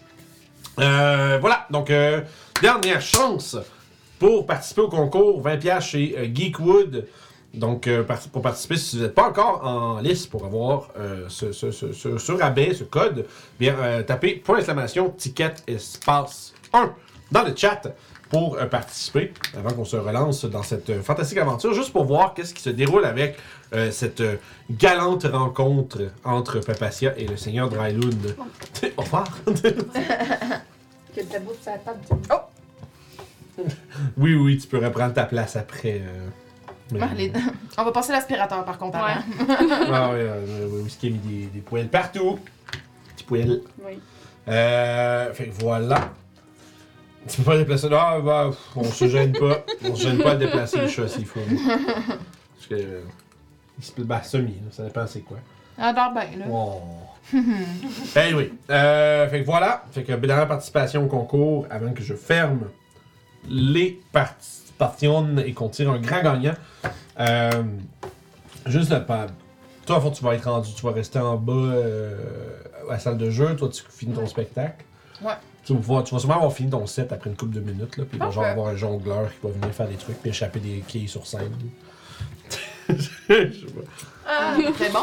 Euh, voilà, donc, euh, dernière chance pour participer au concours 20$ chez euh, Geekwood. Donc, euh, pour participer, si vous n'êtes pas encore en liste pour avoir euh, ce, ce, ce, ce- ce rabais, ce code, bien, euh, tapez point d'exclamation ticket espace 1 dans le chat pour participer avant qu'on se relance dans cette fantastique aventure, juste pour voir qu'est-ce qui se déroule avec cette galante rencontre entre Papacia et le seigneur Drylun. Au revoir! Que la bouffe sur la table. tu- oui, oui, tu peux reprendre ta place après. Mais- Marlène. On va passer l'aspirateur par contre Ouais. Ah oui, euh, le whisky a mis des, des poêles partout. Petits poêles. Oui. Euh, fait que voilà. Tu peux pas déplacer. Ah, bah, pff, on se gêne pas. On se gêne pas à déplacer le chat s'il faut. Parce que. euh, il se bah, semi, là, ça dépend c'est quoi. Ah, dors bien, là. Oh. anyway, euh, fait que voilà. Fait que dernière participation au concours avant que je ferme les et qu'on tire un grand gagnant. Euh, juste le pas. Toi, en fait, tu vas être rendu, tu vas rester en bas euh, à la salle de jeu. Toi, tu finis ton spectacle. Ouais. Tu vas, pouvoir- tu vas sûrement avoir fini ton set après une couple de minutes. Là, puis il va genre avoir un jongleur qui va venir faire des trucs puis échapper des quilles sur scène. Je sais pas. Ah, très bon.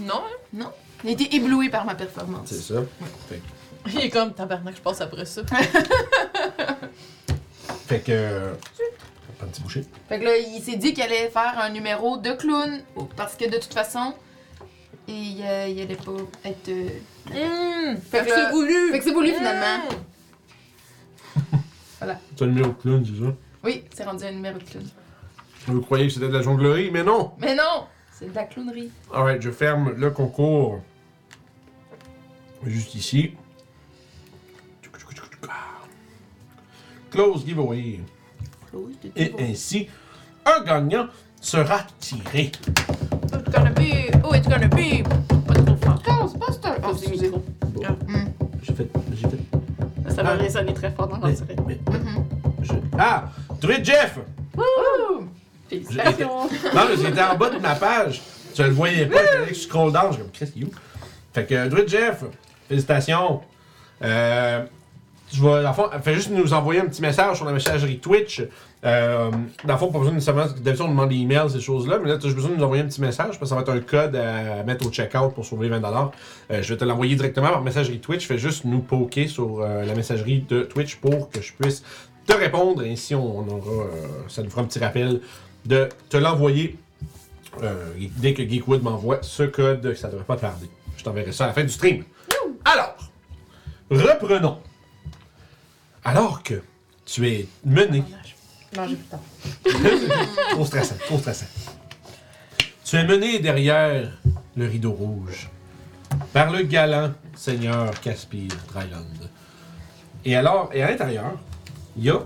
Non, hein? Non. Il a été ébloui par ma performance. C'est ça. Il est comme tabarnak, je passe après ça. Fait que. Un petit boucher. Fait que là, il s'est dit qu'il allait faire un numéro de clown. Parce que de toute façon, il, euh, il allait pas être. euh, Mmh, Fait que là- voulu. Fait que c'est voulu finalement. C'est un numéro de clown, c'est ça? Oui, c'est rendu un numéro de clown. Vous croyez que c'était de la jonglerie, mais non! Mais non! C'est de la clownerie. Alright, je ferme le concours. Juste ici. Close giveaway. Et ainsi, un gagnant sera tiré. It's gonna be. Oh, it's gonna be. Pas trop fort. Ghostbusters! Oh, Oh, c'est excusez. micro. J'ai fait. J'ai fait. Ça va Ah. résonner très fort dans mais- l'oreille. mais- je- Ah! Druid Jeff! Félicitations! Non, mais j'étais en bas de ma page. Tu le voyais pas, il fallait que je scroll down. Je suis comme, qu'est-ce qu'il y a où? Fait que, Druid Jeff, félicitations. Euh, tu vas, dans le fond, fais juste nous envoyer un petit message sur la messagerie Twitch. Euh, dans le fond, pas besoin nécessairement, d'habitude on demande des emails, ces choses-là, mais là, tu as juste besoin de nous envoyer un petit message parce que ça va être un code à mettre au checkout pour sauver 20$. Euh, je vais te l'envoyer directement par messagerie Twitch. Fais juste nous poker sur euh, la messagerie de Twitch pour que je puisse te répondre. Ainsi, on, on aura, euh, ça nous fera un petit rappel de te l'envoyer dès que Geekwood m'envoie ce code. Ça devrait pas tarder. Je t'enverrai ça à la fin du stream. Alors, reprenons. Alors que tu es mené Non, j'ai plus le temps. trop stressant, trop stressant. Tu es mené derrière le rideau rouge par le galant seigneur Caspir Dryland. Et alors, et à l'intérieur, il y a.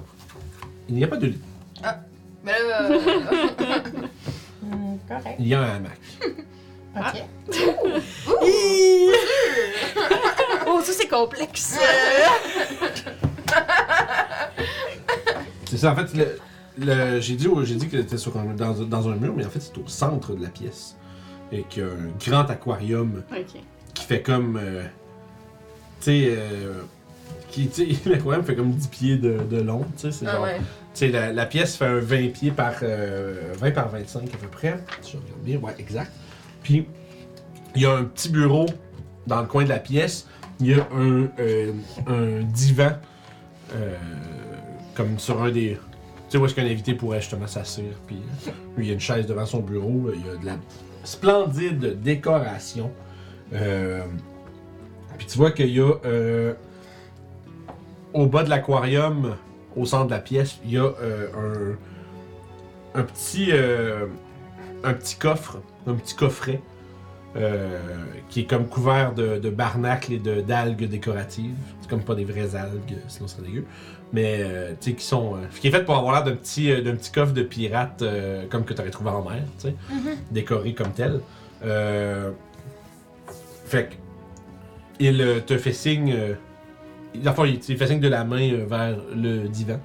Il n'y a pas de lit. Mais là. euh, Hmm, correct. Il y a un hamac. Ok. oh, ça c'est complexe. C'est ça, en fait, le, le- j'ai dit, j'ai dit que c'était sur un- dans, dans un mur, mais en fait, c'est au centre de la pièce. Et qu'il y a un grand aquarium Ok. qui fait comme. euh, tu sais. euh, qui, tu sais, l'aquarium fait comme 10 pieds de, de long, tu sais. C'est Ah genre. ouais. Tu sais, la, la pièce fait un 20 pieds par. euh, 20 par 25 à peu près. Si je regarde bien, ouais, exact. Puis, il y a un petit bureau dans le coin de la pièce. Il y a un, euh, un divan. Euh, comme sur un des. Tu sais, où est-ce qu'un invité pourrait justement s'asseoir. Puis, euh, lui, il y a une chaise devant son bureau. Il y a de la splendide décoration. Euh, puis, tu vois qu'il y a. euh, au bas de l'aquarium, au centre de la pièce, il y a euh, un, un petit euh, un petit coffre, un petit coffret euh, qui est comme couvert de, de barnacles et de d'algues décoratives. C'est comme pas des vraies algues, sinon c'est dégueu. Mais euh, tu sais qui sont euh, qui est fait pour avoir l'air d'un petit d'un petit coffre de pirate comme que tu aurais trouvé en mer, tu sais, décoré comme tel. Fait que il te fait signe fond, il il fait signe de la main vers le divan.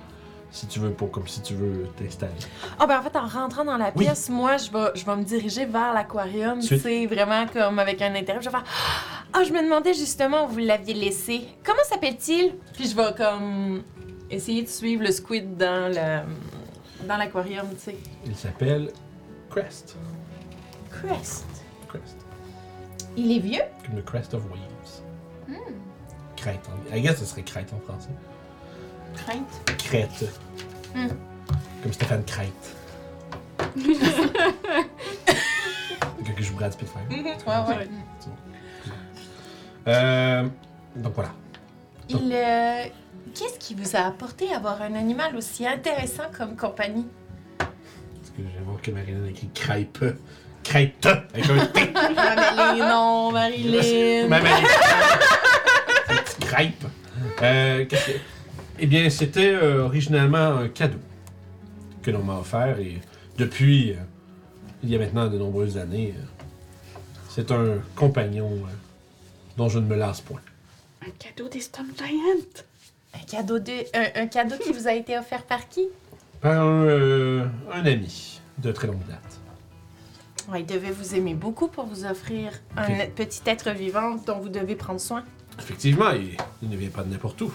Si tu veux, pour, comme si tu veux t'installer. Ah ben en fait, en rentrant dans la Oui. pièce, moi, je vais, je vais me diriger vers l'aquarium, tu sais, vraiment comme avec un intérêt. Je vais faire Ah, je me demandais justement où vous l'aviez laissé. Comment s'appelle-t-il? Puis je vais comme essayer de suivre le squid dans le dans l'aquarium, tu sais. Il s'appelle Crest. Crest. Crest. Il est vieux? Comme le Crest of Waves. Crête. En... I guess ce serait crête en français. Crainte. Crête. Hmm. Comme Stéphane Crête. Quelqu'un que je Brad Spitfire. Ouais, ouais. Ouais. Euh, donc voilà. Il euh, qu'est-ce qui vous a apporté avoir un animal aussi intéressant comme compagnie? Parce que voir que Marilyn a écrit crêpe. Crête avec un T. Marilyn, non, Marilyn. Petite crêpe. Euh, qu'est-ce que- Eh bien, c'était euh, originalement un cadeau que l'on m'a offert et depuis, euh, il y a maintenant de nombreuses années, euh, c'est un compagnon euh, dont je ne me lasse point. Un cadeau des Storm Giant! Un cadeau de un, un cadeau qui vous a été offert par qui? Par un, euh, un ami de très longue date. Ouais, il devait vous aimer beaucoup pour vous offrir un Ok. petit être vivant dont vous devez prendre soin. Effectivement, il, il ne vient pas de n'importe où.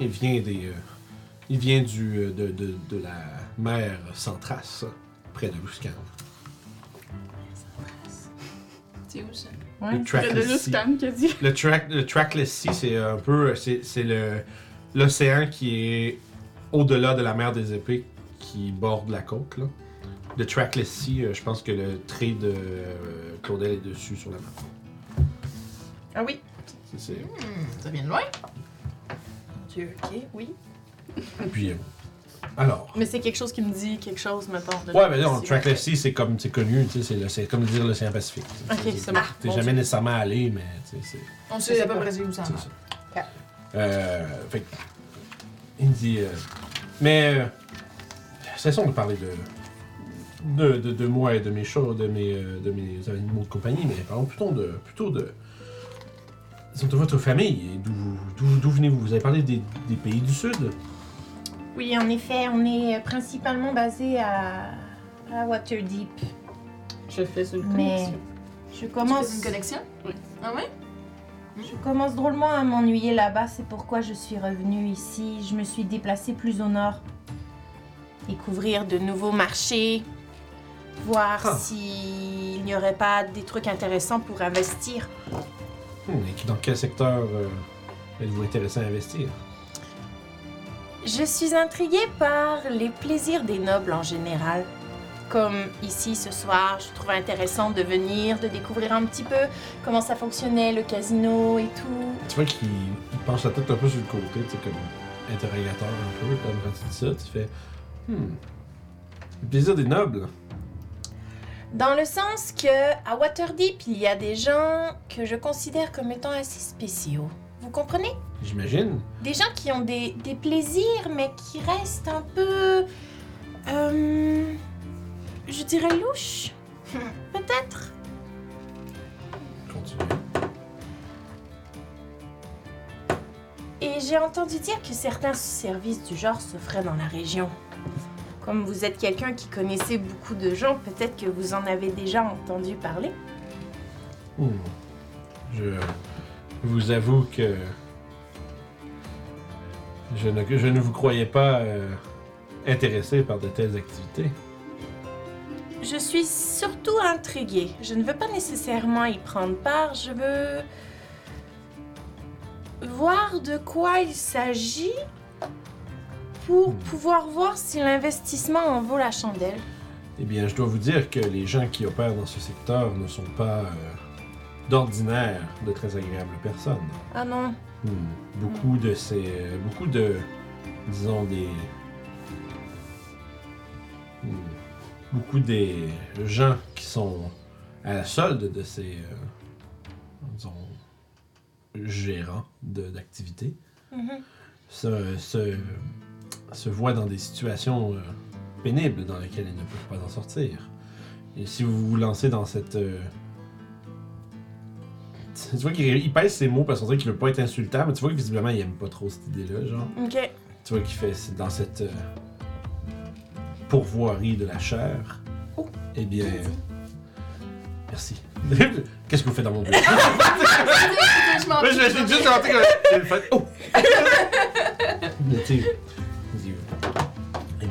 Il vient des. euh, il vient du, euh, de, de, de la mer sans trace, près de Luscan. C'est où ça? Le Trackless Sea. Luscan, qu'a dit. Le, track, le Trackless Sea, c'est un peu. C'est c'est le l'océan qui est au-delà de la mer des épées, qui borde la côte. Là. Le Trackless Sea, euh, je pense que le trait de euh, Claudel est dessus sur la map. Ah oui. C'est- c'est- Hmm, ça vient de loin. Ok, oui. Puis, euh, Alors. Mais c'est quelque chose qui me dit quelque chose, mettons. de Ouais, mais non, l'océan. Trackless Sea, c'est comme, c'est connu, tu sais, c'est le- c'est comme dire l'océan Pacifique. tu sais, Ok, c'est- bon. T'es Bon jamais Dieu. nécessairement allé, mais tu sais, c'est. On sait à peu près où ça c'est va. ça. Ok. Euh, fait que, il me dit. euh, mais. euh, cessons de parler de. De, de, de moi et de mes choses, de mes, euh, de mes animaux de compagnie, mais parlons plutôt de. Plutôt de de votre famille. D'où venez-vous? Vous avez parlé des, des pays du Sud Oui, en effet, on est principalement basé à, à Waterdeep. Je fais une Mais connexion. je Tu fais commence, une connexion? Oui. Ah ouais? je commence drôlement à m'ennuyer là-bas. C'est pourquoi je suis revenue ici. Je me suis déplacée plus au nord. Découvrir de nouveaux marchés, voir Ah. s'il n'y aurait pas des trucs intéressants pour investir. Hmm, Et dans quel secteur euh, êtes-vous intéressé à investir? Je suis intriguée par les plaisirs des nobles en général. Comme ici ce soir, je trouve intéressant de venir, de découvrir un petit peu comment ça fonctionnait, le casino et tout. Tu vois qu'il il penche la tête un peu sur le côté, tu sais, comme interrogateur un peu, comme quand tu dis ça, tu fais Hmm. Le plaisir des nobles. Dans le sens que à Waterdeep, il y a des gens que je considère comme étant assez spéciaux. Vous comprenez? J'imagine. Des gens qui ont des, des plaisirs, mais qui restent un peu... euh, je dirais louches. Peut-être. Continue. Et j'ai entendu dire que certains services du genre s'offraient dans la région. Comme vous êtes quelqu'un qui connaissait beaucoup de gens, peut-être que vous en avez déjà entendu parler. Hmm. Je vous avoue que je ne, je ne vous croyais pas euh, intéressé par de telles activités. Je suis surtout intriguée. Je ne veux pas nécessairement y prendre part, je veux voir de quoi il s'agit pour pouvoir voir si l'investissement en vaut la chandelle. Eh bien, je dois vous dire que les gens qui opèrent dans ce secteur ne sont pas euh, d'ordinaire de très agréables personnes. Ah non, Hmm. Beaucoup de ces. Beaucoup de. Disons des. Hmm. Beaucoup des gens qui sont à la solde de ces. euh, disons. gérants de- d'activités Mhm. se, se, se voient dans des situations euh, pénibles dans lesquelles ils ne peuvent pas en sortir. Et si vous vous lancez dans cette. euh, tu vois qu'il il pèse ses mots parce qu'on dirait qu'il veut pas être insultant, mais tu vois que visiblement il aime pas trop cette idée-là, genre. ok. Tu vois qu'il fait dans cette euh, pourvoirie de la chair. Oh. Eh bien. Merci. Qu'est-ce que vous faites dans mon bureau? je m'en juste comme. Oh! Mais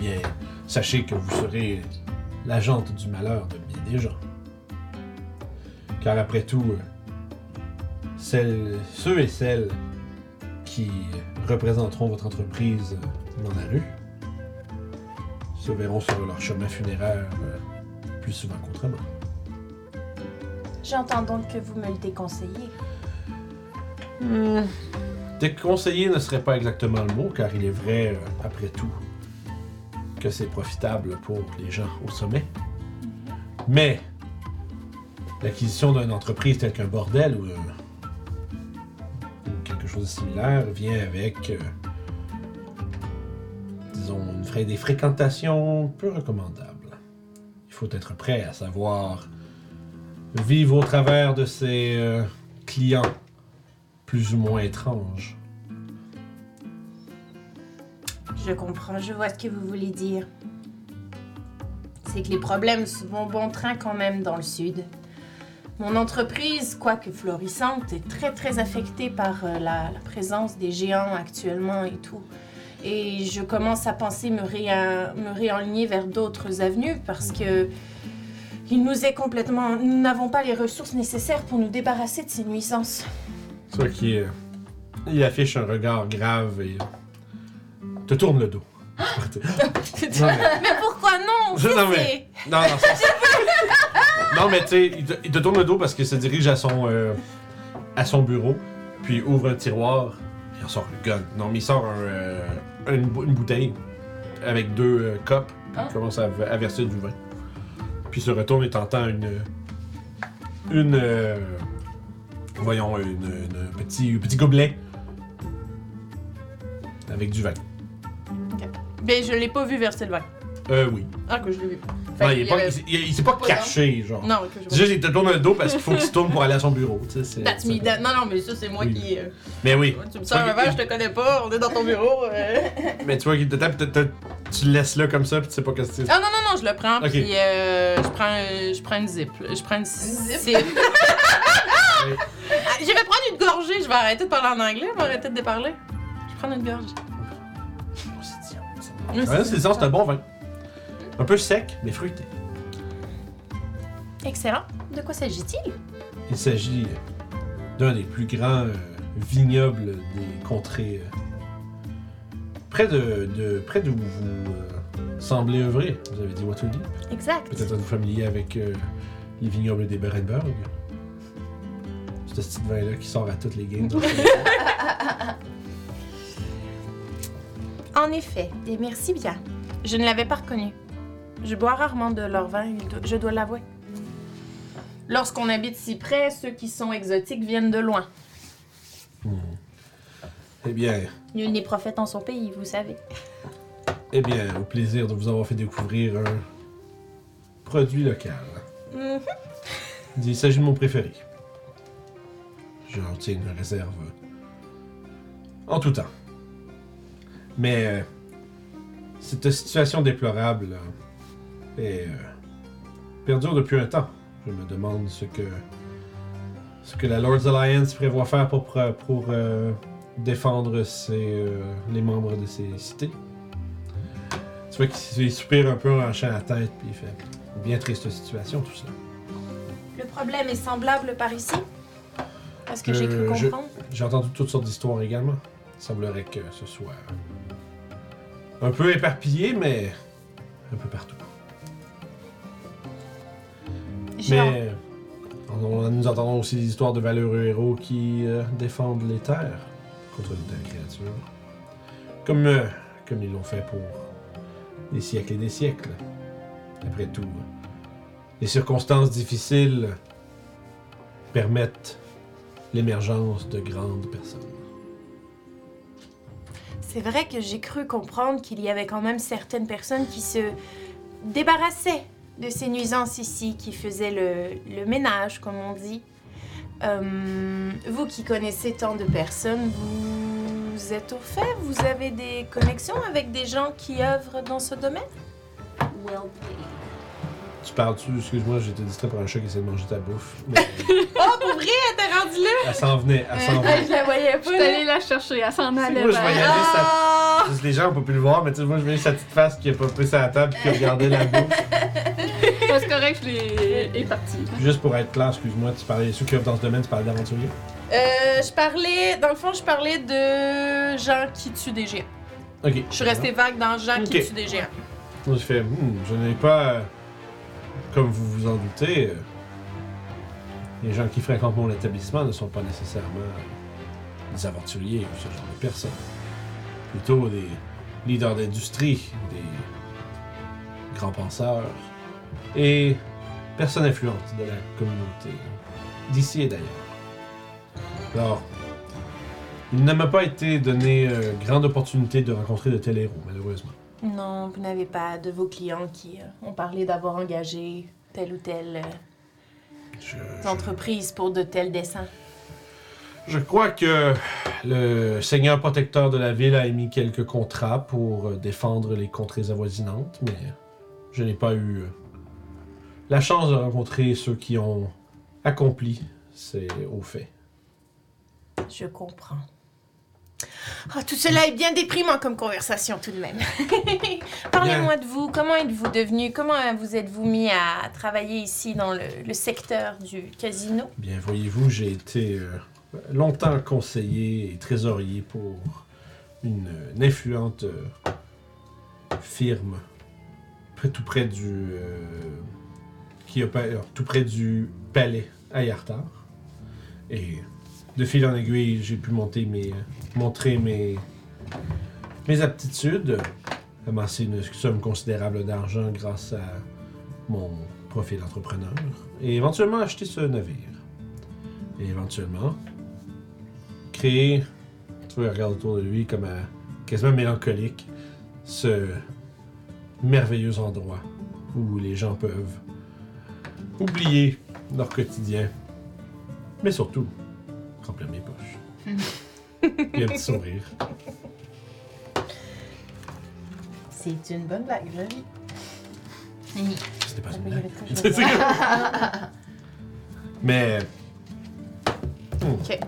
Bien, sachez que vous serez l'agente du malheur de bien des gens. Car après tout, celles, ceux et celles qui représenteront votre entreprise dans la rue se verront sur leur chemin funéraire euh, plus souvent qu'autrement. J'entends donc que vous me le déconseillez. Déconseiller ne serait pas exactement le mot, car il est vrai, euh, après tout, que c'est profitable pour les gens au sommet. Mais l'acquisition d'une entreprise telle qu'un bordel ou, ou quelque chose de similaire vient avec, euh, disons, une des fréquentations peu recommandables. Il faut être prêt à savoir vivre au travers de ses euh, clients plus ou moins étranges. Je comprends, je vois ce que vous voulez dire. C'est que les problèmes vont bon train quand même dans le sud. Mon entreprise, quoique florissante, est très très affectée par euh, la, présence des géants actuellement et tout. Et je commence à penser me, me réaligner vers d'autres avenues parce que il nous est complètement. Nous n'avons pas les ressources nécessaires pour nous débarrasser de ces nuisances. Tu vois qu'il euh, il affiche un regard grave et te tourne le dos. non, mais, Mais pourquoi non? Je- non, C'est- non, non, c'est- non, mais tu sais, il, te- il te tourne le dos parce qu'il se dirige à son, euh, à son bureau, puis il ouvre un tiroir, et il en sort le gun. Non, mais il sort un, euh, une, bou- une bouteille, avec deux euh, copes. Ah. Il commence à, à verser du vin. Puis il se retourne et t'entends une. Une. euh, voyons, une, une- un petit, un petit gobelet. Avec du vin. Ben, je l'ai pas vu verser le vin. Euh, oui. Ah, que je l'ai vu. Non, il, est qu'il pas, avait- il, s'est- il- il s'est pas Pas caché, genre. Non, que je C'est juste qu'il te tourne le dos parce qu'il faut qu'il se tourne pour aller à son bureau. Tu sais, c'est- That's me, c'est- that- Non, non, mais ça, c'est moi Oui. qui. euh, Mais oui. Tu me sers un verre, je te connais pas, on est dans ton bureau. euh. Mais tu vois qu'il te tape, t'as- t'as- tu le laisses là comme ça, puis tu sais pas qu'est-ce que c'est. Ah non, non, non, je le prends, Ok. puis euh, je, prends, euh, je prends une zip. Je prends une zip? Ah, je vais prendre une gorgée, je vais arrêter de parler en anglais, je vais arrêter de déparler. Je vais prendre une gorgée. Ouais, c'est ça, c'est un bon vin. Un peu sec, mais fruité. Excellent. De quoi s'agit-il? Il s'agit d'un des plus grands euh, vignobles des contrées. euh, près de, de- près d'où vous euh, semblez œuvrer. Vous avez dit Waterdeep. Exact. Peut-être êtes-vous familier avec les vignobles des Berenberg. C'est ce petit vin-là qui sort à toutes les games. En effet, et merci bien. Je ne l'avais pas reconnu. Je bois rarement de leur vin, je dois l'avouer. Lorsqu'on habite si près, ceux qui sont exotiques viennent de loin. eh bien, Nul n'est prophète en son pays, vous savez. eh bien, au plaisir de vous avoir fait découvrir un produit local. Mhm. Il s'agit de mon préféré. J'en tiens une réserve en tout temps. Mais euh, cette situation déplorable euh, est, perdure depuis un temps. Je me demande ce que ce que la Lord's Alliance prévoit faire pour, pour, euh, défendre ses, euh, les membres de ces cités. Tu vois qu'il soupire un peu en hochant la tête, puis il fait bien triste situation tout ça. Le problème est semblable par ici? Est-ce que j'ai cru comprendre J'ai entendu toutes sortes d'histoires également. Il semblerait que ce soit un peu éparpillé, mais un peu partout. J'ai en- Mais on- nous entendons aussi des histoires de valeureux héros qui euh, défendent les terres contre de telles créatures. Comme, euh, comme ils l'ont fait pour des siècles et des siècles. Après tout, les circonstances difficiles permettent l'émergence de grandes personnes. C'est vrai que j'ai cru comprendre qu'il y avait quand même certaines personnes qui se débarrassaient de ces nuisances ici, qui faisaient le, le ménage, comme on dit. Euh, vous qui connaissez tant de personnes, vous êtes au fait? Vous avez des connexions avec des gens qui œuvrent dans ce domaine? Tu parles-tu, excuse-moi, j'étais distrait par un chat qui essaie de manger ta bouffe. Mais Oh, pour vrai, t'es rendu là? elle s'en venait, elle s'en venait. je la voyais Je pas. suis allée la chercher, elle s'en allait moi, je voyais ça- Ah! Juste Les gens ont pas pu le voir, mais tu sais, moi, je voyais sa petite face qui a pas pris sa table et qui regardait la bouffe. C'est correct, je l'ai. Puis Juste pour être clair, excuse-moi, tu parlais, ceux qui œuvrent dans ce domaine, tu parlais d'aventuriers. Euh, je parlais, dans le fond, je parlais de gens qui tuent des géants. Ok. Je suis restée vague dans gens qui tuent des géants. Moi, je fais, Hmm, je n'ai pas, euh, comme vous vous en doutez, euh, les gens qui fréquentent mon établissement ne sont pas nécessairement des aventuriers ou ce genre de personnes. Plutôt des leaders d'industrie, des grands penseurs et personnes influentes de la communauté, d'ici et d'ailleurs. Alors, il ne m'a pas été donné euh, grande opportunité de rencontrer de tels héros, malheureusement. Non, vous n'avez pas de vos clients qui euh, ont parlé d'avoir engagé telle ou telle euh, je- entreprise pour de tels dessins. Je crois que le seigneur protecteur de la ville a émis quelques contrats pour euh, défendre les contrées avoisinantes, mais je n'ai pas eu la chance de rencontrer ceux qui ont accompli ces hauts faits. Je comprends. Ah, tout cela est bien déprimant comme conversation tout de même. Parlez-moi de vous. Comment êtes-vous devenu Comment vous êtes-vous mis à travailler ici dans le, le secteur du casino? Bien, voyez-vous, j'ai été euh, longtemps conseiller et trésorier pour une, une influente euh, firme près, tout près du euh, qui opère tout près du palais à Yartar. Et de fil en aiguille, j'ai pu monter mes, montrer mes, mes aptitudes. amasser une somme considérable d'argent grâce à mon profil d'entrepreneur et éventuellement acheter ce navire. Et éventuellement créer, tu vois, regarde autour de lui comme euh, quasiment mélancolique, ce merveilleux endroit où les gens peuvent oublier leur quotidien, mais surtout remplir mes poches. Puis un petit sourire. C'est une bonne blague, jolie. C'était pas Ah, une blague. C'est. Mais. hmm. Ok.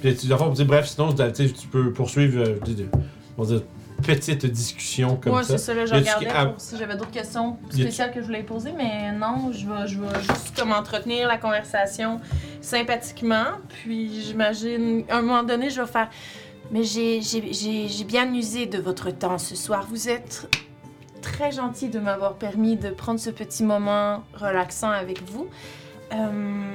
Puis tu, dans le fond, bref, sinon tu sais, tu peux poursuivre euh, des- des- on va dire, petite discussion comme Moi, ça. c'est ça, là, je regardais qui- ah. pour si j'avais d'autres questions spéciales que je voulais poser, mais non, je vais, je vais juste comme entretenir la conversation sympathiquement, puis j'imagine, à un moment donné, je vais faire Mais j'ai- bien usé de votre temps ce soir. Vous êtes très gentil de m'avoir permis de prendre ce petit moment relaxant avec vous. Euh,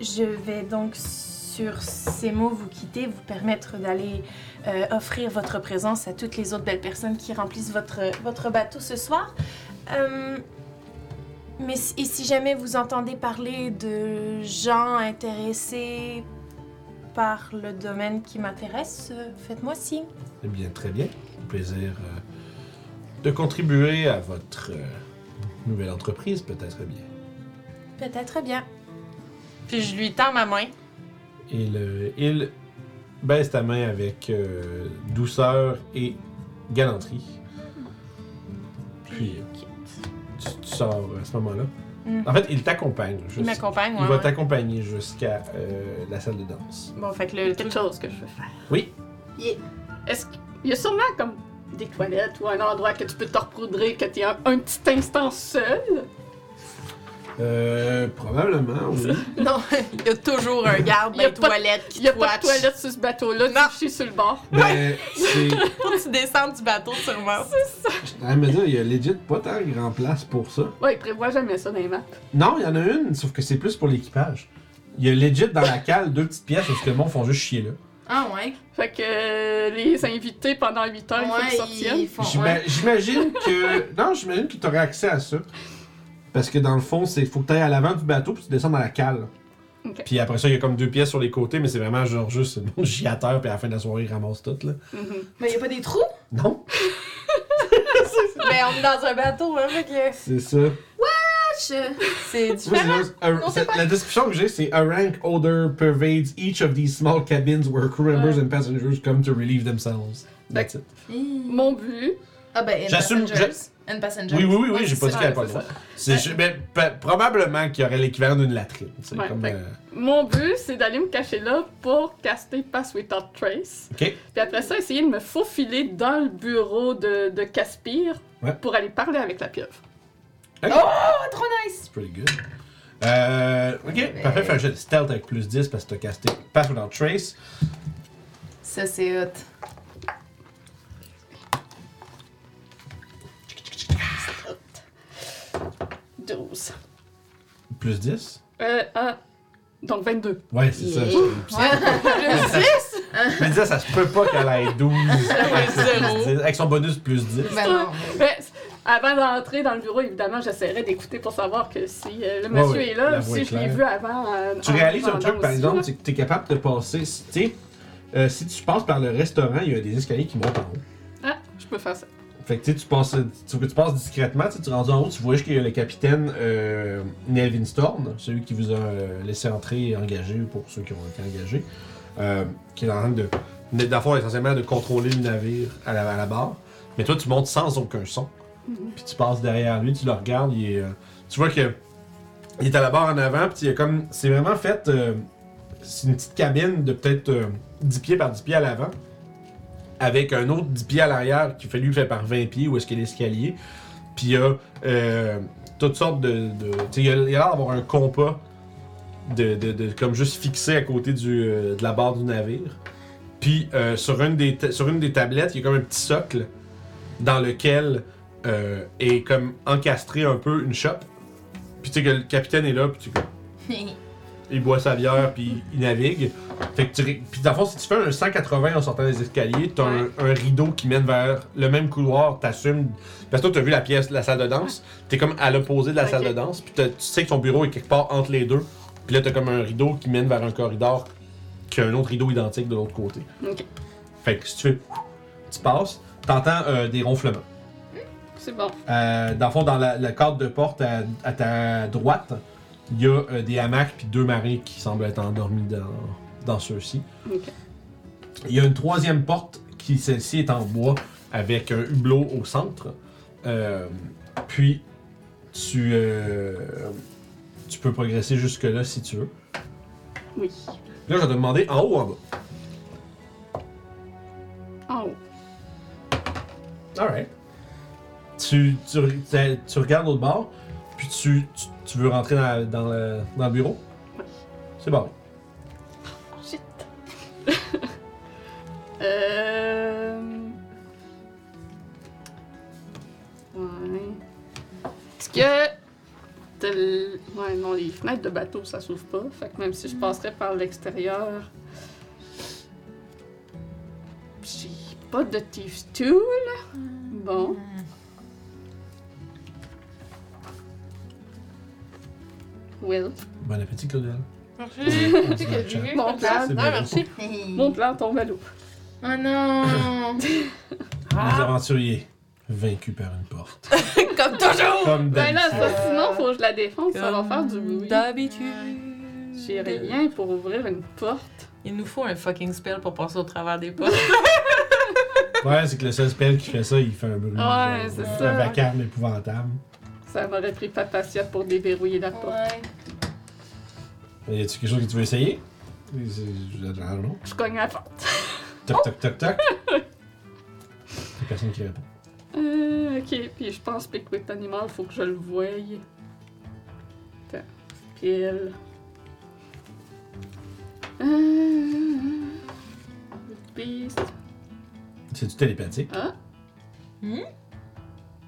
je vais donc, sur ces mots, vous quitter, vous permettre d'aller euh, offrir votre présence à toutes les autres belles personnes qui remplissent votre, votre bateau ce soir. Euh, Mais si- et si jamais vous entendez parler de gens intéressés par le domaine qui m'intéresse, euh, faites-moi signe. Eh bien, très bien. Un plaisir euh, de contribuer à votre euh, nouvelle entreprise, peut-être bien. Peut-être bien. puis je lui tends ma main. Il, euh, il baisse ta main avec douceur et galanterie. Puis, tu, tu sors à ce moment-là. Mm. En fait, il t'accompagne. Il m'accompagne, Il ouais, va ouais. t'accompagner jusqu'à euh, la salle de danse. Bon, fait que le Quelque chose que je veux faire. Oui. Est-ce qu'il y a sûrement comme des toilettes ou un endroit que tu peux te repoudrer, que tu es un, un petit instant seul? Euh, probablement, oui. Non, il y a toujours un garde dans les toilettes qui Il n'y a pas de toilette sur ce bateau-là, Non. tu chies sur le bord. Mais c'est. Faut que tu descendes du bateau, sûrement. Je me dire, il y a legit pas tant grand place pour ça. Ouais, il prévoit jamais ça dans les maps. Non, il y en a une, sauf que c'est plus pour l'équipage. Il y a legit dans la cale deux petites pièces où ce que le monde font juste chier là. Ah ouais? Fait que euh, les invités pendant 8 heures, il faut qu'ils sortent. ils font... J'ima- ouais. J'imagine que. Non, j'imagine que tu aurais accès à ça. Parce que dans le fond, c'est faut que tu ailles à l'avant du bateau puis tu descends dans la cale. Puis après ça, il y a comme deux pièces sur les côtés, mais c'est vraiment genre juste à terre, puis à la fin de la soirée, ils ramassent tout là. Mhm. Mais y a pas des trous? Non, Mais on est dans un bateau, hein, fait que c'est ça. Je- c'est différent. c'est juste- un- c'est- la description que j'ai, c'est A rank odor pervades each of these small cabins where crew members and passengers come to relieve themselves. That's it. Mon but, Ah ben, J'assume- And passengers. Oui, oui, oui, j'ai pas dit ça. qu'il n'y avait pas le c'est droit. C'est ju- mais probablement qu'il y aurait l'équivalent d'une latrine. C'est Ouais, comme. fait- euh, mon but, c'est d'aller me cacher là pour caster Pass Without Trace. Ok. Puis après ça, essayer de me faufiler dans le bureau de, de Caspire Ouais. pour aller parler avec la pieuvre. Oh, trop nice! C'est pretty good. Euh, ok, parfait. Fais un jet de stealth avec plus 10 parce que t'as casté Pass Without Trace. Ça, c'est hot. « 12. Plus 10 Euh, ah, donc 22. Ouais, c'est ça. Je- Je me disais, ça se peut pas qu'elle ait 12 avec, son zéro. plus 10, avec son bonus plus 10. Ben non. Mais, avant d'entrer dans le bureau, évidemment, j'essaierais d'écouter pour savoir que si euh, le monsieur ouais, est là, ou si je l'ai vu avant. euh, Tu en réalises un truc, par aussi, exemple, là. c'est que tu es capable de passer. Tu sais, euh, si tu passes par le restaurant, il y a des escaliers qui montent en haut. Ah, je peux faire ça. Fait que tu sais, tu passes, tu, tu passes discrètement, tu sais, tu rendu en haut, tu vois qu'il y a le capitaine euh, Nelvin Storm, celui qui vous a euh, laissé entrer et engagé pour ceux qui ont été engagés, euh, qui est en train de, d'abord essentiellement de contrôler le navire à la, à la barre. Mais toi, tu montes sans aucun son. Puis tu passes derrière lui, tu le regardes, il est, euh, tu vois que il est à la barre en avant, puis il a comme, c'est vraiment fait, euh, c'est une petite cabine de peut-être euh, 10 pieds par 10 pieds à l'avant avec un autre 10 pieds à l'arrière qui fait lui fait par 20 pieds où est-ce qu'il y a l'escalier. Puis il y a euh, toutes sortes de. il y a l'air d'avoir un compas de, de, comme juste fixé à côté euh, de la barre du navire. Puis euh, sur, une des sur une des tablettes, il y a comme un petit socle dans lequel est comme encastré un peu une chope. Puis tu sais que le capitaine est là, puis tu il boit sa bière, puis il navigue. Fait que tu, puis dans le fond, si tu fais un 180 en sortant des escaliers, t'as un, un rideau qui mène vers le même couloir, t'assumes. Parce que toi, t'as vu la pièce, la salle de danse, t'es comme à l'opposé de la salle de danse, puis tu sais que ton bureau est quelque part entre les deux. Puis là, t'as comme un rideau qui mène vers un corridor, qui a un autre rideau identique de l'autre côté. Ok, Fait que si tu fais. Tu passes, t'entends euh, des ronflements. c'est bon. Euh, dans le fond, dans la, le cadre de porte à, à ta droite, il y a euh, des hamacs puis deux marins qui semblent être endormis dans, dans ceux-ci. Ok. Il y a une troisième porte qui, celle-ci, est en bois avec un hublot au centre. Euh, puis, tu, euh, tu peux progresser jusque-là si tu veux. Oui. Là, je vais te demander en haut ou en bas? En haut. Alright. Tu, tu, tu regardes l'autre bord, puis tu, tu, tu veux rentrer dans, dans, le, dans le bureau? Oui. C'est bon. Shit. euh... Ouais. Est-ce que... Ouais, non, les fenêtres de bateau, ça s'ouvre pas. Fait que même si je passerais par l'extérieur... J'ai pas de Thieves Tool. Bon. Bon appétit, Claudel. Merci. Merci chat. Mon plan, Ah, merci. mon plan tombe à l'eau. Oh non! Les aventuriers, vaincus par une porte. Comme toujours! Comme Ben là, d'habitude. ça, sinon, faut que je la défonce, ça va faire du bruit. D'habitude. J'ai rien pour ouvrir une porte. Il nous faut un fucking spell pour passer au travers des portes. Ouais, c'est que le seul spell qui fait ça, il fait un bruit. Ouais, genre, c'est Un ça. vacarme épouvantable. Ça m'aurait pris Papacia pour déverrouiller la porte. Ouais. Y a-tu quelque chose que tu veux essayer? C'est- Je cogne à la porte. Toc, toc, toc, toc. Y'a personne qui répond. Euh, ok, puis je pense que with Animal, faut que je le voie. Attends. Pile. Euh... Beast. C'est-tu télépathique? Ah. Hmm?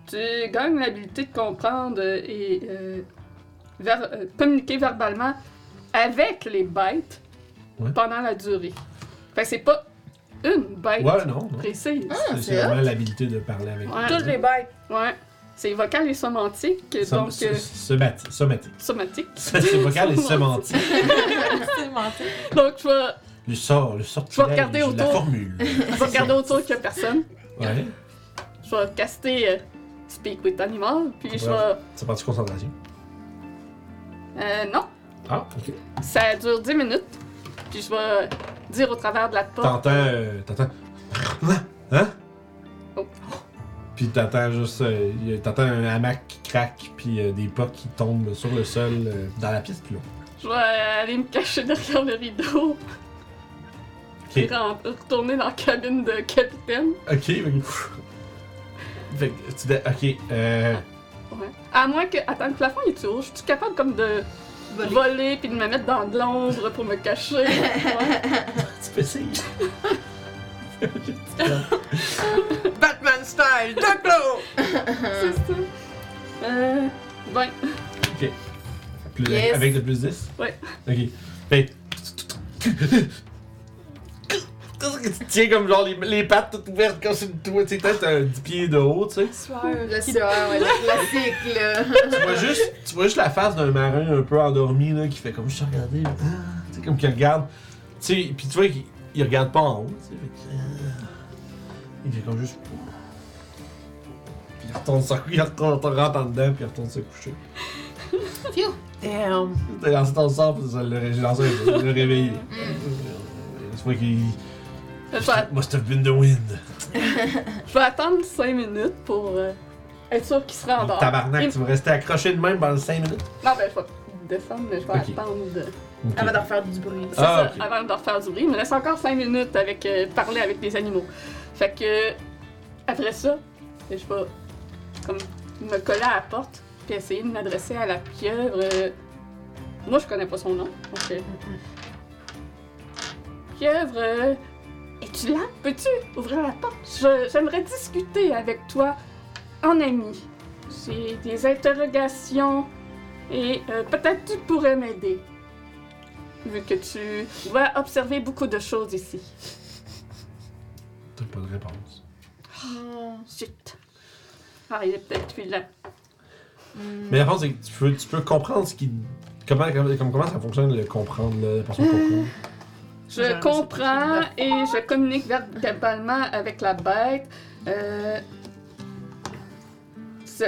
Tu gagnes l'habilité de comprendre et euh, ver- euh, communiquer verbalement avec les bêtes Ouais. pendant la durée. Fait que c'est pas une bête Ouais, non. non. précise. Ah, C'est- vraiment l'habilité de parler avec Ouais. Toutes les bêtes. Ouais. C'est vocal et somantique, Som- donc euh, somati- Somatique. somatique. C'est vocal et mentir. Donc je vais, Le sort, le sortilège, regarder la autour. formule. je vais regarder autour qu'il y a personne. Ouais. Je vais caster euh, Speak with Animal, puis je vais... Ça prend-tu concentration? Euh, non, Ah, ok. ça dure 10 minutes, puis je vais dire au travers de la porte... T'entends. euh, T'entends. Hein? Hein? Oh. Puis t'entends juste. euh, y a- t'entends un hamac qui craque, puis euh, des potes qui tombent sur le sol euh, dans la pièce plus loin. Je vais aller me cacher derrière le rideau, puis Ok. ren- retourner dans la cabine de capitaine. Ok, fait que. Fait que tu dis- Ok, euh. Ouais. À moins que... Attends, le plafond il est haut, je suis capable comme de Voler. voler puis de me mettre dans de l'ombre pour me cacher. Ouais. Tu peux essayer. Batman style, Ducklo! C'est ça. Euh... Ouais. Plus- Yes. Avec le plus 10? Ouais. Ok. Fait. Tu tiens comme genre les, les pattes toutes ouvertes comme sur le toit, tu sais, peut-être un 10 pieds de haut, tu sais. Le sueur, ouais, le classique, là. tu vois juste, tu vois juste la face d'un marin un peu endormi là, qui fait comme je te regardais. Ah, tu sais comme qu'il regarde, tu sais, puis tu vois qu'il il regarde pas en haut, tu sais, fait que, euh, il fait comme juste, puis il retourne se il retourne, rentre en dedans puis il retourne se coucher. Phew. Damn. T'as lancé ton sort puis ça l'a réveillé. Tu vois qu'il Je vais, must have been the wind. je vais attendre 5 minutes pour euh, être sûr qu'il se rendort. Tabarnak, Il- tu vas rester accroché de même pendant 5 minutes? Non, ben, je vais descendre, mais je vais Ok. attendre. de- Ok. Avant de refaire du bruit. C'est Ah, ça, ok. avant de refaire du bruit. Il me laisse encore 5 minutes avec euh, parler avec des animaux. Fait que, après ça, je vais comme me coller à la porte puis essayer de m'adresser à la pieuvre. euh, Moi, je connais pas son nom. donc, euh, Pieuvre, euh, es-tu là? Peux-tu ouvrir la porte? Je- J'aimerais discuter avec toi en ami. J'ai des interrogations et euh, peut-être tu pourrais m'aider. vu que tu dois observer beaucoup de choses ici. T'as pas de réponse. Zut. Ah, il est peut-être plus là. Mais la réponse, c'est que tu peux, tu peux comprendre ce qui. Comment, comment, comment ça fonctionne, le comprendre, la personne comprendre. Je comprends et je communique verbalement avec la bête. Euh,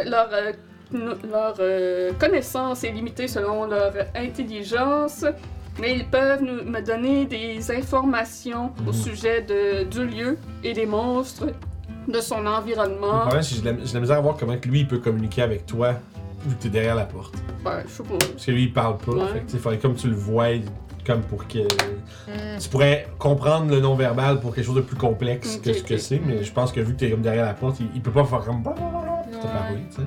leur euh, leur euh, connaissance est limitée selon leur intelligence, mais ils peuvent nous, me donner des informations au Mhm. sujet de, du lieu et des monstres, de son Le environnement. problème, c'est que j'ai de la- j'ai de la misère à voir comment que lui, il peut communiquer avec toi, vu que t'es derrière la porte. Ben, je sais pas. Parce que lui, il parle pas. Ouais. Fait que, tu sais, faudrait comme tu le vois, comme pour que. Hmm. Tu pourrais comprendre le non-verbal pour quelque chose de plus complexe que ce que c'est, mais je pense que vu que t'es comme derrière la porte, il, il peut pas faire comme. Te parler, tu sais.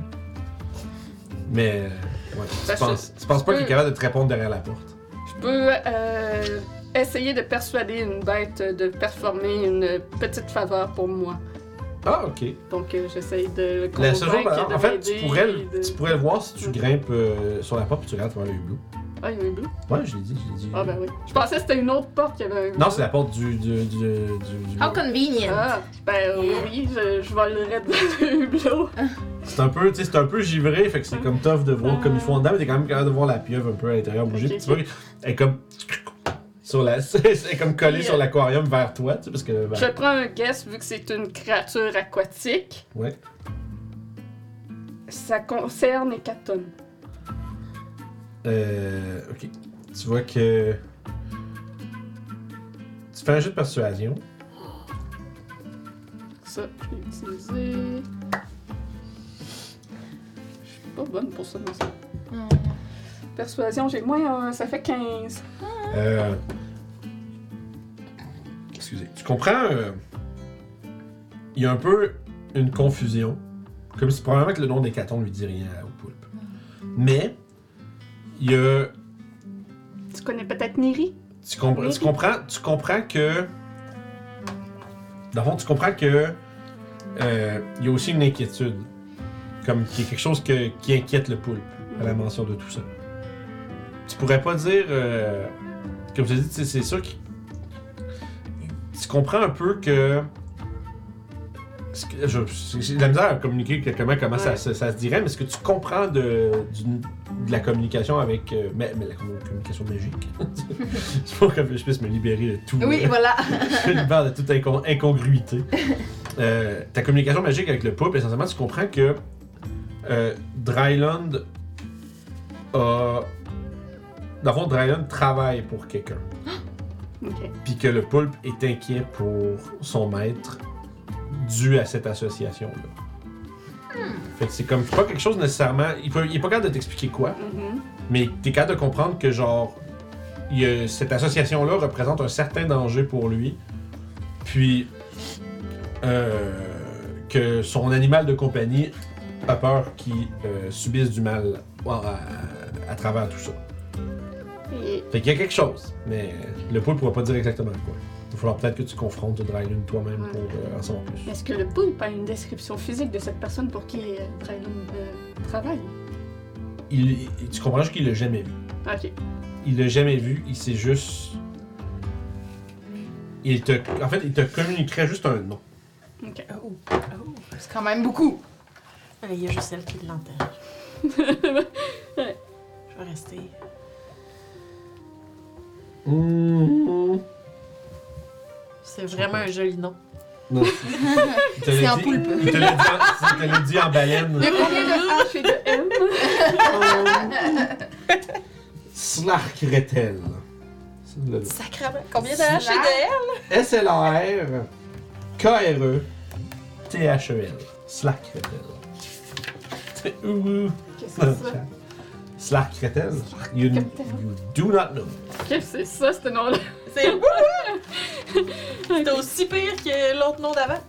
Mais. euh, Ouais. Tu penses, tu penses pas qu'il est capable de te répondre derrière la porte? Je peux euh, essayer de persuader une bête de performer une petite faveur pour moi. Ah, ok. Donc, euh, j'essaye de le La seule chose, convaincre par- de en fait, tu m'aider pourrais, et le- de- tu pourrais le voir si tu Mm. grimpes euh, sur la porte puis tu regardes devant le hublot. Ah, il y a un bleu. Ouais, je l'ai dit, je l'ai dit. Ah, ben oui. Je pensais que c'était une autre porte qui avait un Non, c'est la porte du. du, du, du, du- How convenient. Ah, ben oui, je, je volerais de le hublot. C'est un peu, tu sais, c'est un peu givré, fait que c'est comme tough de voir comme ils font en dedans, mais t'es quand même capable de voir la pieuvre un peu à l'intérieur bouger. Tu vois qu'elle est comme. Sur la, elle est comme collée sur euh, l'aquarium vers toi, tu sais, parce que. ben, Je prends un guess vu que c'est une créature aquatique. Ouais. Ça concerne Hécaton. Euh. Ok. Tu vois que. Tu fais un jeu de persuasion. Ça, je l'ai utilisé. Je suis pas bonne pour ça, mais ça. Hmm. Persuasion, j'ai moins un, ça fait 15. Euh. Excusez. Tu comprends. euh, Il y a un peu une confusion. Comme si probablement que le nom d'Hécaton lui dit rien au poulpe. Mais. Il y a. Tu connais peut-être Niri? Tu, tu comprends, tu comprends que. Dans le fond, tu comprends que. euh, Il y a aussi une inquiétude. Comme qu'il y a quelque chose que- qui inquiète le poulpe à la mention de tout ça. Tu pourrais pas dire. euh, comme je te dis, c'est sûr que. Tu comprends un peu que. J'ai de la misère à communiquer que- comment, comment ça, Ouais. se- ça se dirait, mais ce que tu comprends de, la communication avec. euh, mais, mais la communication magique. C'est pour que je puisse me libérer de tout. Oui, euh, voilà. je me libère de toute incon- incongruité. Euh, ta communication magique avec le poulpe, essentiellement, tu comprends que euh, Dryland a. Dans le fond, Dryland travaille pour quelqu'un. Puis que le poulpe est inquiet pour son maître dû à cette association-là. Fait que c'est comme pas quelque chose nécessairement. Il, peut, il est pas capable de t'expliquer quoi, Mhm. mais t'es capable de comprendre que genre. il y a- cette association-là représente un certain danger pour lui. Puis. euh, que son animal de compagnie a peur qu'il euh, subisse du mal à, à- à travers tout ça. Fait qu'il y a quelque chose, mais le poulpe pourra pas dire exactement quoi. Falloir peut-être que tu confrontes Drylun toi-même Ouais. pour euh, en savoir plus. est-ce que le poulpe a une description physique de cette personne pour qui euh, Drylon euh, travaille? Il, il- tu comprends juste qu'il l'a jamais vu. Ok. Il l'a jamais vu, il sait juste. Il te, en fait, il te communiquerait juste un nom. Ok. Oh. C'est quand même beaucoup. Il y a juste celle qui l'entend. Ouais. Je vais rester. Mmh. C'est vraiment un joli nom. Non. C'est en dit- poulpe. Il te l'a dit, en- il te l'a dit en baleine. Il y a combien de H et de M? Slarkretel. C'est le- Sacrement. Combien de H et de L? S-L-A-R K-R-E T-H-E-L. Slarkretel. Ouh. Qu'est-ce que c'est ça? Slarkretel. You, you do not know. Qu'est-ce que c'est ça, ce nom-là? C'est C'était aussi pire que l'autre nom d'avant.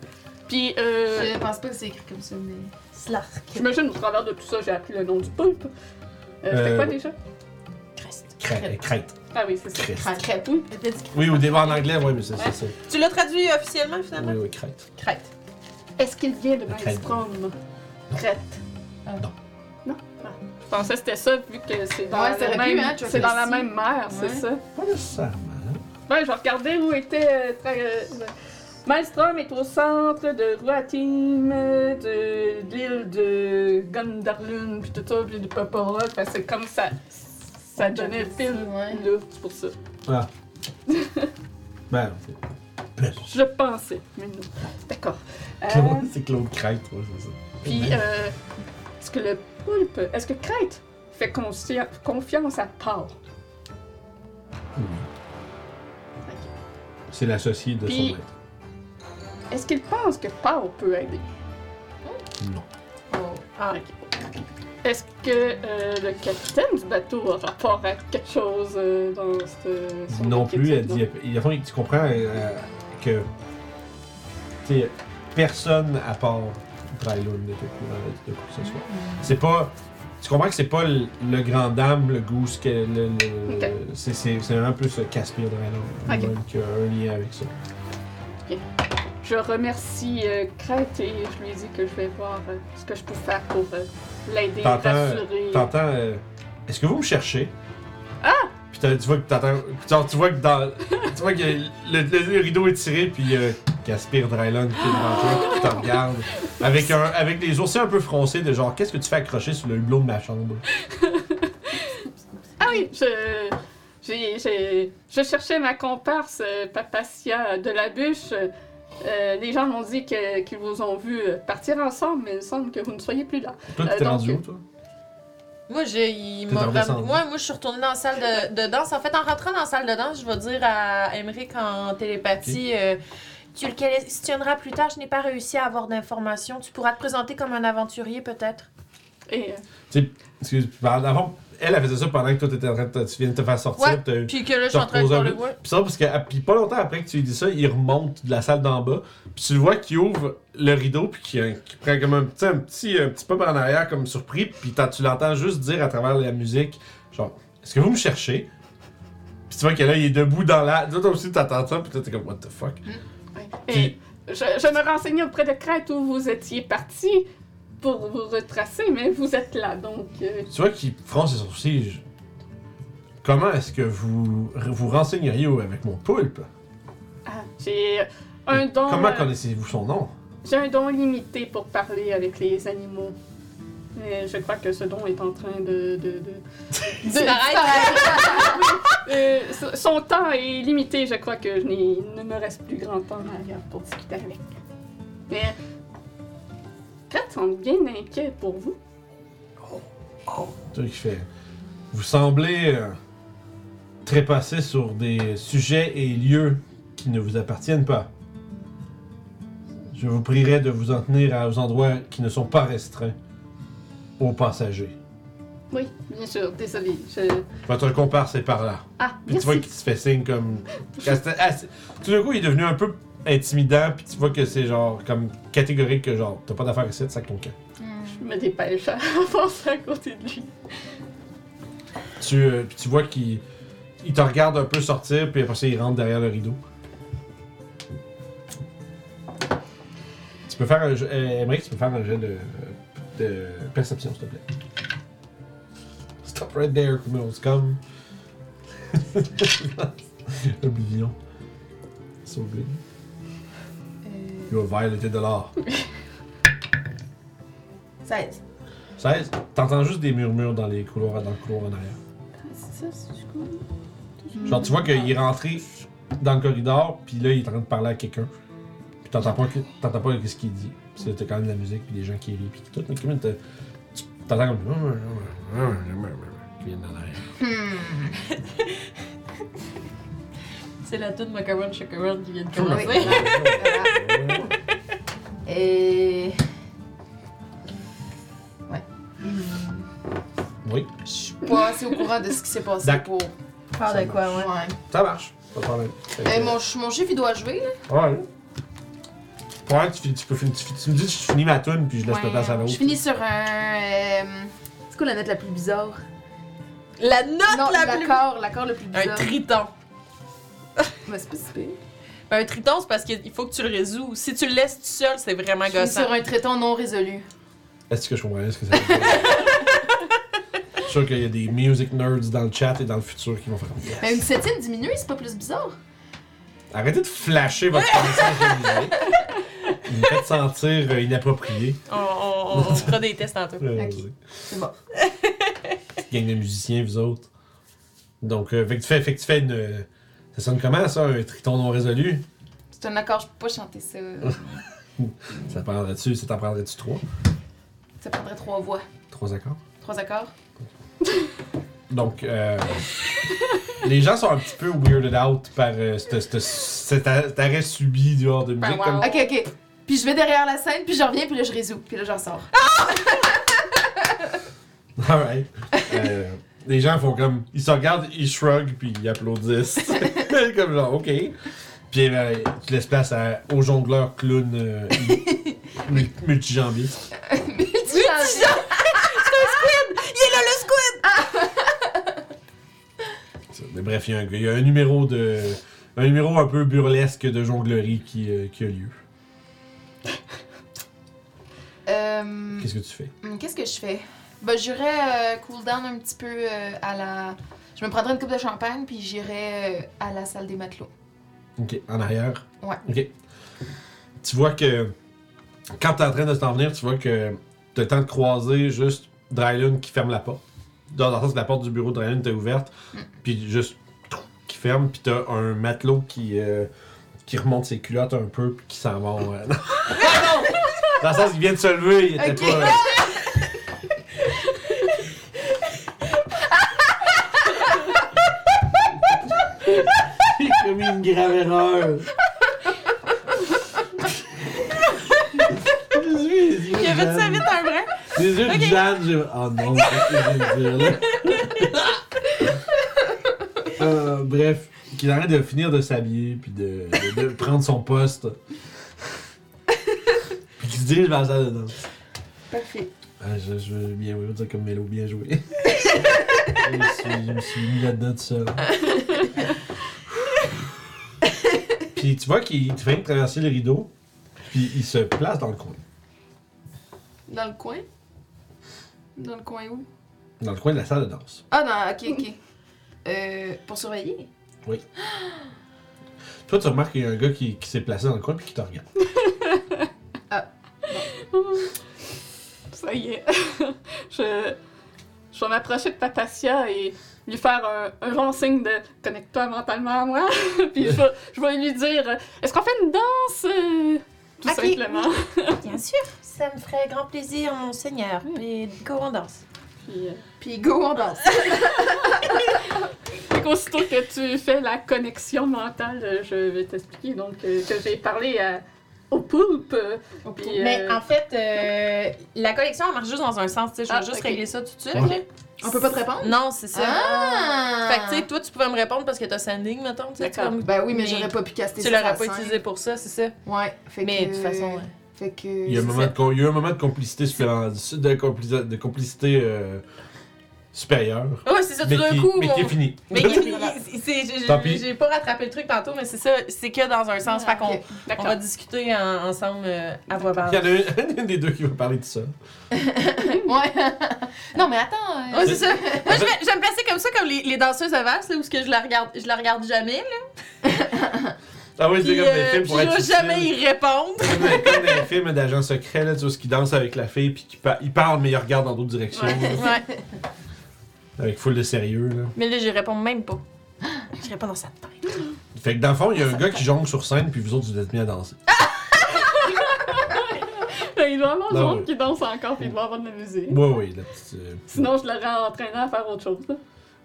Puis, euh, Je pense pas que c'est écrit comme ça, mais. Slark. j'imagine au travers de tout ça, j'ai appris le nom du poulpe. Euh, C'était Euh, quoi déjà? Crest. Crête. Crête. Ah oui, c'est ça. Crête. Crête. Oui, au début en anglais, oui, mais c'est ça. Tu l'as traduit officiellement finalement? Oui, oui, crête. Crête. Est-ce qu'il vient de Crête. Maelstrom? Crête. Ah. Non. Pensais que c'était ça, vu que c'est dans, Ouais, la même, hein, c'est dans la même mer, c'est ça. Pas nécessairement. Ouais, je regardais où était. Euh, euh, Maelstrom est au centre de Ruatim, de, de l'île de Gondarlun, puis tout ça, puis de que c'est comme ça. Ça donnait le fil Ouais. là, c'est pour ça. Ah. ben, c'est. Je pensais, mais non. D'accord. Euh, C'est Claude Crête, ouais, c'est ça. puis, euh, est-ce que le poulpe. Est-ce que Crête fait confiance à Paul? Oui. C'est l'associé de Puis- son maître. Est-ce qu'il pense que Paul peut aider? Non. Ah, ok. Est-ce que euh, le capitaine du bateau a rapport à quelque chose euh, dans cette, son Non plus, elle dit. Il, tu comprends euh, que. Personne à part Au courant de quoi que ce soit. C'est pas. Tu comprends que c'est pas le, le grand dame, le goose, que le, le- Ok. c'est, c'est, c'est un peu ce Caspir Drylon Ok. qui a un lien avec ça. Je remercie euh, Crête et je lui ai dit que je vais voir euh, ce que je peux faire pour euh, l'aider, T'entends, rassurer. T'entends. euh, Est-ce que vous me cherchez? Ah! Puis tu vois que genre, tu vois que dans. tu vois que le, le- le rideau est tiré, puis euh, Caspir Drylon qui est devant toi, qui te regarde. Avec, un, avec les sourcils un peu froncés, de genre, qu'est-ce que tu fais accrocher sur le hublot de ma chambre? Ah oui, je, j'ai, j'ai- je cherchais ma comparse euh, Papacia de la bûche. Euh, les gens m'ont dit que- qu'ils vous ont vu euh, partir ensemble, mais il semble que vous ne soyez plus là. Toi, tu Euh, t'es donc, rendu où, toi? Moi, j'ai, il m'a Ouais, moi, je suis retournée dans la salle de, de danse. En fait, en rentrant dans la salle de danse, je vais dire à Emmerich en télépathie euh, Tu le questionneras plus tard, je n'ai pas réussi à avoir d'informations. Tu pourras te présenter comme un aventurier, peut-être. Et euh, Excuse, par- avant, elle, elle faisait ça pendant que toi, t'étais en train de te, tu viens de te faire sortir. Ouais. puis que là, je suis en train de. Puis ça, parce que ah, puis pas longtemps après que tu lui dis ça, il remonte de la salle d'en bas. Puis tu le vois qui ouvre le rideau, puis qui, qui prend comme un petit, un petit, un petit peu par en arrière, comme surpris. Puis t'as- tu l'entends juste dire à travers la musique, genre, est-ce que vous me cherchez? Puis tu vois que là, il est debout dans la. Toi, toi aussi, t'entends ça, puis toi, t'es comme, what the fuck? ouais. Puis- Et je, je me renseignais auprès de Crête où vous étiez parti pour vous retracer, mais vous êtes là, donc... euh, Tu vois qu'il fronce ses sourcils. je- Comment est-ce que vous vous renseigneriez avec mon poulpe? ah, j'ai un don... Comment euh, connaissez-vous son nom? J'ai un don limité pour parler avec les animaux. Mais je crois que ce don est en train de... de, de- Euh, so- son temps est limité, je crois que je n'ai- il ne me reste plus grand temps derrière pour discuter avec. Mais... Kat semble bien inquiet pour vous. Tu vois qu'il fait. Vous semblez euh, trépasser sur des sujets et lieux qui ne vous appartiennent pas. Je vous prierai de vous en tenir à- aux endroits qui ne sont pas restreints aux passagers. Oui, bien sûr, désolé. Je... Votre comparse est par là. Ah, Puis tu vois qu'il se fait signe comme. Ah, c'est- ah, c'est- Tout d'un coup, il est devenu un peu intimidant, puis tu vois que c'est genre comme catégorique que genre t'as pas d'affaire ici, sac ton camp. Je me dépêche à avancer à côté de lui. Tu, euh, puis tu vois qu'il il te regarde un peu sortir, puis après ça, il rentre derrière le rideau. Tu peux faire un jeu. Euh, Emmerich, tu peux faire un jeu de, de perception, s'il te plaît. Stop right there, criminals, come. Oblivion. Sauvé. You have violated the law. 16. 16. T'entends juste des murmures dans les couloirs, dans le couloir en arrière. C'est ça, c'est du coup. Genre, tu vois qu'il est rentré dans le corridor, puis là, il est en train de parler à quelqu'un. Puis t'entends pas, que- t'entends pas ce qu'il dit. Parce que t'as quand même de la musique, puis des gens qui rient, puis tout. Mais même, t'as- tu- t'entends comme. qui viennent dans l'arrière. C'est la toute Macaron Chacaron qui vient de Oui. commencer. Et. Oui, Je suis pas assez au courant de ce qui s'est passé pour. Parle de quoi, ouais. Ouais. ça marche. Pas de problème. Fait que- Euh, mon, mon chef, il doit jouer, là. Ouais. Ouais, tu, finis- tu peux. Tu, tu me dis que je finis ma tune, puis je laisse Ouais, la place à l'autre. Je finis sur un. euh, C'est quoi la note la plus bizarre? La note Non, la plus... l'accord, l'accord le plus Un bizarre. triton. Ouais, c'est pas si pire. Ben, un triton, c'est parce qu'il faut que tu le résous. Si tu le laisses tout seul, c'est vraiment Je suis gossant. sur un traiton non résolu. Est-ce que je comprends bien ce que ça veut dire? sûr qu'il y a des music nerds dans le chat et dans le futur qui vont faire yes. Mais une septième diminuée, c'est pas plus bizarre? Arrêtez de flasher votre connaissance de musique. Vous me faites sentir euh, inapproprié. On, on, on fera des tests tantôt. Euh, Ok. C'est bon. Petite gang de musiciens, vous autres. Donc, euh, fait, que tu fais, fait que tu fais une. Ça sonne comment ça, un triton non résolu? C'est un accord, je peux pas chanter ça. Ça prendrait-tu, ça t'en prendrait-tu trois? Ça prendrait trois voix. Trois accords? Trois accords? Donc, euh, les gens sont un petit peu weirded out par euh, cet, a- cet arrêt subi du hors de musique. wow. Comme, Ok, ok. Puis je vais derrière la scène, puis je reviens, puis là je résous, puis là j'en sors. Alright. Euh, les gens font comme. Ils se regardent, ils shrug, puis ils applaudissent. comme genre, ok. Puis euh, tu laisses place à, au jongleur clown euh, mul- multijambier. Multi-changeant. Il est là le squid! Ça, Mais bref, il y, a un, il y a un numéro de. Un numéro un peu burlesque de jonglerie qui, euh, qui a lieu. Euh, Qu'est-ce que tu fais? Qu'est-ce que je fais? Ben, j'irais euh, cool down un petit peu euh, à la. Je me prendrais une coupe de champagne, puis j'irais euh, à la salle des matelots. Ok, en arrière? Ouais. Ok. Tu vois que quand t'es en train de t'en venir, tu vois que t'as le temps de croiser juste Drylun qui ferme la porte. Dans le sens que la porte du bureau de Drylun était ouverte, puis juste qui ferme, puis t'as un matelot qui, euh, qui remonte ses culottes un peu, puis qui s'en va. euh, non. Dans le sens qu'il vient de se lever, il était Ok. pas. Grave erreur. Il a fait ça vite un vrai. Les yeux de Jeanne, j'ai. Oh non, que dire là? Euh, bref, qu'il arrête de finir de s'habiller puis de, de- de prendre son poste. Puis qu'il se dirige vers la salle de danse. Parfait. Ah, je, je veux bien oui, dire comme Mélo, bien joué. je, me suis, je me suis mis là-dedans tout seul. Puis tu vois qu'il vient de traverser le rideau, puis il se place dans le coin. Dans le coin? Dans le coin où? Dans le coin de la salle de danse. Ah, non, ok, ok. Euh, pour surveiller? Toi, tu remarques qu'il y a un gars qui, qui s'est placé dans le coin puis qui te regarde. Ça y est. je, je vais m'approcher de Papacia et lui faire un, un genre signe de connecte-toi mentalement à moi. Puis je vais, je vais lui dire est-ce qu'on fait une danse euh, Tout simplement? Bien sûr, ça me ferait grand plaisir, mon seigneur. Et go, on danse. Puis, euh, Puis go, on danse. fait qu'aussitôt que tu fais la connexion mentale, euh, je vais t'expliquer donc que j'ai parlé à- au poulpe. Mais euh, en fait, euh, la collection elle marche juste dans un sens. tu sais, Je vais Ah, juste régler ça tout de suite. Ouais. On peut pas te répondre? Non, c'est ça. Ah! Fait que, tu sais, toi, tu pouvais me répondre parce que t'as sending, mettons. tu sais, tu D'accord. vas me- Ben oui, mais, Mais j'aurais pas pu caster Tu l'aurais pas utilisé pour ça, c'est ça. Ouais, fait Mais que... de toute façon, ouais. Fait que... Il y a un moment de, com- il y a un moment de complicité supérieure, de, complicité, de complicité euh, supérieure. Ouais, c'est ça, tout mais, d'un qui, coup. mais qui est fini. Mais il- il- c'est- j'ai- Tant pis. j'ai j'ai pas rattrapé le truc tantôt, mais c'est ça, c'est que dans un sens. Fait qu'on Ok. on va discuter en- ensemble euh, à voix Il y basse. en a un, un des deux qui va parler de ça. Ouais. non, mais attends. euh, Ouais, c'est ça. Moi, je vais, je vais me placer comme ça, comme les, les danseuses à valse, là, où ce que je la regarde, je la regarde jamais, là. Ah oui, c'est comme des euh, films pour je être vais subtil. jamais y répondre. Comme dans- les films d'agents secrets, là, tu vois, ce qui dansent avec la fille, puis qui parlent, mais ils regardent dans d'autres directions. Ouais. Avec full de sérieux. Là. Mais là, j'y réponds même pas. Je réponds dans sa tête. Fait que dans le fond, il y a un gars qui jongle sur scène, puis vous autres, vous êtes mis à danser. Il doit y avoir du monde qui danse encore, puis il doit y avoir de la musique. Ouais, ouais, la petite. euh, Sinon, je l'aurais entraîné à faire autre chose. là.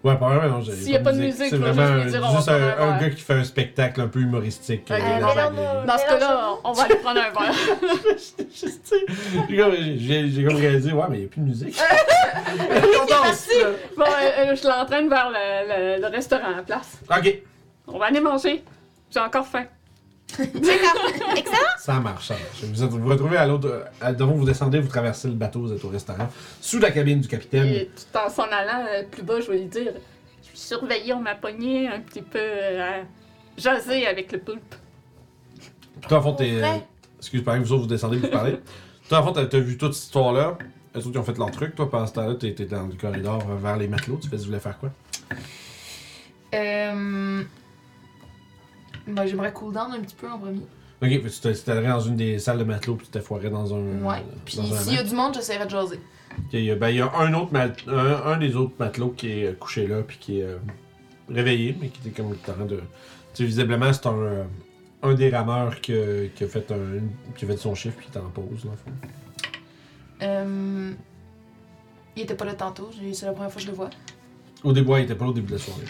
Ouais, probablement, non. j'ai- S'il y a pas de musique, C'est je vais vraiment juste lui dire, on va juste un, un un gars qui fait un spectacle un peu humoristique. Euh, dans la- ce cas-là, on va aller prendre un verre. J'ai comme- J'ai j'ai comme réalisé, ouais, mais il n'y a plus de musique. On danse, là. Bon, euh, euh, je l'entraîne vers le, le- le restaurant à place. Ok, On va aller manger. J'ai encore faim. Ça marche, ça marche. Vous êtes- vous, vous retrouvez à l'autre. à- Devant, vous descendez, vous traversez le bateau, vous êtes au restaurant. Sous la cabine du capitaine. Et tout en s'en allant euh, plus bas, je vais lui dire Je suis surveillée, on m'a pogné un petit peu euh, à jaser avec le poulpe. Toi, en fond, t'es. Vrai? Excuse, pareil, vous autres, vous descendez, vous parlez. Toi, en fond, t'as t'as vu toute cette histoire-là? eux autres, ils ont fait leur truc. Toi, pendant ce temps-là, t'étais dans le corridor euh, vers les matelots. Tu, fais, tu voulais faire quoi? Euh... Ben, j'aimerais cool down un petit peu en premier. Ok, tu allé dans une des salles de matelots puis tu t'es foiré dans un. Ouais. Puis s'il y a du monde, j'essaierai de jaser. Ok, il y a- ben, il y a un autre mat- un, un des autres matelots qui est euh, couché là puis qui est euh, réveillé, mais qui était comme en train de. Tu sais, visiblement, c'est un, euh, un des rameurs qui, a- qui a fait un, qui a fait son chiffre puis qui est en pause, dans le fond. Euh... Il était pas là tantôt, j'ai- c'est la première fois que je le vois. Au début, ouais, il était pas là au début de la soirée.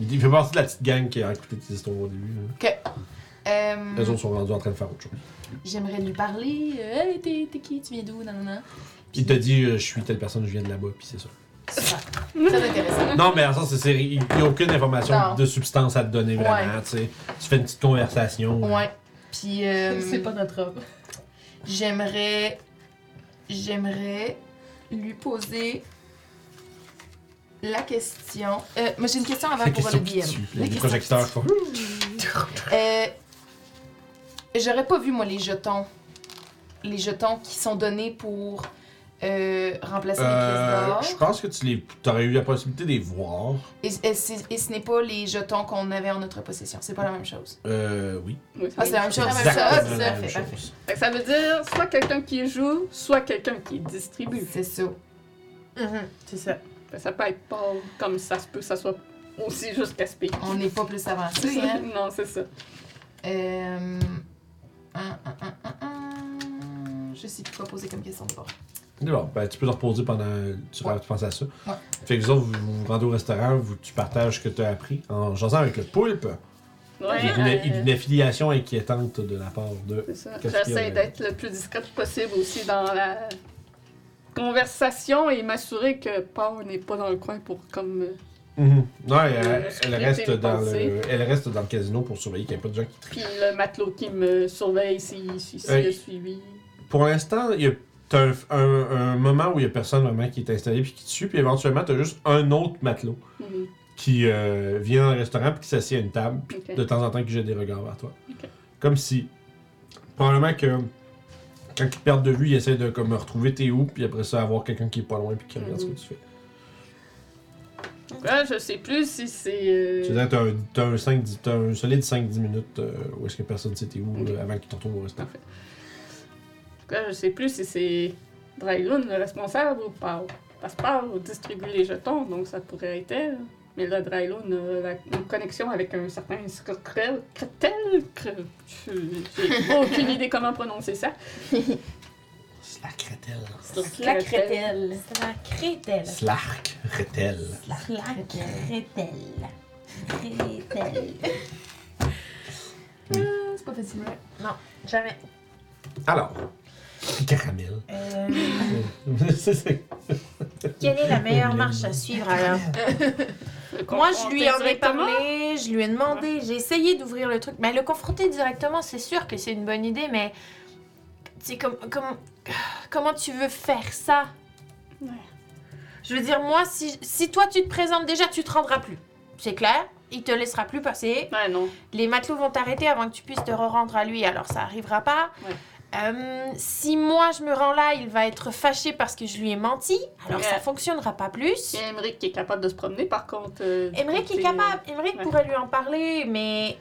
Il, fait partie de la petite gang qui a écouté tes histoires au début. là. Euh... Les autres sont rendus en train de faire autre chose. J'aimerais lui parler. euh, Hey, t'es t'es qui? Tu viens d'où? Non, non, non. Il t'a dit, euh, je suis telle personne, je viens de là-bas, puis c'est ça. Super. Très intéressant. Non, mais en sens, c'est- c'est- il n'y a aucune information Non. de substance à te donner vraiment. Ouais. Tu sais. Tu fais une petite conversation. Ouais. Puis, euh, C'est pas notre homme. j'aimerais. J'aimerais lui poser la question. Euh, moi, j'ai une question avant La pour question le DM. tue. Les question projecteurs font. Euh, J'aurais pas vu, moi, les jetons. Les jetons qui sont donnés pour euh, remplacer les Euh, pièces je d'or. pense que tu les, aurais eu la possibilité de les voir. Et, et c'est- et ce n'est pas les jetons qu'on avait en notre possession. C'est pas la même chose. Euh, oui. Oui, Ah, c'est la même chose. c'est la même chose. Fait ça veut dire soit quelqu'un qui joue, soit quelqu'un qui distribue. C'est ça. C'est ça. Ça peut être pas comme ça se peut, que ça soit aussi juste gaspillé. On n'est pas plus avancé, hein? non, c'est ça. Euh... un, un, un, un, un. Je sais plus quoi poser comme question d'abord. Bon, ben, tu peux te reposer pendant. Tu, Ouais. tu penses à ça. Ouais. Fait que vous autres, vous vous rendez au restaurant, vous, tu partages ce que tu as appris en jasant avec le poulpe. Ouais, Il y a une, euh, affiliation inquiétante de la part de. c'est ça. J'essaie euh, d'être le plus discrète possible aussi dans la conversation et m'assurer que Paul n'est pas dans le coin pour comme. euh, Mhm. Non, elle, reste dans le, elle reste dans le casino pour surveiller qu'il n'y ait pas de gens qui trient. Puis le matelot qui me surveille si, si, si Euh, suivi. Pour l'instant, il y a un, un- un moment où il n'y a personne vraiment qui est installé puis qui te suit, puis éventuellement, tu as juste un autre matelot Mhm. qui euh, vient dans le restaurant puis qui s'assied à une table, puis de temps en temps qui jette des regards vers toi. Comme si, probablement que quand ils te perdent de vue, ils essaient de comme retrouver tes où, puis après ça, avoir quelqu'un qui est pas loin puis qui regarde Mhm. ce que tu fais. Ouais, je sais plus si c'est. euh, Tu dire, t'as un, t'as un, 5, dix- t'as un solide 5-10 minutes euh, où est-ce que personne sait t'es où là, avant qu'ils te retrouvent au restaurant. Là, je sais plus si c'est Dryloon le responsable ou Pau. Parce que Pau distribue les jetons, donc ça pourrait être elle. Mais là, Dryloon a la- une connexion avec un certain Skrkrel. Kretel Kre- je- J'ai aucune idée comment prononcer ça. Slack Retel. La crételle. C'est la crételle. Slark Retel. La crételle. Crételle. Ah, c'est pas facile. Jamais. Alors, caramel. Euh, quelle est la meilleure marche à suivre alors? Moi, je lui en ai parlé, je lui ai demandé, j'ai essayé d'ouvrir le truc. Mais le confronter directement, c'est sûr que c'est une bonne idée, mais. C'est comme, comme, comment tu veux faire ça? Ouais. Je veux dire, moi, si, si toi tu te présentes déjà, tu te rendras plus. C'est clair? Il te laissera plus passer. Ouais, non. Les matelots vont t'arrêter avant que tu puisses te rendre à lui, alors ça arrivera pas. Ouais. Euh, si moi je me rends là, il va être fâché parce que je lui ai menti, alors Ouais. ça fonctionnera pas plus. A Emmerich qui est capable de se promener, par contre. euh, Emmerich est capable, Emmerich ouais. pourrait lui en parler, mais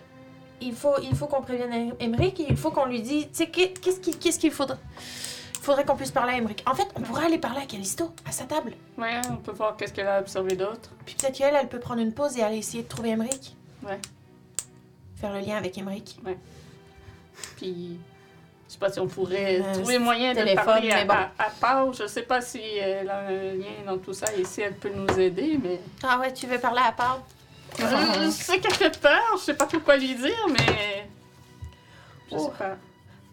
il faut, il faut qu'on prévienne Emmerich et il faut qu'on lui dise, tu sais, qu'est- qu'est-ce qu'il qu'est-ce qu'il faudrait Il faudrait qu'on puisse parler à Emmerich. En fait, on pourrait aller parler à Callisto, à sa table. Ouais, on peut voir qu'est-ce qu'elle a observé d'autre. Puis peut-être qu'elle, elle peut prendre une pause et aller essayer de trouver Emmerich. Ouais. Faire le lien avec Emmerich. Puis, je sais pas si on pourrait Euh, trouver moyen de parler à, bon. à, à Pau. Je sais pas si elle a un lien dans tout ça et si elle peut nous aider, mais... Ah ouais, tu veux parler à part Euh, je sais qu'elle fait peur, je sais pas trop quoi lui dire, mais... Je Oh. sais pas.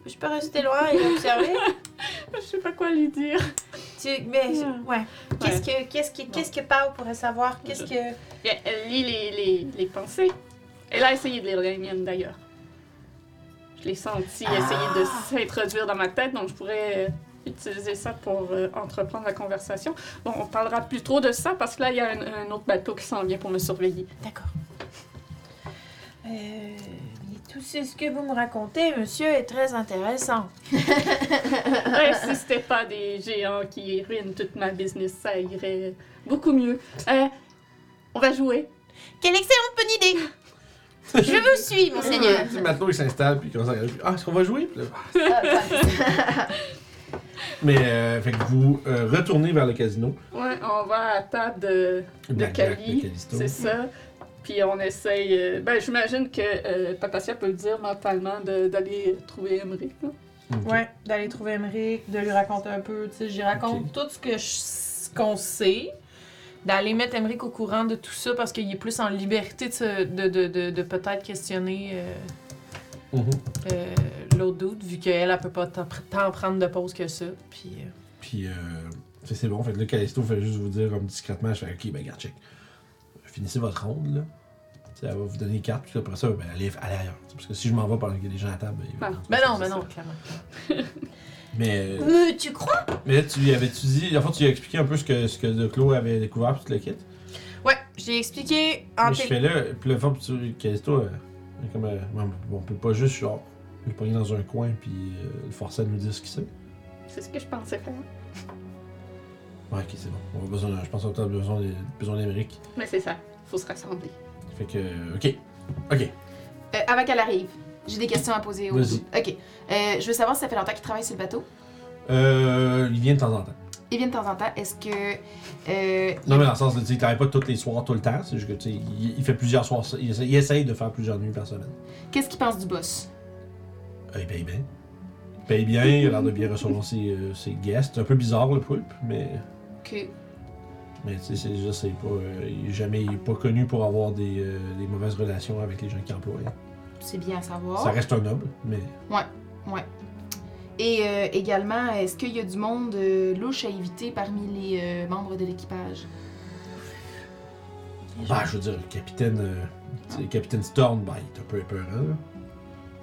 Je peux rester loin et observer? Je sais pas quoi lui dire. Tu, mais, Ouais. ouais. Qu'est-ce que, qu'est-ce que, qu'est-ce que Pau pourrait savoir? Qu'est-ce que... Elle, elle lit les, les, les pensées. Elle a essayé de lire les miennes, d'ailleurs. Je l'ai senti essayer de s'introduire dans ma tête, donc je pourrais euh, utiliser ça pour euh, entreprendre la conversation. Bon, on parlera plus trop de ça, parce que là, il y a un, un autre bateau qui s'en vient pour me surveiller. D'accord. Euh, Tout ce que vous me racontez, monsieur, est très intéressant. Ouais, si c'était pas des géants qui ruinent toute ma business, ça irait beaucoup mieux. Euh, on va jouer. Quelle excellente bonne idée Je vous suis, monseigneur. Le petit matelot, il s'installe, puis il commence à regarder, puis, Ah, est-ce qu'on va jouer? Puis là, Mais, euh, fait que vous euh, retournez vers le casino. Ouais, on va à la table de, de Cali. Callisto. C'est ça. Puis on essaye. euh, ben, j'imagine que euh, peut le dire mentalement de- d'aller trouver Emery. là. Ok. Ouais, d'aller trouver Emmerich, de lui raconter un peu. Tu sais, j'y raconte tout ce que je- ce qu'on sait. D'aller mettre Emmerich au courant de tout ça parce qu'il est plus en liberté de, de, de, de, de peut-être questionner euh, Mhm. euh, l'autre doute, vu qu'elle, elle peut pas tant, prendre de pause que ça. Puis, euh, Puis, euh, que c'est bon. Fait que là, Callisto fait juste vous dire comme discrètement, je fais OK, ben, regarde, check. Finissez votre ronde, là. Elle va vous donner les cartes, puis après ça, ben, allez, allez ailleurs. Parce que si je m'en vais pendant qu'il y a des gens à table, ben, Ah. ben non, ben non, clairement. Mais, tu crois? Mais là, tu lui avais-tu dit, en fait, tu lui as expliqué un peu ce que, ce que De Clos avait découvert, puis tout le kit? Ouais, j'ai expliqué en Mais je fais là, puis le fait, tu, Callisto, euh, comme, euh, bon, on peut pas juste, genre, le pogner dans un coin, puis euh, le forcer à nous dire ce qu'il sait. C'est ce que je pensais faire. Ouais, ok, c'est bon. On a besoin, je pense qu'on a besoin des- besoin d'Amérique. Mais c'est ça. Faut se rassembler. Fait que, ok. Ok. Euh, avant qu'elle arrive, j'ai des questions à poser au Vas-y. Ok. Euh, je veux savoir si ça fait longtemps qu'il travaille sur le bateau. Euh, il vient de temps en temps. Il vient de temps en temps. Est-ce que. euh, Non, mais dans le sens de, tu sais, il travaille pas tous les soirs, tout le temps. C'est juste que, tu sais, il, il fait plusieurs soirs. Il essaye, il essaye de faire plusieurs nuits par semaine. Qu'est-ce qu'il pense du boss? Euh, il paye bien. Il paye bien, il a l'air de bien recevoir ses, euh, ses guests. C'est un peu bizarre, le poulpe, mais. Que. Mais, tu sais, c'est juste, c'est pas. euh, il est jamais. Il est pas connu pour avoir des, euh, des mauvaises relations avec les gens qui emploient. C'est bien à savoir. Ça reste un noble, mais. Et euh, également, est-ce qu'il y a du monde euh, louche à éviter parmi les euh, membres de l'équipage? Bah, je veux dire, le capitaine. le capitaine Storm, bah, il est un peu épeurant, là.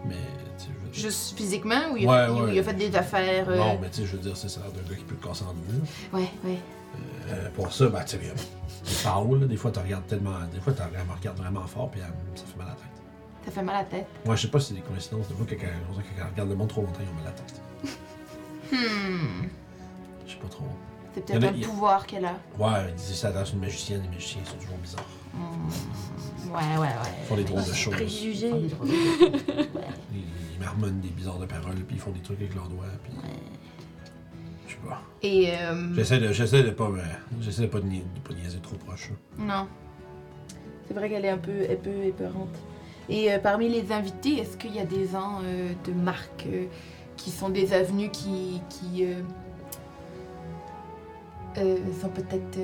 Mais, tu sais, je veux dire. Juste physiquement ou il a, Ouais, fait, ouais. il a fait des affaires Non, mais tu sais, je veux dire, c'est ça, d'un gars qui peut te casser en deux. Ouais, ouais. Pour ça, bah, tu sais, il parle, là. Des fois, tu regardes tellement. Des fois, tu regardes vraiment fort, puis ça fait mal à la tête. Ça fait mal à la tête. Moi, je sais pas si c'est des coïncidences. Des fois, quand quand- quand on regarde le monde trop longtemps, ils ont mal à la tête. Hmm. Je sais pas trop. C'est peut-être un pouvoir qu'elle a. Ouais, ils disent ça à une magicienne. Les magiciens sont toujours bizarres. Hmm. Ouais, ouais, Ils font des drôles de choses. Préjugés. Ils, ils marmonnent des bizarres de paroles, puis ils font des trucs avec leurs doigts, puis. Je sais pas. Et. euh, J'essaie de, j'essaie de pas. me- J'essaie de pas, de, nia- de pas niaiser trop proche. Non. C'est vrai qu'elle est un peu, un peu épeurante. Et euh, parmi les invités, est-ce qu'il y a des gens euh, de marque euh, qui sont des avenues qui, qui sont peut-être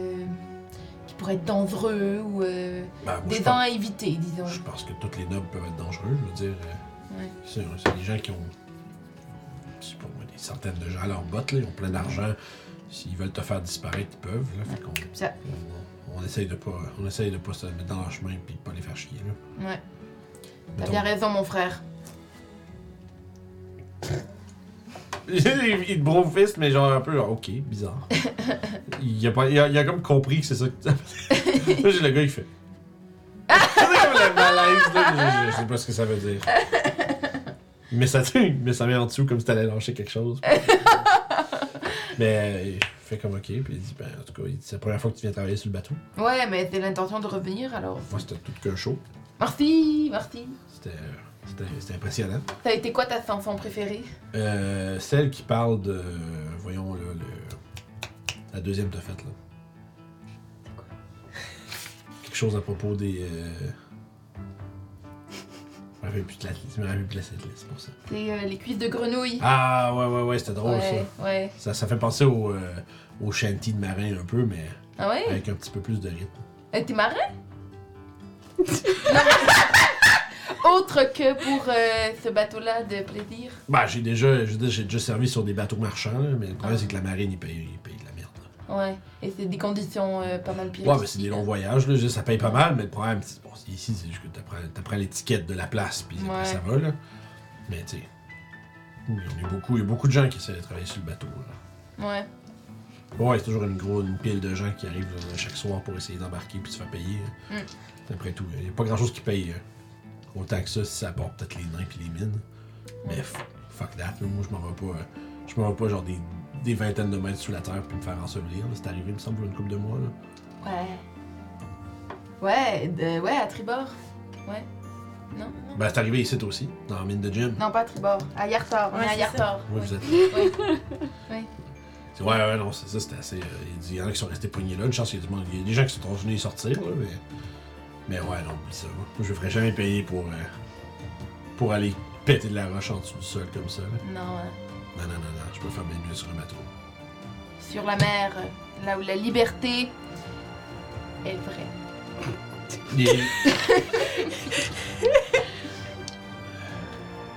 qui pourraient être dangereux ou Ben, des gens à éviter, disons? Je pense que tous les nobles peuvent être dangereux. Je veux dire, Ouais. c'est c'est des gens qui ont, pas moi, des centaines de gens à leur botte, là, ils ont plein d'argent. S'ils veulent te faire disparaître, ils peuvent. Là, fait on, on essaye de pas, on essaye de pas se mettre dans leur chemin de pas les faire chier. Là. Ouais. T'as bien raison, mon frère. il te brofiste, mais genre un peu, ok, bizarre. il, a pas, il, a, il a comme compris que c'est ça que Là, j'ai le gars, il fait. c'est comme le malaise, là, je, je sais pas ce que ça veut dire. Mais ça, mais ça met en dessous comme si t'allais lâcher quelque chose. mais il fait comme ok, puis il dit, ben, en tout cas, c'est la première fois que tu viens travailler sur le bateau. Ouais, mais c'est l'intention de revenir alors. Moi, c'était tout qu'un show. Merci, merci. C'était, c'était, c'était impressionnant. Ça a été quoi ta chanson préférée? Euh, celle qui parle de. Voyons, là, le, la deuxième t'as faite, là. Quelque chose à propos des. Euh... Je me rappelle plus de la je me rappelle plus de la setlist, c'est pour ça. C'est euh, les cuisses de grenouille. Ah, ouais, ouais, ouais, c'était drôle, ouais, ouais. ça. ça. Ça fait penser au, euh, au shanty de marin un peu, mais Ah ouais? avec un petit peu plus de rythme. Euh, T'es marin? Autre que pour euh, ce bateau-là de plaisir. Bah, j'ai déjà, je veux dire, j'ai déjà servi sur des bateaux marchands, là, mais le problème, c'est que la marine, ils payent, ils payent de la merde. là. Ouais. Et c'est des conditions euh, pas mal pires. Ouais, mais c'est des longs voyages, là. je veux dire, ça paye pas mal, mais le problème, c'est bon, c'est ici, c'est juste que t'apprends, t'apprends l'étiquette de la place, puis après, Ouais. ça va, là. Mais, tu sais, il y en a beaucoup, il y a beaucoup de gens qui essaient de travailler sur le bateau, là. Ouais. Ouais, c'est toujours une grosse une pile de gens qui arrivent euh, chaque soir pour essayer d'embarquer puis se faire payer. Mm. Après tout, il n'y a pas grand chose qui paye euh, Autant que ça, si ça apporte peut-être les nains puis les mines. Mais f- fuck that, là. moi je m'en vais pas. euh, je m'en vais pas genre des, des vingtaines de mètres sous la terre puis me faire ensevelir. là. C'est arrivé, il me semble, une couple de mois. Là. Ouais. Ouais, de- ouais, à tribord. Ouais. Non, non. Ben, c'est arrivé ici aussi, dans la mine de Jim. Non, pas à tribord. À Yartar. On Ouais, est à c'est Yartar. Oui, vous êtes. Ouais. C'est- Ouais, ouais, non, c'est ça, c'était assez. euh, il il y en a qui sont restés poignés là. Une chance qu'il y a du monde. Il y a des gens qui sont venus sortir, là, mais. Mais ouais, non, oublie ça. Moi, je ne ferais jamais payer pour. euh, pour aller péter de la roche en dessous du sol comme ça. là. Non, hein. Non, non, non, non, je peux faire bien mieux sur un bateau. sur la mer, là où la liberté est vraie. Les...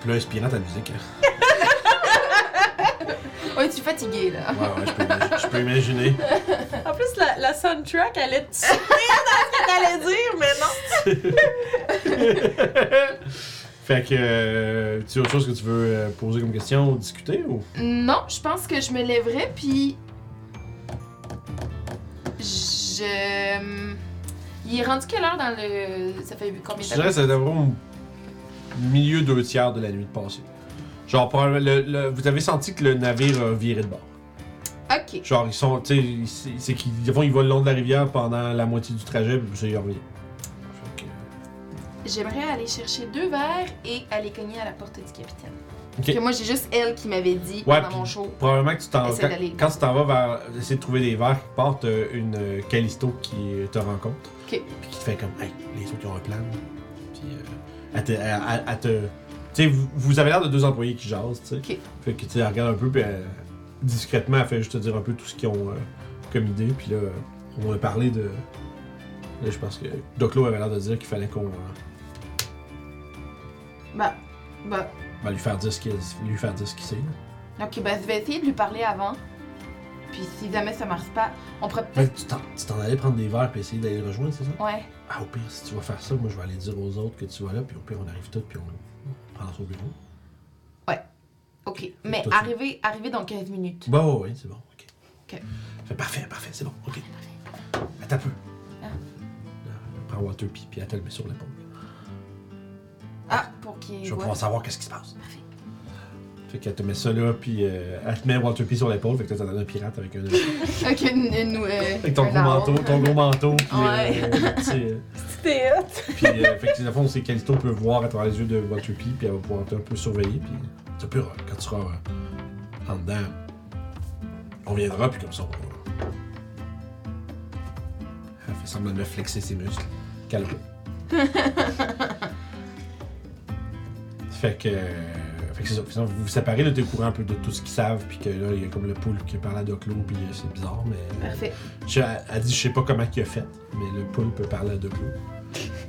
Plus inspirant ta musique. hein. Ouais, tu es fatigué, là. Ouais, ouais, je peux, imaginer- je peux imaginer. En plus, la, la soundtrack allait te soutenir dans ce que t'allais dire, mais non. fait que. euh, tu as autre chose que tu veux euh, poser comme question ou discuter ou? Non, je pense que je me lèverais, puis. Je. Il est rendu quelle heure dans le. Ça fait combien Je de dirais que ça doit avoir au milieu deux tiers de la nuit de passée. Genre, le- le- vous avez senti que le navire a viré de bord. Ok. Genre, ils sont. Tu sais, c'est- qu'ils ils vont- ils volent le long de la rivière pendant la moitié du trajet, puis ça, ils reviennent. Que- J'aimerais aller chercher deux verres et aller cogner à la porte du capitaine. Ok. Parce que moi, j'ai juste elle qui m'avait dit Ouais, pendant mon show. Probablement que tu t'en quand, quand tu t'en vas vers essayer de trouver des verres qui portent euh, une euh, Callisto qui te rencontre. Ok. Puis qui te fait comme Hey, les autres qui ont un plan. Puis euh, elle te. elle- elle- elle te- tu sais, vous, vous avez l'air de deux employés qui jasent, tu sais. Ok. Fait que tu sais, elle regarde un peu, puis elle- discrètement, elle fait juste te dire un peu tout ce qu'ils ont euh, comme idée. Puis là, euh, on a parlé de. Là, je pense que Doclo avait l'air de dire qu'il fallait qu'on. euh, Bah. Bah. ben, lui faire dire ce qu'il lui faire dire ce qu'il sait. là. Ok, ben je vais essayer de lui parler avant. Puis si jamais ça marche pas, on pourrait peut-être. tu t'en- tu t'en allais prendre des verres puis essayer d'aller le rejoindre, c'est ça? Ouais. Ah, au pire, si tu vas faire ça, moi je vais aller dire aux autres que tu vas là, puis au pire, on arrive tout, puis on, on prend son bureau. Ok. Mais toi, tu- arriver, arriver dans 15 minutes. Bah, ouais, ouais, c'est bon, ok. Ok. Fait parfait, parfait, c'est bon, ok. Attends un peu. Ah. Là, Prends Walter, puis, puis elle te le met sur l'épaule. Ah, pour qu'il Je vais voit. pouvoir savoir qu'est-ce qui se passe. Parfait. Fait qu'elle te met ça là, puis euh, elle te met Walter P sur l'épaule, fait que t'as un pirate avec un. Avec une. une euh, avec ton gros manteau, ton gros manteau, puis. Ouais. euh, petit, euh, C'était hot. Puis, euh, fait que, dans le fond, c'est Callisto peut voir à travers les yeux de Walter P, puis elle va pouvoir te un peu surveiller, puis tu peux, quand tu seras euh, en dedans, on viendra, puis comme ça, on va. Elle fait semblant de me flexer ses muscles. Calme. fait que. Euh, fait que c'est ça. Vous vous séparez, là, t'es au courant un peu de tout ce qu'ils savent, puis que là, il y a comme le poulpe qui parle à Doclo, puis euh, c'est bizarre, mais. Parfait. Je- elle, elle dit, je sais pas comment il a fait, mais le poule peut parler à Doclo.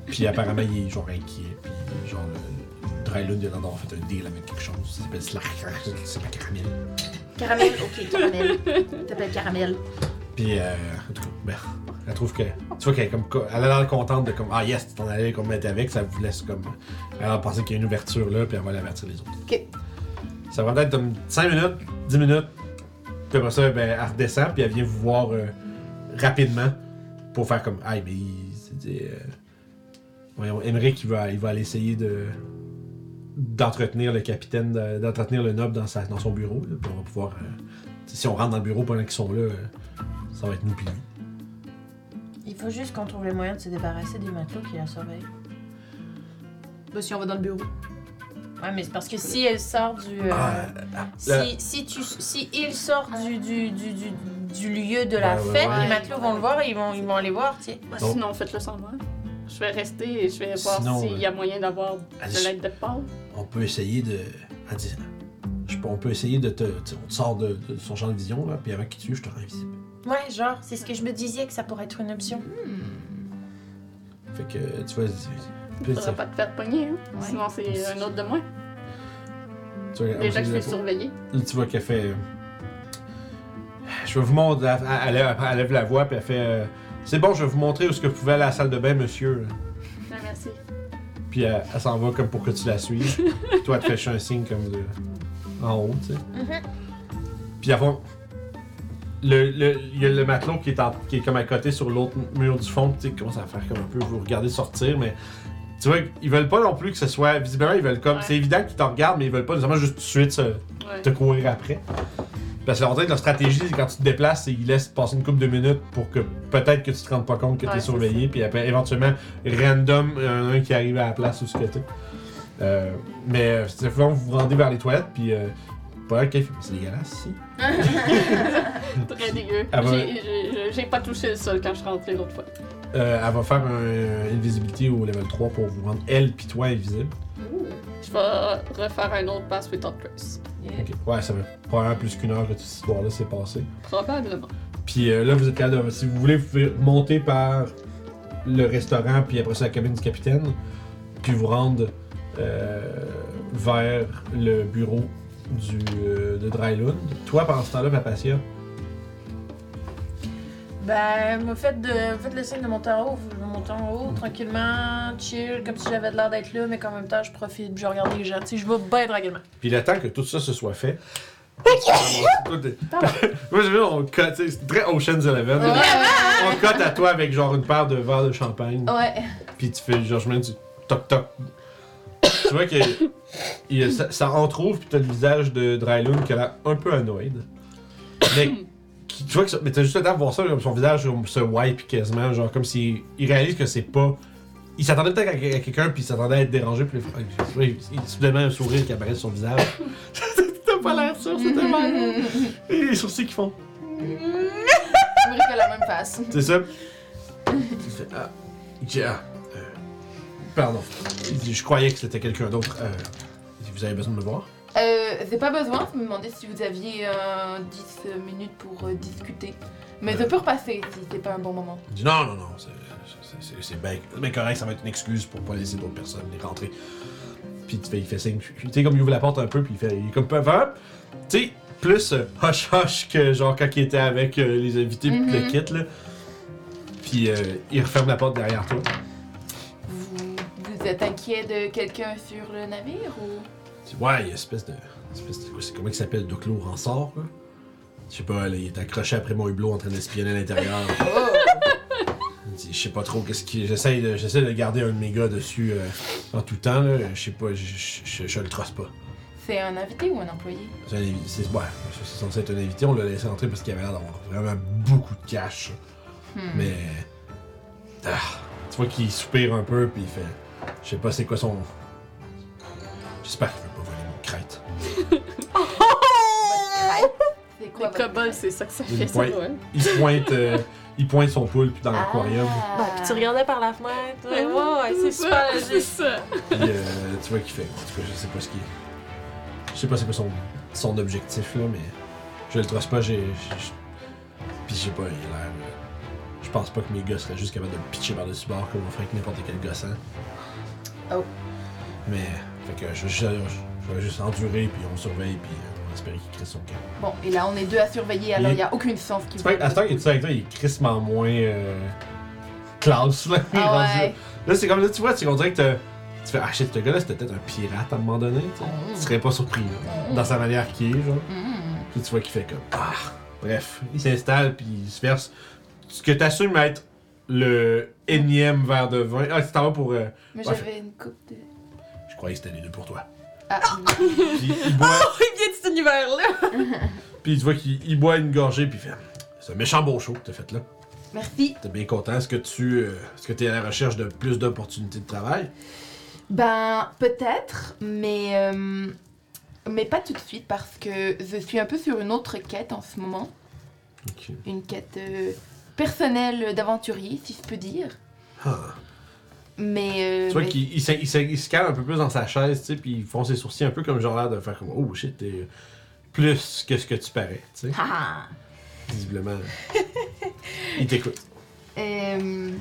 Puis apparemment, il est genre inquiet. Puis genre, le, Drylund, il a l'air d'avoir fait un deal avec quelque chose. Ça s'appelle Slack. C'est pas caramel. Caramel, ok, caramel. T'appelles caramel. Puis, euh, en tout cas, ben, elle trouve que. Tu vois qu'elle est comme. co- Elle a l'air contente de comme. Ah yes, tu t'en allais comme mettre avec, ça vous laisse comme. Elle a pensé qu'il y a une ouverture là, puis elle va aller avertir les autres. Ok. Ça va peut-être comme 5 minutes, 10 minutes. Puis après ça, ben, elle redescend, puis elle vient vous voir euh, rapidement pour faire comme. Ah, mais il. c'est- euh, voyons, Emmerich, il va, il va aller essayer de d'entretenir le capitaine, de- d'entretenir le noble dans, sa, dans son bureau. là, puis on va pouvoir. euh, si on rentre dans le bureau pendant qu'ils sont là, euh, ça va être nous pis lui. Il faut juste qu'on trouve les moyens de se débarrasser des matelots qui la surveillent. Bah, si on va dans le bureau. Ouais, mais c'est parce que si elle sort du. euh, Ah, si, si, tu, si il sort du, du, du, du, du lieu de la Ouais, fête, ouais. les matelots vont le voir et ils vont, ils vont aller voir, tu sais. Bah, sinon, faites-le sans moi. Je vais rester et je vais voir s'il y a moyen d'avoir de l'aide de Paul. on peut essayer de. On peut essayer de te. On te sort de, de son champ de vision, là, puis avant qu'il tue, je te rends invisible. Ouais, genre, c'est ce que je me disais que ça pourrait être une option. Fait que tu vas. Puis, Faudra pas te faire pogner, hein? Ouais. Sinon, c'est un autre de moins. tu vois, Déjà que je surveillée. Là, tu vois qu'elle fait. euh, Je vais vous montrer. Elle, elle lève- elle lève la voix, puis elle fait. euh, C'est bon, je vais vous montrer où est-ce que vous pouvez aller à la salle de bain, monsieur. Ah, merci. Puis elle, elle s'en va comme pour que tu la suives. Puis toi, elle te fait un signe comme de. en haut, tu sais. Puis avant. Le, le, il y a le matelot qui est, en- qui est comme à côté sur l'autre mur du fond, tu sais, commence à faire comme un peu, vous regardez sortir, mais Tu vois, ils veulent pas non plus que ce soit. Visiblement, ils veulent comme. Ouais. C'est évident qu'ils te regardent, mais ils veulent pas nécessairement juste tout de suite se- Ouais. te courir après. Parce que leur stratégie, c'est quand tu te déplaces, qu'ils laissent passer une couple de minutes pour que peut-être que tu te rendes pas compte que Ouais, t'es surveillé, puis après, éventuellement, random, a un qui arrive à la place où ce que t'es. Euh, mais euh, c'est souvent, vous vous rendez vers les toilettes, puis. Euh, pas fait, c'est dégueulasse ici. Très dégueu. J'ai- pas touché le sol quand je suis rentrée l'autre fois. Euh, elle va faire un, une visibilité au level 3 pour vous rendre elle puis toi invisible. Je vais refaire un autre pass without trace. Ok. Ouais, ça va probablement plus qu'une heure que toute cette histoire-là s'est passée. Probablement. Puis euh, là, vous êtes capable de. Si vous voulez, vous pouvez monter par le restaurant, puis après ça, la cabine du capitaine, puis vous rendre euh, vers le bureau du, euh, de Drylund. Toi, pendant ce temps-là, Papacia, Ben, me faites, de, faites le signe de monter en haut. Je vais monter en haut, tranquillement, chill, comme si j'avais de l'air d'être là, mais qu'en même temps, je profite, puis je regarde les gens. Tu sais, je vais bien tranquillement. puis le temps que tout ça se soit fait. Moi, j'ai vu, on tu sais, c'est très Ocean's Eleven. On cut à toi avec genre une paire de verres de champagne. Ouais. Puis tu fais genre, je mets du toc toc. Tu vois que il- ça, ça entrouvre, puis t'as le visage de Drylun qui a l'air un peu annoyed. Mais qui- tu vois que ça- mais t'as juste le temps de voir ça, comme son visage se wipe quasiment, genre comme s'il il réalise que c'est pas. Il s'attendait peut-être à, à quelqu'un, puis il s'attendait à être dérangé, puis il, il, il, il- soudainement un sourire qui apparaît sur son visage. T'as pas l'air sûr, c'est tellement. Et les sourcils qui font. La même face. C'est ça? Il fait, ah, il ah, euh, pardon. Il dit, je croyais que c'était quelqu'un d'autre. Euh, vous avez besoin de me voir? Euh, c'est pas besoin, je me demandais si vous aviez euh, 10 minutes pour euh, discuter. Mais ça peut repasser si c'est pas un bon moment. Il dit, non, non, non, c'est- c'est- c'est c'est bien correct, ça va être une excuse pour pas laisser d'autres personnes les rentrer. Puis tu fais- il fait signe, tu sais, comme il ouvre la porte un peu, puis il fait, il est comme peu hop, tu sais, plus euh, hush hush que genre quand il était avec euh, les invités, puis Mhm. le kit, là. Puis euh, il referme la porte derrière toi. Vous, êtes inquiet de quelqu'un sur le navire ou? Ouais, il y a une espèce de. espèce de comment il s'appelle, Doclo Ransort, quoi? Je sais pas, là, il est accroché après mon hublot en train d'espionner à l'intérieur. Dit, je sais pas trop qu'est-ce qui. J'essaie de, j'essaie de garder un de mes gars dessus euh, en tout temps, là. Je sais pas, je, le trosse pas. C'est un invité ou un employé? C'est un invi- c'est, ouais, c'est censé être un invité, on l'a laissé entrer parce qu'il avait l'air d'avoir vraiment beaucoup de cash. Hmm. Mais. ah, tu vois qu'il soupire un peu, puis il fait. Je sais pas c'est quoi son. J'espère qu'il veut pas voler mon crête. C'est Les quoi votre- kobolds, c'est ça que ça fait, ça, pointe. ouais. Il pointe, euh, il pointe son poulpe dans Ah. l'aquarium. Ben, puis tu regardais par la fenêtre. Ouais, ouais, ouais, c'est super ça, c'est ça. Puis euh, tu vois qu'il fait. En tout cas, je sais pas ce qu'il. Je sais pas c'est quoi son, son objectif là, mais je le trosse pas. J'ai. j'ai- Puis je sais pas, il a l'air. euh, Je pense pas que mes gars seraient juste capables de le pitcher par-dessus bord comme on ferait avec n'importe quel gossant. Oh. Mais. Fait que je, je, je vais juste endurer, puis on surveille, puis euh, on va espérer qu'il crée son camp. Bon, et là on est deux à surveiller, alors Il- il y a aucune chance qu'il Tu vois, à ce temps qu'il est avec toi, il est crissement moins. Euh, classe là. il Ah ouais. Là, c'est comme là, tu vois, c'est qu'on dirait que tu fais Ah shit, ce gars-là, c'était peut-être un pirate à un moment donné, tu sais. Mm. Tu serais pas surpris, là, dans sa manière qu'il est, genre. Hmm. Puis tu vois qu'il fait comme Ah Bref, il s'installe, puis il se verse ce que t'assumes être le énième verre de vin. Ah, t'en vas pour. euh, Mais Ouais. j'avais une coupe de. je croyais que c'était les deux pour toi. Ah, Puis il boit, Il vient de cet univers-là. puis tu vois qu'il il boit une gorgée, puis il fait C'est un méchant beau show que t'as fait là. merci. T'es bien content. Est-ce que tu. euh, Est-ce que t'es à la recherche de plus d'opportunités de travail Ben, peut-être, mais. euh, mais pas tout de suite parce que je suis un peu sur une autre quête en ce moment. Ok. Une quête euh, personnelle d'aventurier, si je peux dire. Ah. Mais. euh, Tu vois mais- qu'il il, se- il se- il se calme un peu plus dans sa chaise, tu sais, puis il fond ses sourcils un peu comme genre l'air de faire comme Oh shit, t'es plus que ce que tu parais, tu sais. Haha. Visiblement. il t'écoute. Euh,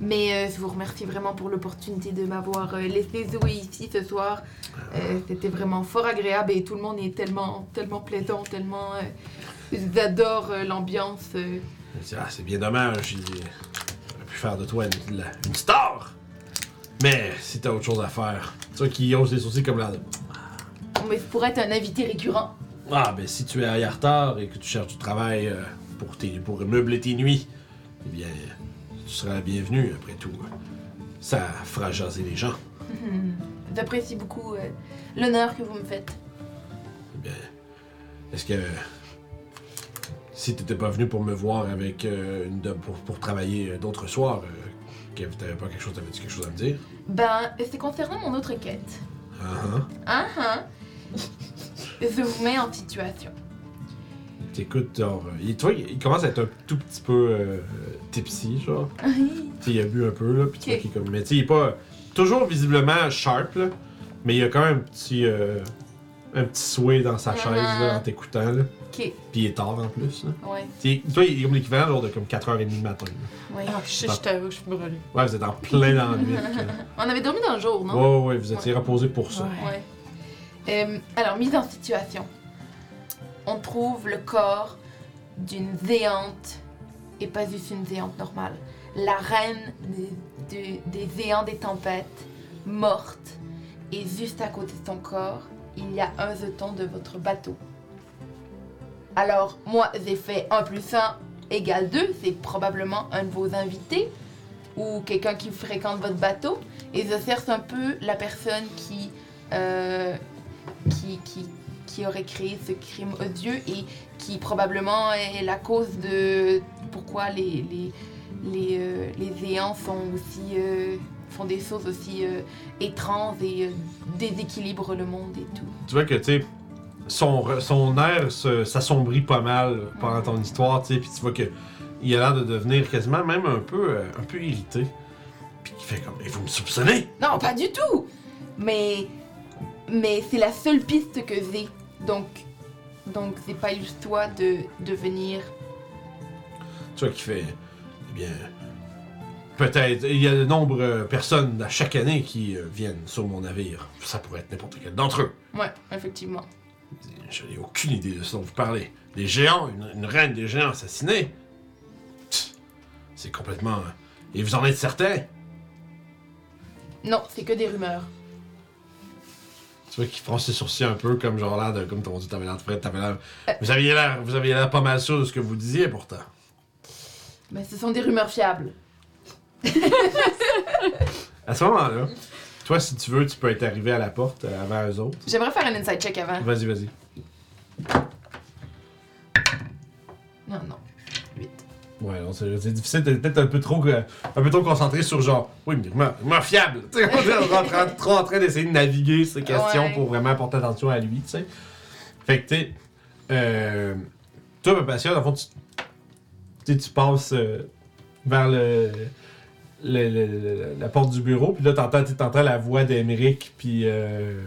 mais euh, je vous remercie vraiment pour l'opportunité de m'avoir euh, laissé jouer ici ce soir. Euh, C'était vraiment fort agréable et tout le monde est tellement, tellement plaisant, tellement. J'adore l'ambiance. Il dit, ah, c'est bien dommage, il j'aurais pu faire de toi une, la- une star. Mais si t'as autre chose à faire, tu qu'il hausse les sourcils comme de Mais pourrais être un invité récurrent. Ah, ben si tu es à Yartar et que tu cherches du travail euh, pour, tes, pour meubler tes nuits, eh bien, tu seras la bienvenue après tout. ça fera jaser les gens. Mhm. J'apprécie beaucoup euh, l'honneur que vous me faites. Eh bien, est-ce que si t'étais pas venu pour me voir avec euh, une de- pour, pour travailler euh, d'autres soirs, euh, que t'avais pas quelque chose, t'avais-tu quelque chose à me dire? Ben, c'est concernant mon autre quête. Ah ah. Ah ah. Je vous mets en situation. T'écoutes, genre, euh, il, tu vois, il commence à être un tout petit peu euh, tipsy, genre. Tu il a bu un peu, là, puis tu vois qu'il est comme. Mais tu il est pas toujours visiblement sharp, là, mais il y a quand même un petit. euh, un petit sway dans sa chaise, là, en t'écoutant, là. Ok, Puis il est tard en plus, là. ouais, Tu sais, toi, il est comme l'équivalent, genre, de comme 4h30 du matin, là. ouais. Ah, je, je t'avoue, je suis brûlée. Ouais, vous êtes en plein dans la nuit. là. On avait dormi dans le jour, non? Ouais, ouais, ouais, vous étiez reposé pour ça. Ouais. Ouais. Euh, alors, mise en situation. On trouve le corps d'une géante, et pas juste une géante normale. La reine des, des- des géants des tempêtes, morte. Et juste à côté de son corps, il y a un jeton de votre bateau. Alors, moi, j'ai fait 1 plus 1 égale 2. C'est probablement un de vos invités ou quelqu'un qui fréquente votre bateau. Et je cherche un peu la personne qui euh, qui, qui, qui aurait créé ce crime odieux et qui probablement est la cause de pourquoi les, les, les, euh, les sont aussi, euh, font des choses aussi étranges et déséquilibrent le monde et tout. Tu vois que, tu son, son air s'assombrit pas mal pendant ton histoire, tu sais, puis tu vois que il a l'air de devenir quasiment même un peu, euh, un peu irrité. Puis il fait comme, et vous me soupçonnez? Non, pas du tout Mais, mais c'est la seule piste que j'ai. Donc, donc c'est pas juste toi de, de venir Tu vois qu'il fait, eh bien, peut-être, il y a de nombreuses personnes à chaque année qui euh, viennent sur mon navire. Ça pourrait être n'importe quel d'entre eux. Ouais, effectivement. Je n'ai aucune idée de ce dont vous parlez. Des géants, une, une reine des géants assassinée. C'est complètement. Et vous en êtes certain? Non, c'est que des rumeurs. Tu vois qu'il fronce ses sourcils un peu comme genre l'air de. Comme ton dit, t'avais l'air de t'avais l'air. Euh. Vous aviez l'air. Vous aviez l'air pas mal sûr de ce que vous disiez pourtant. Mais ce sont des rumeurs fiables. À ce moment-là, toi, si tu veux, tu peux être arrivé à la porte euh, avant eux autres. J'aimerais faire un inside check avant. Vas-y, vas-y. Non, non. 8. Ouais, non, c'est c'est difficile, t'es peut-être un peu trop euh, un peu trop concentré sur genre, oui, mais rumeur, rumeur fiable. Tu sais, on est en train- trop en train d'essayer de naviguer ces questions Ouais. pour vraiment porter attention à lui, tu sais. Fait que, tu sais, euh, toi, ma passion, dans le fond, tu, tu sais, tu passes euh, vers le, le- le- le- la porte du bureau, puis là, t'entends, t'entends la voix d'Emeric, puis euh,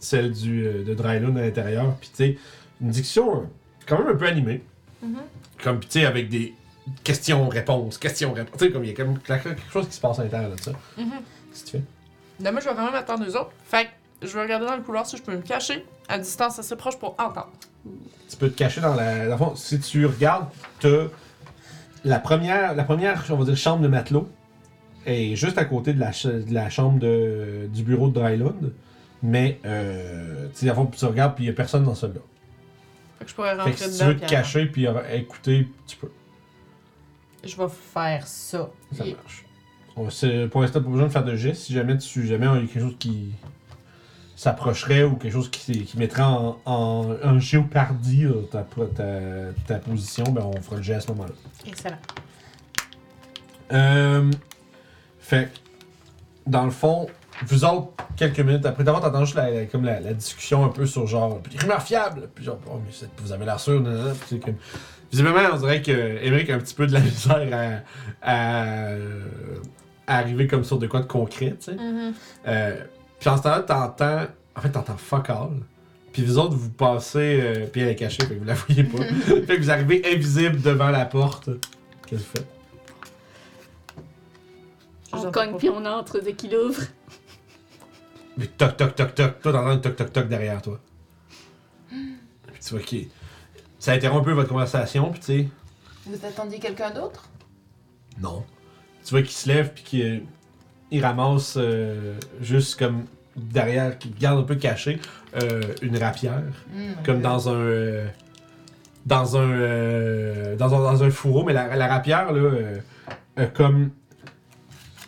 celle du, euh, de Dryloon à l'intérieur, puis tu sais, une diction euh, quand même un peu animée. Comme, tu sais, avec des questions-réponses, questions-réponses. Tu sais, comme il y a comme quelque chose qui se passe à l'intérieur de ça. Mhm. Qu'est-ce que tu fais? Moi, je vais quand même attendre les autres. Fait que je vais regarder dans le couloir si je peux me cacher à distance assez proche pour entendre. Tu peux te cacher dans la. Dans le fond, si tu regardes, t'as la première, la première, on va dire, chambre de matelot est juste à côté de la, ch- de la chambre de, du bureau de Drylund. Mais, euh, tu sais, tu regardes, puis il n'y a personne dans celle-là. Fait que je pourrais Fait rentrer que si tu veux te cacher, puis écouter, tu peux. Je vais faire ça. Ça marche. On- c'est- pour l'instant, pas besoin de faire de gestes. Si jamais tu jamais il y a quelque chose qui s'approcherait ou quelque chose qui, qui mettrait en, en, en géopardie là, ta, ta, ta position, ben on fera le jet à ce moment-là. Excellent. Euh, fait que, dans le fond, vous autres, quelques minutes après, d'abord, t'entends juste la, la- comme la, la discussion un peu sur genre, puis rumeurs fiables, puis genre, oh, mais c'est- vous avez l'air sûr, nan, nan, nan, puis c'est comme. Visiblement, on dirait que Émeric a un petit peu de la misère à, à, à arriver comme sur de quoi de concret, tu sais. Euh, puis en ce temps-là, t'entends. En fait, t'entends fuck all. Puis vous autres, vous passez. euh, puis elle est cachée, fait que vous la voyez pas. fait que vous arrivez invisible devant la porte. Qu'est-ce que vous faites? On cogne puis on entre dès qu'il ouvre. Mais toc toc toc toc, toi t'entends un toc toc toc derrière toi. Puis tu vois qu'il. Ça interrompt un peu votre conversation, puis tu sais. Vous attendiez quelqu'un d'autre? Non. Tu vois qu'il se lève, puis qu'il il ramasse euh, juste comme derrière, qui garde un peu caché, euh, une rapière. Hmm, Comme dans un. euh, dans un. euh, dans un, dans un fourreau, mais la, la rapière, là, euh, euh, comme.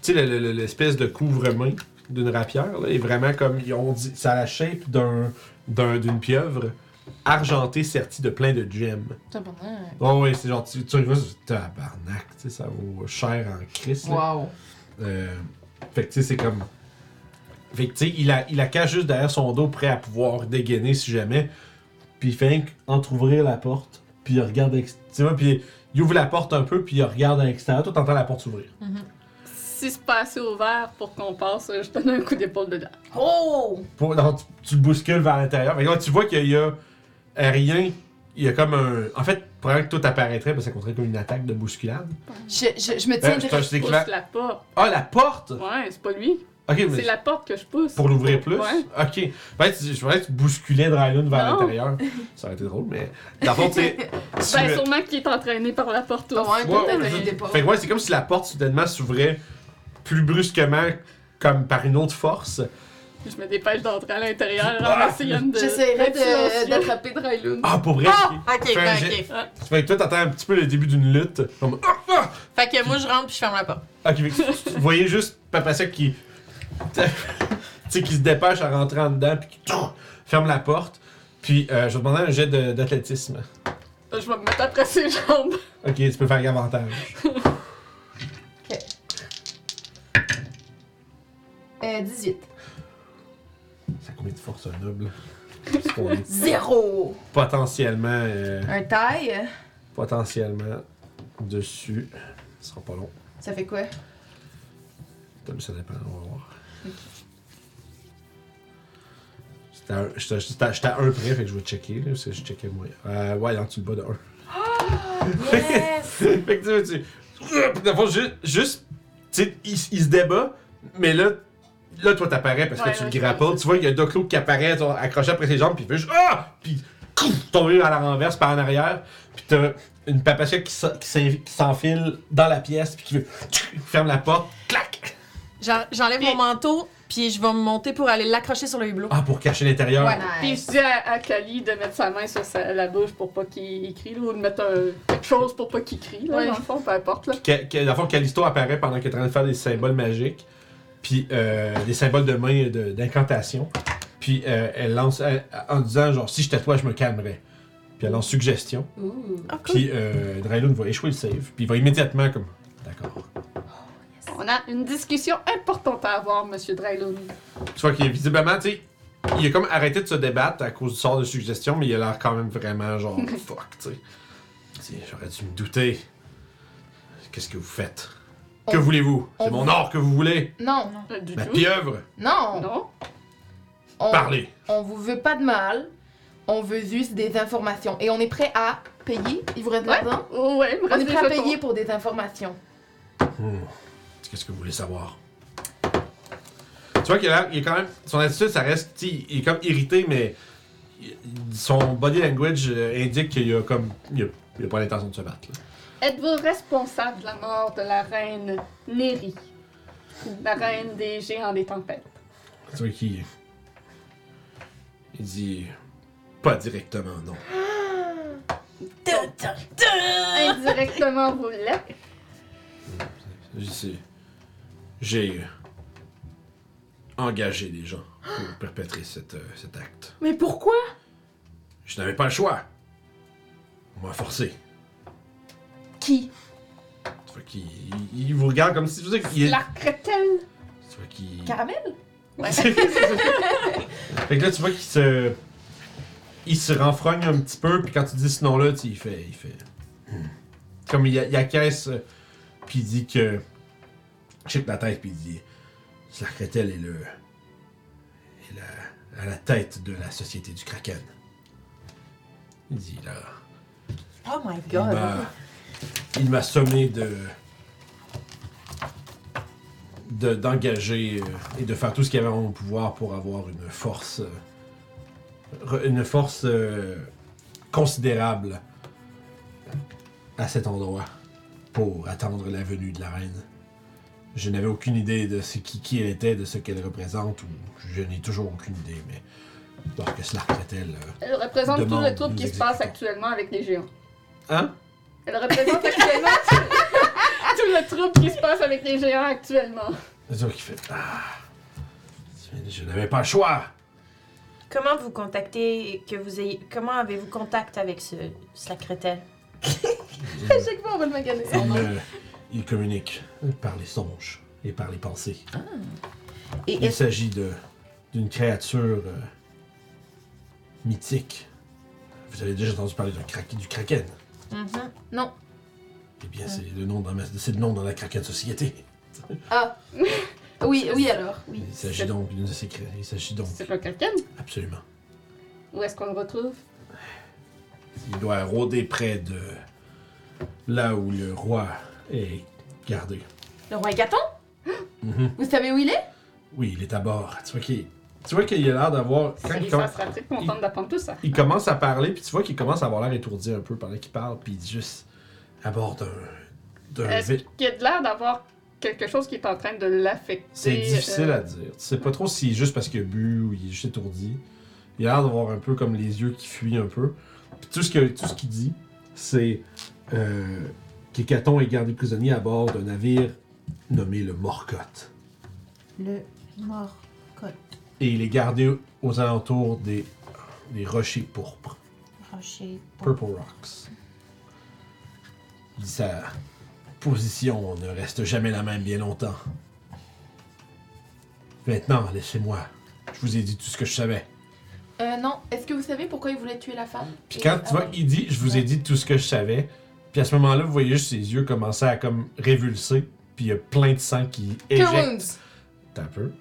Tu sais, le- le- le- l'espèce de couvre-main d'une rapière là, est vraiment comme, ils ont dit, ça a la shape d'un, d'un- d'une pieuvre argentée sertie de plein de gemmes. Tabarnak. Oh oui, c'est genre, tu, tu regardes, tabarnak, tu sais, ça vaut cher en crise. Wow. Euh, fait que tu sais, c'est comme. Fait que tu sais, il la, il la cache juste derrière son dos, prêt à pouvoir dégainer si jamais. Puis il fait entrouvrir la porte, puis il regarde. Tu vois, puis il ouvre la porte un peu, puis il regarde à l'extérieur. Toi, t'entends la porte s'ouvrir. C'est pas assez ouvert pour qu'on passe, je donne un coup d'épaule dedans. Oh! Pour- non, tu, tu le bouscules vers l'intérieur. Que là, tu vois qu'il y a euh, rien. Il y a comme un. En fait, probablement que tout apparaîtrait, parce que ça compterait comme une attaque de bousculade. Je, je, je me Euh, tiens je te- c'est Pousse clair. la porte. Ah, la porte! Ouais, c'est pas lui. Ok, mais. C'est la porte que je pousse. Pour l'ouvrir plus? Ouais. Ok. Ben, tu- je voudrais que tu bousculais Drylun vers l'intérieur. Ça aurait été drôle, mais. Dans le fond, tu sais. tu Ben, sûrement qu'il est entraîné par la porte aussi. Ouais, Ouais, ouais, c'est- pas. Fait que ouais, c'est comme si la porte soudainement s'ouvrait plus brusquement, comme par une autre force. Je me dépêche d'entrer à l'intérieur Ah! en essayant de. J'essaierai d'attraper Drylun. Ah, pour vrai? Ah, ok, jet. ok. Fait que toi, t'entends un petit peu le début d'une lutte. Comme. Ah, ah! Fait que moi, je rentre puis je ferme la porte. Ok, vous voyez juste Papacia qui. tu sais, qui se dépêche à rentrer en dedans, puis qui ferme la porte. Puis, euh, je vais demander un jet d'athlétisme. Je vais me mettre après ses jambes. Ok, tu peux faire avantage. Euh, 18. Ça a combien de force un noble? Parce qu'on est Zéro! potentiellement. euh, Un taille, potentiellement dessus. Ce sera pas long. ça fait quoi? Ça dépend, on va voir. J'étais à un- J'étais j'étais à j'étais à un près, fait que je vais checker, là, parce que je checkais moi. Euh, ouais, en dessous le bas de 1. Yes! fait que tu sais, tu. Dans le fond, ju- juste. Tu sais, il, il se débat, mais là. Là, toi, t'apparais parce Ouais, que tu ouais, le grapples. Tu vois qu'il y a Doclo qui apparaît, accroché après ses jambes, puis il fait juste Ah! Puis tomber à la renverse par en arrière. Puis t'as une papacia qui s'en- qui s'en- qui s'enfile dans la pièce, puis qui veut. ferme la porte, clac! J'en- J'enlève mon manteau puis je vais me monter pour aller l'accrocher sur le hublot. Ah, pour cacher l'intérieur. Ouais. Puis Nice. je dis à, à Kali de mettre sa main sur sa- la bouche pour pas qu'il crie, là, ou de mettre un- quelque chose pour pas qu'il crie, là, Ouais. dans le fond, peu importe. Là. Que, que, dans le fond, apparaît pendant qu'il est en train de faire des symboles magiques, puis euh, des symboles de main d'incantation. Puis euh, elle lance elle- en disant genre si j'étais toi, je me calmerais. Puis elle lance suggestion. Ah, cool. Puis euh, Drylun va échouer le save. Puis il va immédiatement comme d'accord. On a une discussion importante à avoir, Monsieur Drylun. Tu vois qu'il est visiblement, tu sais, il a comme arrêté de se débattre à cause du sort de suggestion, mais il a l'air quand même vraiment genre fuck, tu sais. Tu sais. J'aurais dû me douter. Qu'est-ce que vous faites? Que On- voulez-vous? C'est on- mon or que vous voulez? Non, Du Ma tout. pieuvre? non. Non? On, Parlez! on vous veut pas de mal. On veut juste des informations. Et on est prêt à payer. Il vous reste de Ouais. l'argent? Oh, ouais, il me On est reste des prêt à jetons. payer pour des informations. Hmm. Qu'est-ce que vous voulez savoir? Tu vois qu'il a l'air- il est quand même. Son attitude, ça reste. tu sais, Il est comme irrité, mais. il- Son body language euh, indique qu'il a comme. Il a, il a pas l'intention de se battre. là. Êtes-vous responsable de la mort de la reine Neri? La reine des géants des tempêtes? Tu vois qu'il. Il dit. Pas directement, non. Indirectement, vous l'êtes. Je sais. J'ai. euh, engagé des gens pour perpétrer cette, euh, cet acte. Mais pourquoi? Je n'avais pas le choix. On m'a forcé. Qui? Tu vois qu'il il- il vous regarde comme si tu sais qu'il est. La crételle. Tu vois qu'il. Caramel? Ouais. fait que là, tu vois qu'il se. Il se renfrogne un petit peu, puis quand tu dis ce nom-là, tu sais, il fait. Il fait. Hmm. Comme il, il acquiesce, euh, puis il dit que. Il shake la tête, puis il dit. Slarkretel est le. est la, à la tête de la société du Kraken. Il dit là. Oh my Il god. m'a- Il m'a sommé de. de- d'engager euh, et de faire tout ce qu'il y avait en mon pouvoir pour avoir une force. euh, une force euh, considérable à cet endroit pour attendre la venue de la reine. Je n'avais aucune idée de ce qui, qui elle était, de ce qu'elle représente, ou je n'ai toujours aucune idée, mais. Alors que cela elle Elle représente tout le trouble qui se passe actuellement avec les géants. Hein? Elle représente actuellement tout le trouble qui se passe avec les géants actuellement. C'est ça qui fait. Ah. Je n'avais pas le choix. Comment vous contactez, que vous ayez, comment avez-vous contact avec ce secrétaire? Chaque fois, on va le maganer. Il, euh, il communique par les songes et par les pensées. Et Il s'agit de d'une créature euh, mythique. Vous avez déjà entendu parler krak- du kraken. Mhm. Non. Eh bien, c'est le nom dans ma- c'est le nom dans la Kraken Société. Ah. Oui, oui alors. Oui. Il s'agit donc d'une de cré- Il s'agit donc C'est le kraken. absolument. Où est-ce qu'on le retrouve? Il doit rôder près de là où le roi est gardé. le roi Gaton? Mhm. Vous savez où il est? Oui, il est à bord. Tu vois qu'il tu vois qu'il a l'air d'avoir quand il, Ça commence- contente d'apprendre tout ça. il commence à parler puis tu vois qu'il commence à avoir l'air étourdi un peu pendant qu'il parle puis il dit juste à bord d'un d'un Est-ce qu'il a de l'air d'avoir quelque chose qui est en train de l'affecter? C'est difficile euh, à dire. Tu sais pas trop s'il est juste parce qu'il a bu ou il est juste étourdi. Il a l'air d'avoir un peu comme les yeux qui fuient un peu. Puis tout ce que- tout ce qu'il dit, c'est euh, qu'Hécaton est gardé prisonnier à bord d'un navire nommé le Morcotte. Le mort. Et il est gardé aux alentours des, des rochers pourpres. Rocher. Purple Rocks. Il dit sa position ne reste jamais la même bien longtemps. Maintenant, laissez-moi. Je vous ai dit tout ce que je savais. Euh, non. Est-ce que vous savez pourquoi il voulait tuer la femme? Puis quand tu vois, ah, il dit, je vous ai dit tout ce que je savais. Puis à ce moment-là, vous voyez juste ses yeux commencer à comme révulser. Puis il y a plein de sang qui éjecte. T'as un peu.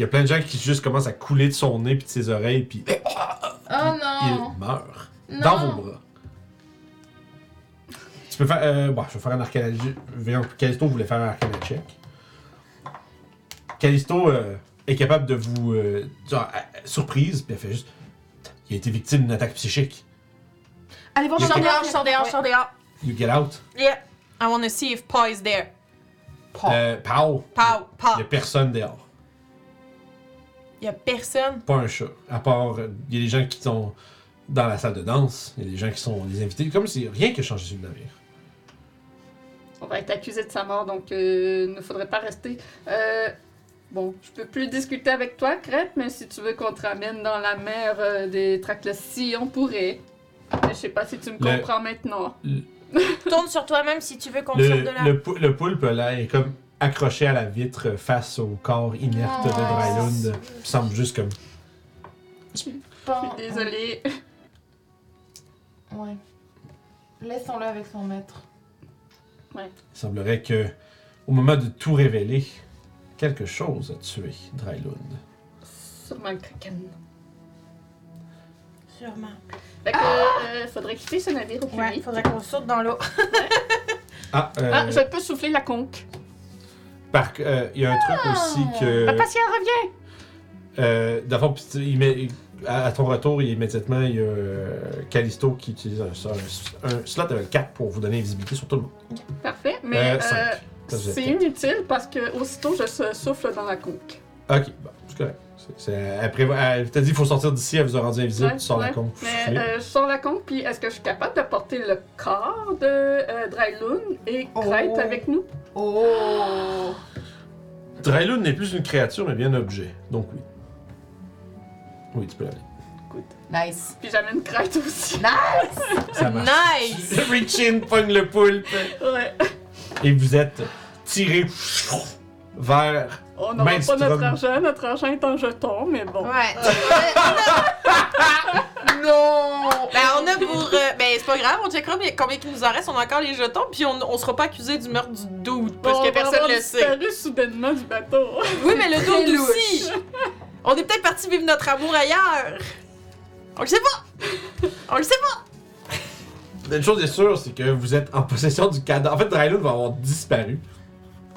Il y a plein de gens qui juste commencent à couler de son nez puis de ses oreilles. Puis Oh non. il meurt. Non. dans vos bras. Tu peux faire. Euh, bon, je vais faire un arcana. Voyons, Callisto voulait faire un arcana check. Callisto euh, est capable de vous. euh, genre, euh, surprise, puis elle fait juste. Il a été victime d'une attaque psychique. Allez voir Je sors dehors, je sors dehors, je sors dehors. You get out. Yeah. I wanna see if Pa is there. Euh, Pow. Pa, Il Pa. y a personne dehors. Y a personne. Pas un chat. À part. euh, Il y a des gens qui sont dans la salle de danse. Il y a des gens qui sont des invités. Comme si rien que changé sur le navire. On va être accusé de sa mort, donc euh, il ne faudrait pas rester. Euh, bon, je peux plus discuter avec toi, Crête, mais si tu veux qu'on te ramène dans la mer euh, des Traclossi, on pourrait. Mais je sais pas si tu me Le- comprends maintenant. Tourne sur toi-même si tu veux qu'on te sorte de là. Le, le, pou- le poulpe là est comme accroché à la vitre face au corps inerte de Oh. Drylund. Il semble juste comme. Je suis désolée. Ouais. Laissons-le avec son maître. Il semblerait que, au moment de tout révéler, quelque chose a tué Drylund. Sûrement le kraken. Sûrement. Fait que, euh, faudrait quitter ce navire au plus Ouais, vite. faudrait qu'on saute dans l'eau. Ah, euh, Ah, je peux souffler la conque. Par- euh, il y a un truc aussi que. Papa, si elle revient! Euh, D'abord, il met- à, à ton retour, immédiatement, il y a euh, Callisto qui utilise un, un, un slot level 4 pour vous donner visibilité sur tout le monde. Parfait, mais Euh, euh, c'est inutile parce que aussitôt je souffle dans la conque. Ok, bon, c'est correct. Elle t'a dit qu'il faut sortir d'ici, elle vous a rendu invisible, Ouais, tu sors la ouais. con. Mais euh, je sors la conque, puis est-ce que je suis capable de porter le corps de euh, Drylun et Crête Oh. avec nous? Oh! Drylun n'est plus une créature, mais bien un objet. Donc oui. Oui, tu peux l'amener. Nice. Puis j'amène Crête aussi. Ça marche. Nice! Reach in, pogne le poulpe, Ouais. et vous êtes tiré vers. On n'aura pas Maelstrom. notre argent, notre argent est en jeton, mais bon. Ouais. Non! Ben, on a pour. euh, ben, c'est pas grave, on checkera combien, combien il nous en reste. On a encore les jetons, puis on, on sera pas accusé du meurtre du doute, parce Bon, que on personne avoir le sait. disparu soudainement du bateau. Oui, mais le doute aussi! On est peut-être parti vivre notre amour ailleurs! On le sait pas! On le sait pas! Une chose est sûre, c'est que vous êtes en possession du cadavre. En fait, Drylun va avoir disparu.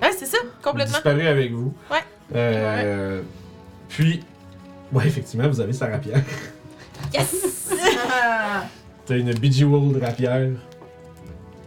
Ouais, c'est ça, complètement. Disparu avec vous. Ouais. Euh, Puis, ouais, effectivement, vous avez sa rapière. Yes! T'as une Bejeweled rapière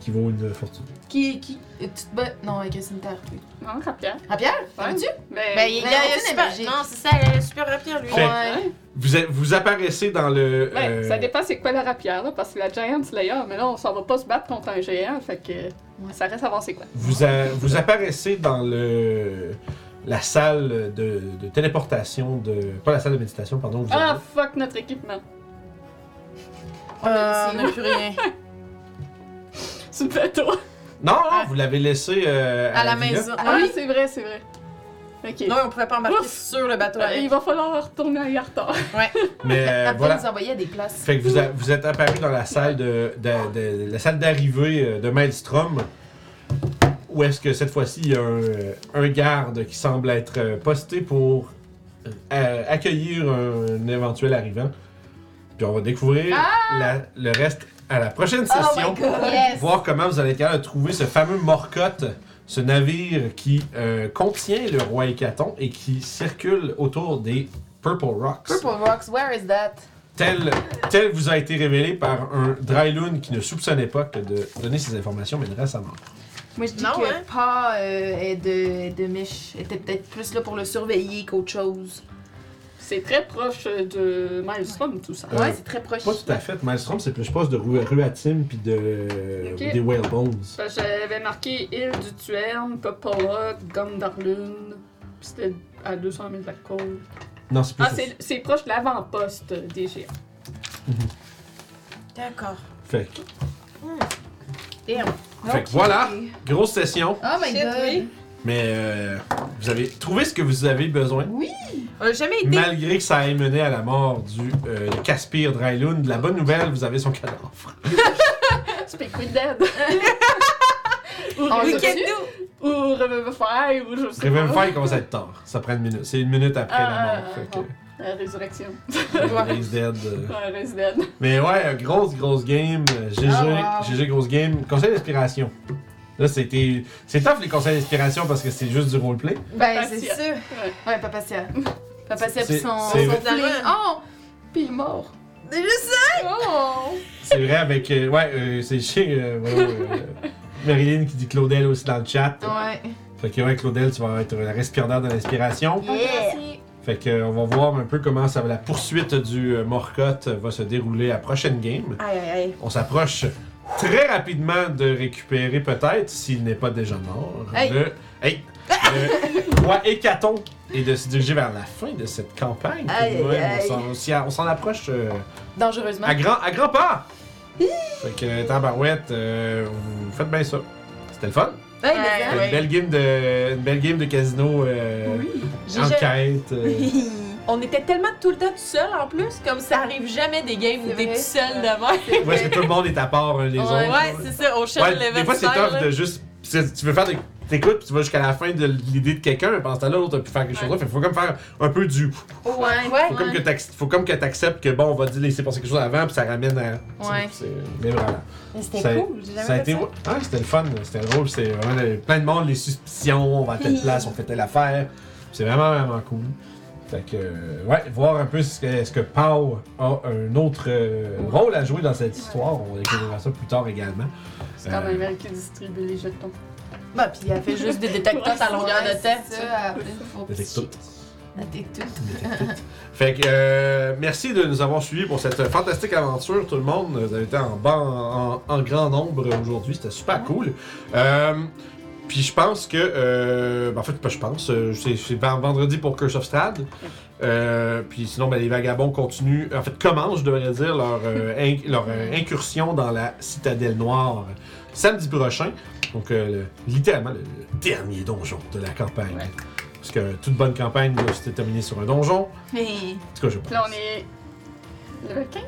qui vaut une fortune. Qui, qui, euh, tu te bats? Non, avec un cimetière, oui. Non, rapière. Rapière? Ouais. T'as-tu? Mais, Ben, il y a, il y a super. Non, c'est ça, elle est super rapide, lui. Fait- Ouais. Vous, vous apparaissez dans le. Ouais, euh, ça dépend c'est quoi la rapière, là, parce que la Giant Slayer, mais là, on s'en va pas se battre contre un géant, fait que ça reste à voir c'est quoi. Vous, a- vous apparaissez dans le la salle de, de téléportation de pas la salle de méditation pardon. Vous Ah, avez- fuck notre équipement. Euh, on n'a plus rien. C'est le bateau. Non, non, vous l'avez laissé euh, À la villa. maison. Ah oui, c'est vrai, c'est vrai. Ok. Non, on pouvait pas embarquer Ouf. sur le bateau. Euh, avec. il va falloir retourner à Yartar. Mais euh, Après, voilà. nous envoyer à des places. Fait que vous, a- vous êtes apparu dans la salle de, de- de- la salle d'arrivée euh, de Maelstrom. Où est-ce que cette fois-ci il y a un, euh, un garde qui semble être euh, posté pour euh, accueillir un, éventuel arrivant. Puis on va découvrir la- le reste à la prochaine Oh session. my god! Yes! voir comment vous allez être capable de trouver ce fameux Morcotte, ce navire qui euh, contient le roi Hécaton et qui circule autour des Purple Rocks. Purple Rocks, where is that? Tel, tel vous a été révélé par un Dryloon qui ne soupçonnait pas que de donner ces informations, mais de reste à mort. Moi, je dis Non, que hein? Pa euh, est de, de Mich était peut-être plus là pour le surveiller qu'autre chose. C'est très proche de Maelstrom, tout ça. Euh, ouais, c'est très proche. Pas tout à fait. Maelstrom, c'est plus proche de Ru- Ruatim puis de, Ok. des Whalebones. Ben, J'avais marqué île du Tuerne, Popolok, Gondarlun, puis c'était à 200 000 de la côte. Non, c'est plus. Ah, c'est c'est proche de l'avant-poste des géants. D'accord. Fait, que- Damn. fait que voilà, grosse session, Oh my Shit, god! Oui. mais euh, vous avez trouvé ce que vous avez besoin? On a jamais été. Malgré que ça ait mené à la mort du euh, de Caspir Dryloon, la bonne nouvelle, vous avez son cadavre. Speak with Dead. ou On ou Revivify, ou je sais Revivify pas. commence à être tard. Ça prend une minute. C'est une minute après la Ah, mort. Fait que, La résurrection. Dead, euh. Dead. Mais ouais, euh, grosse, grosse game. euh, GG, Ah, wow. GG, grosse game. Conseil d'inspiration. Là, c'était. C'est tough les conseils d'inspiration parce que c'est juste du roleplay. Ben, c'est sûr. Ouais, Papacia. Papacia pis son. son. Oh! Pis il est mort. C'est juste ça. Oh! C'est vrai avec. euh, ouais, euh, c'est chez. euh, voilà, euh, Marilyn qui dit Claudel aussi dans le chat. Ouais. Fait que ouais, Claudel, tu vas être la respirateur de l'inspiration. Yeah. Fait que euh, on va voir un peu comment ça va, la poursuite du euh, Morcotte va se dérouler à la prochaine game. Aïe, aïe, aïe. On s'approche très rapidement de récupérer peut-être, s'il n'est pas déjà mort, Hey. le, hey, le roi Hécaton et de se diriger vers la fin de cette campagne. tout de Aïe, même. aïe, On s'en- On approche euh, Dangereusement. à, grand, à grands pas. fait que Tabarouette, euh, vous faites bien ça. C'était le fun. Mais C'était Une, belle game de, une belle game de casino euh, J'ai enquête. euh. On était tellement tout le temps tout seul en plus, comme ça arrive jamais des games où C'est t'es tout seul devant. Où est-ce que tout le monde est à part des Ouais. autres. Ouais, c'est ça, au cherche Ouais, le level des fois, c'est tough là. de juste. c'est- Tu veux faire des. T'écoutes, puis tu vas jusqu'à la fin de l'idée de quelqu'un, mais pendant ce temps-là, l'autre a pu faire quelque chose d'autre. Fait qu'il faut comme faire un peu du. Ouais. Ouais. Faut comme que t'ac- faut comme que t'acceptes que bon, on va dire laisser passer quelque chose avant, puis ça ramène à. Ouais. C'est. Mais voilà. Mais c'était cool, j'ai jamais Ça a été. ça. Ah, c'était le fun, c'était drôle, c'était vraiment le- plein de monde, les suspicions, on va à telle place, on fait telle affaire. C'est vraiment, vraiment cool. Fait que, euh, ouais, voir un peu ce que, ce que Pau a un autre euh, rôle à jouer dans cette histoire. On va découvrir ça plus tard également. C'est quand Euh, même elle qui distribue les jetons. Bah, puis elle fait juste des détecteurs à longueur de temps. C'est ça, après, faut Des petit- tout. La détecte. Fait que euh, merci de nous avoir suivis pour cette fantastique aventure, tout le monde. Vous avez été en, ban- en, en grand nombre aujourd'hui, c'était super cool. Euh, puis je pense que, euh, ben, en fait, pas je pense, euh, c'est c'est ven- vendredi pour Curse of Strad. Euh, puis sinon, ben, les vagabonds continuent, en fait, commencent, je devrais dire, leur, euh, inc- leur euh, incursion dans la citadelle noire samedi prochain. Donc, euh, le- littéralement, le, le dernier donjon de la campagne. Ouais. Parce que toute bonne campagne doit se terminer sur un donjon. Mais. En tout cas, je pense. Là, on est. Level 15?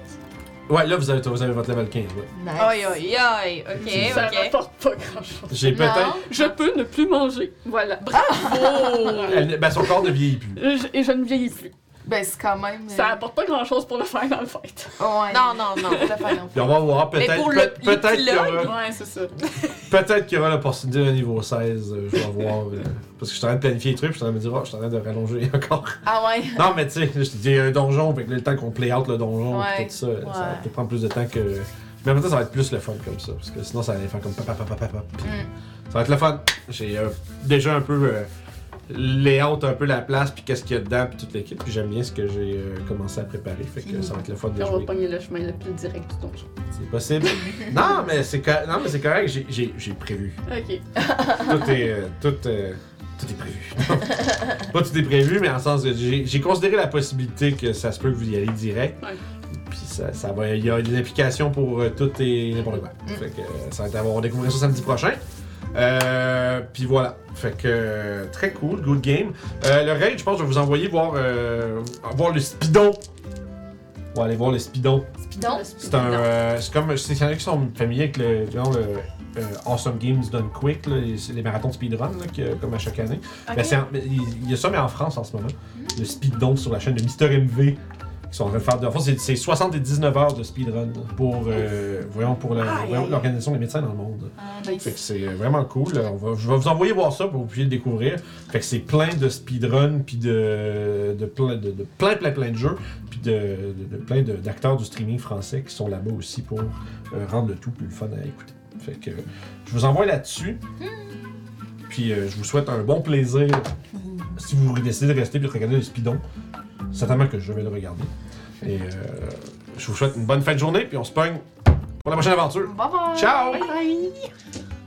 Ouais, là, vous avez, vous avez votre level 15, ouais. Nice. Aïe, aïe, aïe. Ok, Ça ok. rapporte pas grand chose. J'ai Non. peut-être. Je peux ne plus manger. Voilà. Oh! Elle- Ben, son corps ne vieillit plus. Je- Et je ne vieillis plus. Ben, c'est quand même. euh, Ça apporte pas grand chose pour le Final Fight. Ouais. Non, non, non. Puis on va voir, Mais peut-être pour peut- le- peut-être qu'il y aura, Ouais, c'est ça. peut-être qu'il y aura l'opportunité d'un niveau 16. euh, je vais voir. euh, parce que je suis en train de planifier les trucs, puis je suis en train de me dire, oh, je suis en train de rallonger encore. Ah ouais. non, mais tu sais, je te dis, il y a un donjon, fait que là, le temps qu'on play out le donjon, Ouais. tout ça, ça peut-être prendre plus de temps que Mais en même temps, ça va être plus le fun comme ça. Parce que sinon, ça va aller faire comme papa, papa, papa. puis Mm. Ça va être le fun. J'ai euh, déjà un peu euh, layout un peu la place, puis qu'est-ce qu'il y a dedans, puis toute l'équipe. Puis j'aime bien ce que j'ai euh, commencé à préparer. Fait que ça va être le fun de On va jouer. pogner le chemin le plus direct du donjon. C'est possible. non, mais c'est co- non, mais c'est correct. J'ai- J'ai j'ai prévu. Ok. Tout est, euh, tout, euh, tout est prévu. Pas tout est prévu, mais en sens que j'ai j'ai considéré la possibilité que ça se peut que vous y allez direct. Ouais. Puis ça, ça va, il y a des implications pour euh, tout et n'importe quoi. Mm. Fait que euh, ça va être à voir, on découvrir ça samedi prochain. Euh, puis voilà. Fait que euh, très cool, good game. Euh, le raid, je pense que je vais vous envoyer voir, euh, voir le speedon. On va aller voir le speedon. Spidon. C'est un. euh, c'est comme. C'est il y en a qui sont familiers avec le, disons, le euh, Awesome Games Done Quick, là, les, c'est les marathons de speedrun, là, que- comme à chaque année. Ben, c'est en- mais il il y a ça, mais en France en ce moment. Le speedon sur la chaîne de Mister MV. Sont en train de faire. de- En fait, c'est- c'est 79 heures de speedrun pour, euh, voyons, pour l'Organisation des médecins dans le monde. Ah, Fait que c'est euh, vraiment cool. On va- je vais vous envoyer voir ça pour que vous puissiez le découvrir. Fait que c'est plein de speedrun, puis de, de, plein, de, de plein, plein, plein de jeux, puis de, de, plein d'acteurs du streaming français qui sont là-bas aussi pour euh, rendre le tout plus fun à écouter. Fait que je vous envoie là-dessus. Puis euh, je vous souhaite un bon plaisir. Si vous décidez de rester et de regarder le speedon, certainement que je vais le regarder. Et euh, je vous souhaite une bonne fin de journée, puis on se pogne pour la prochaine aventure. Bye bye. Ciao! Bye bye.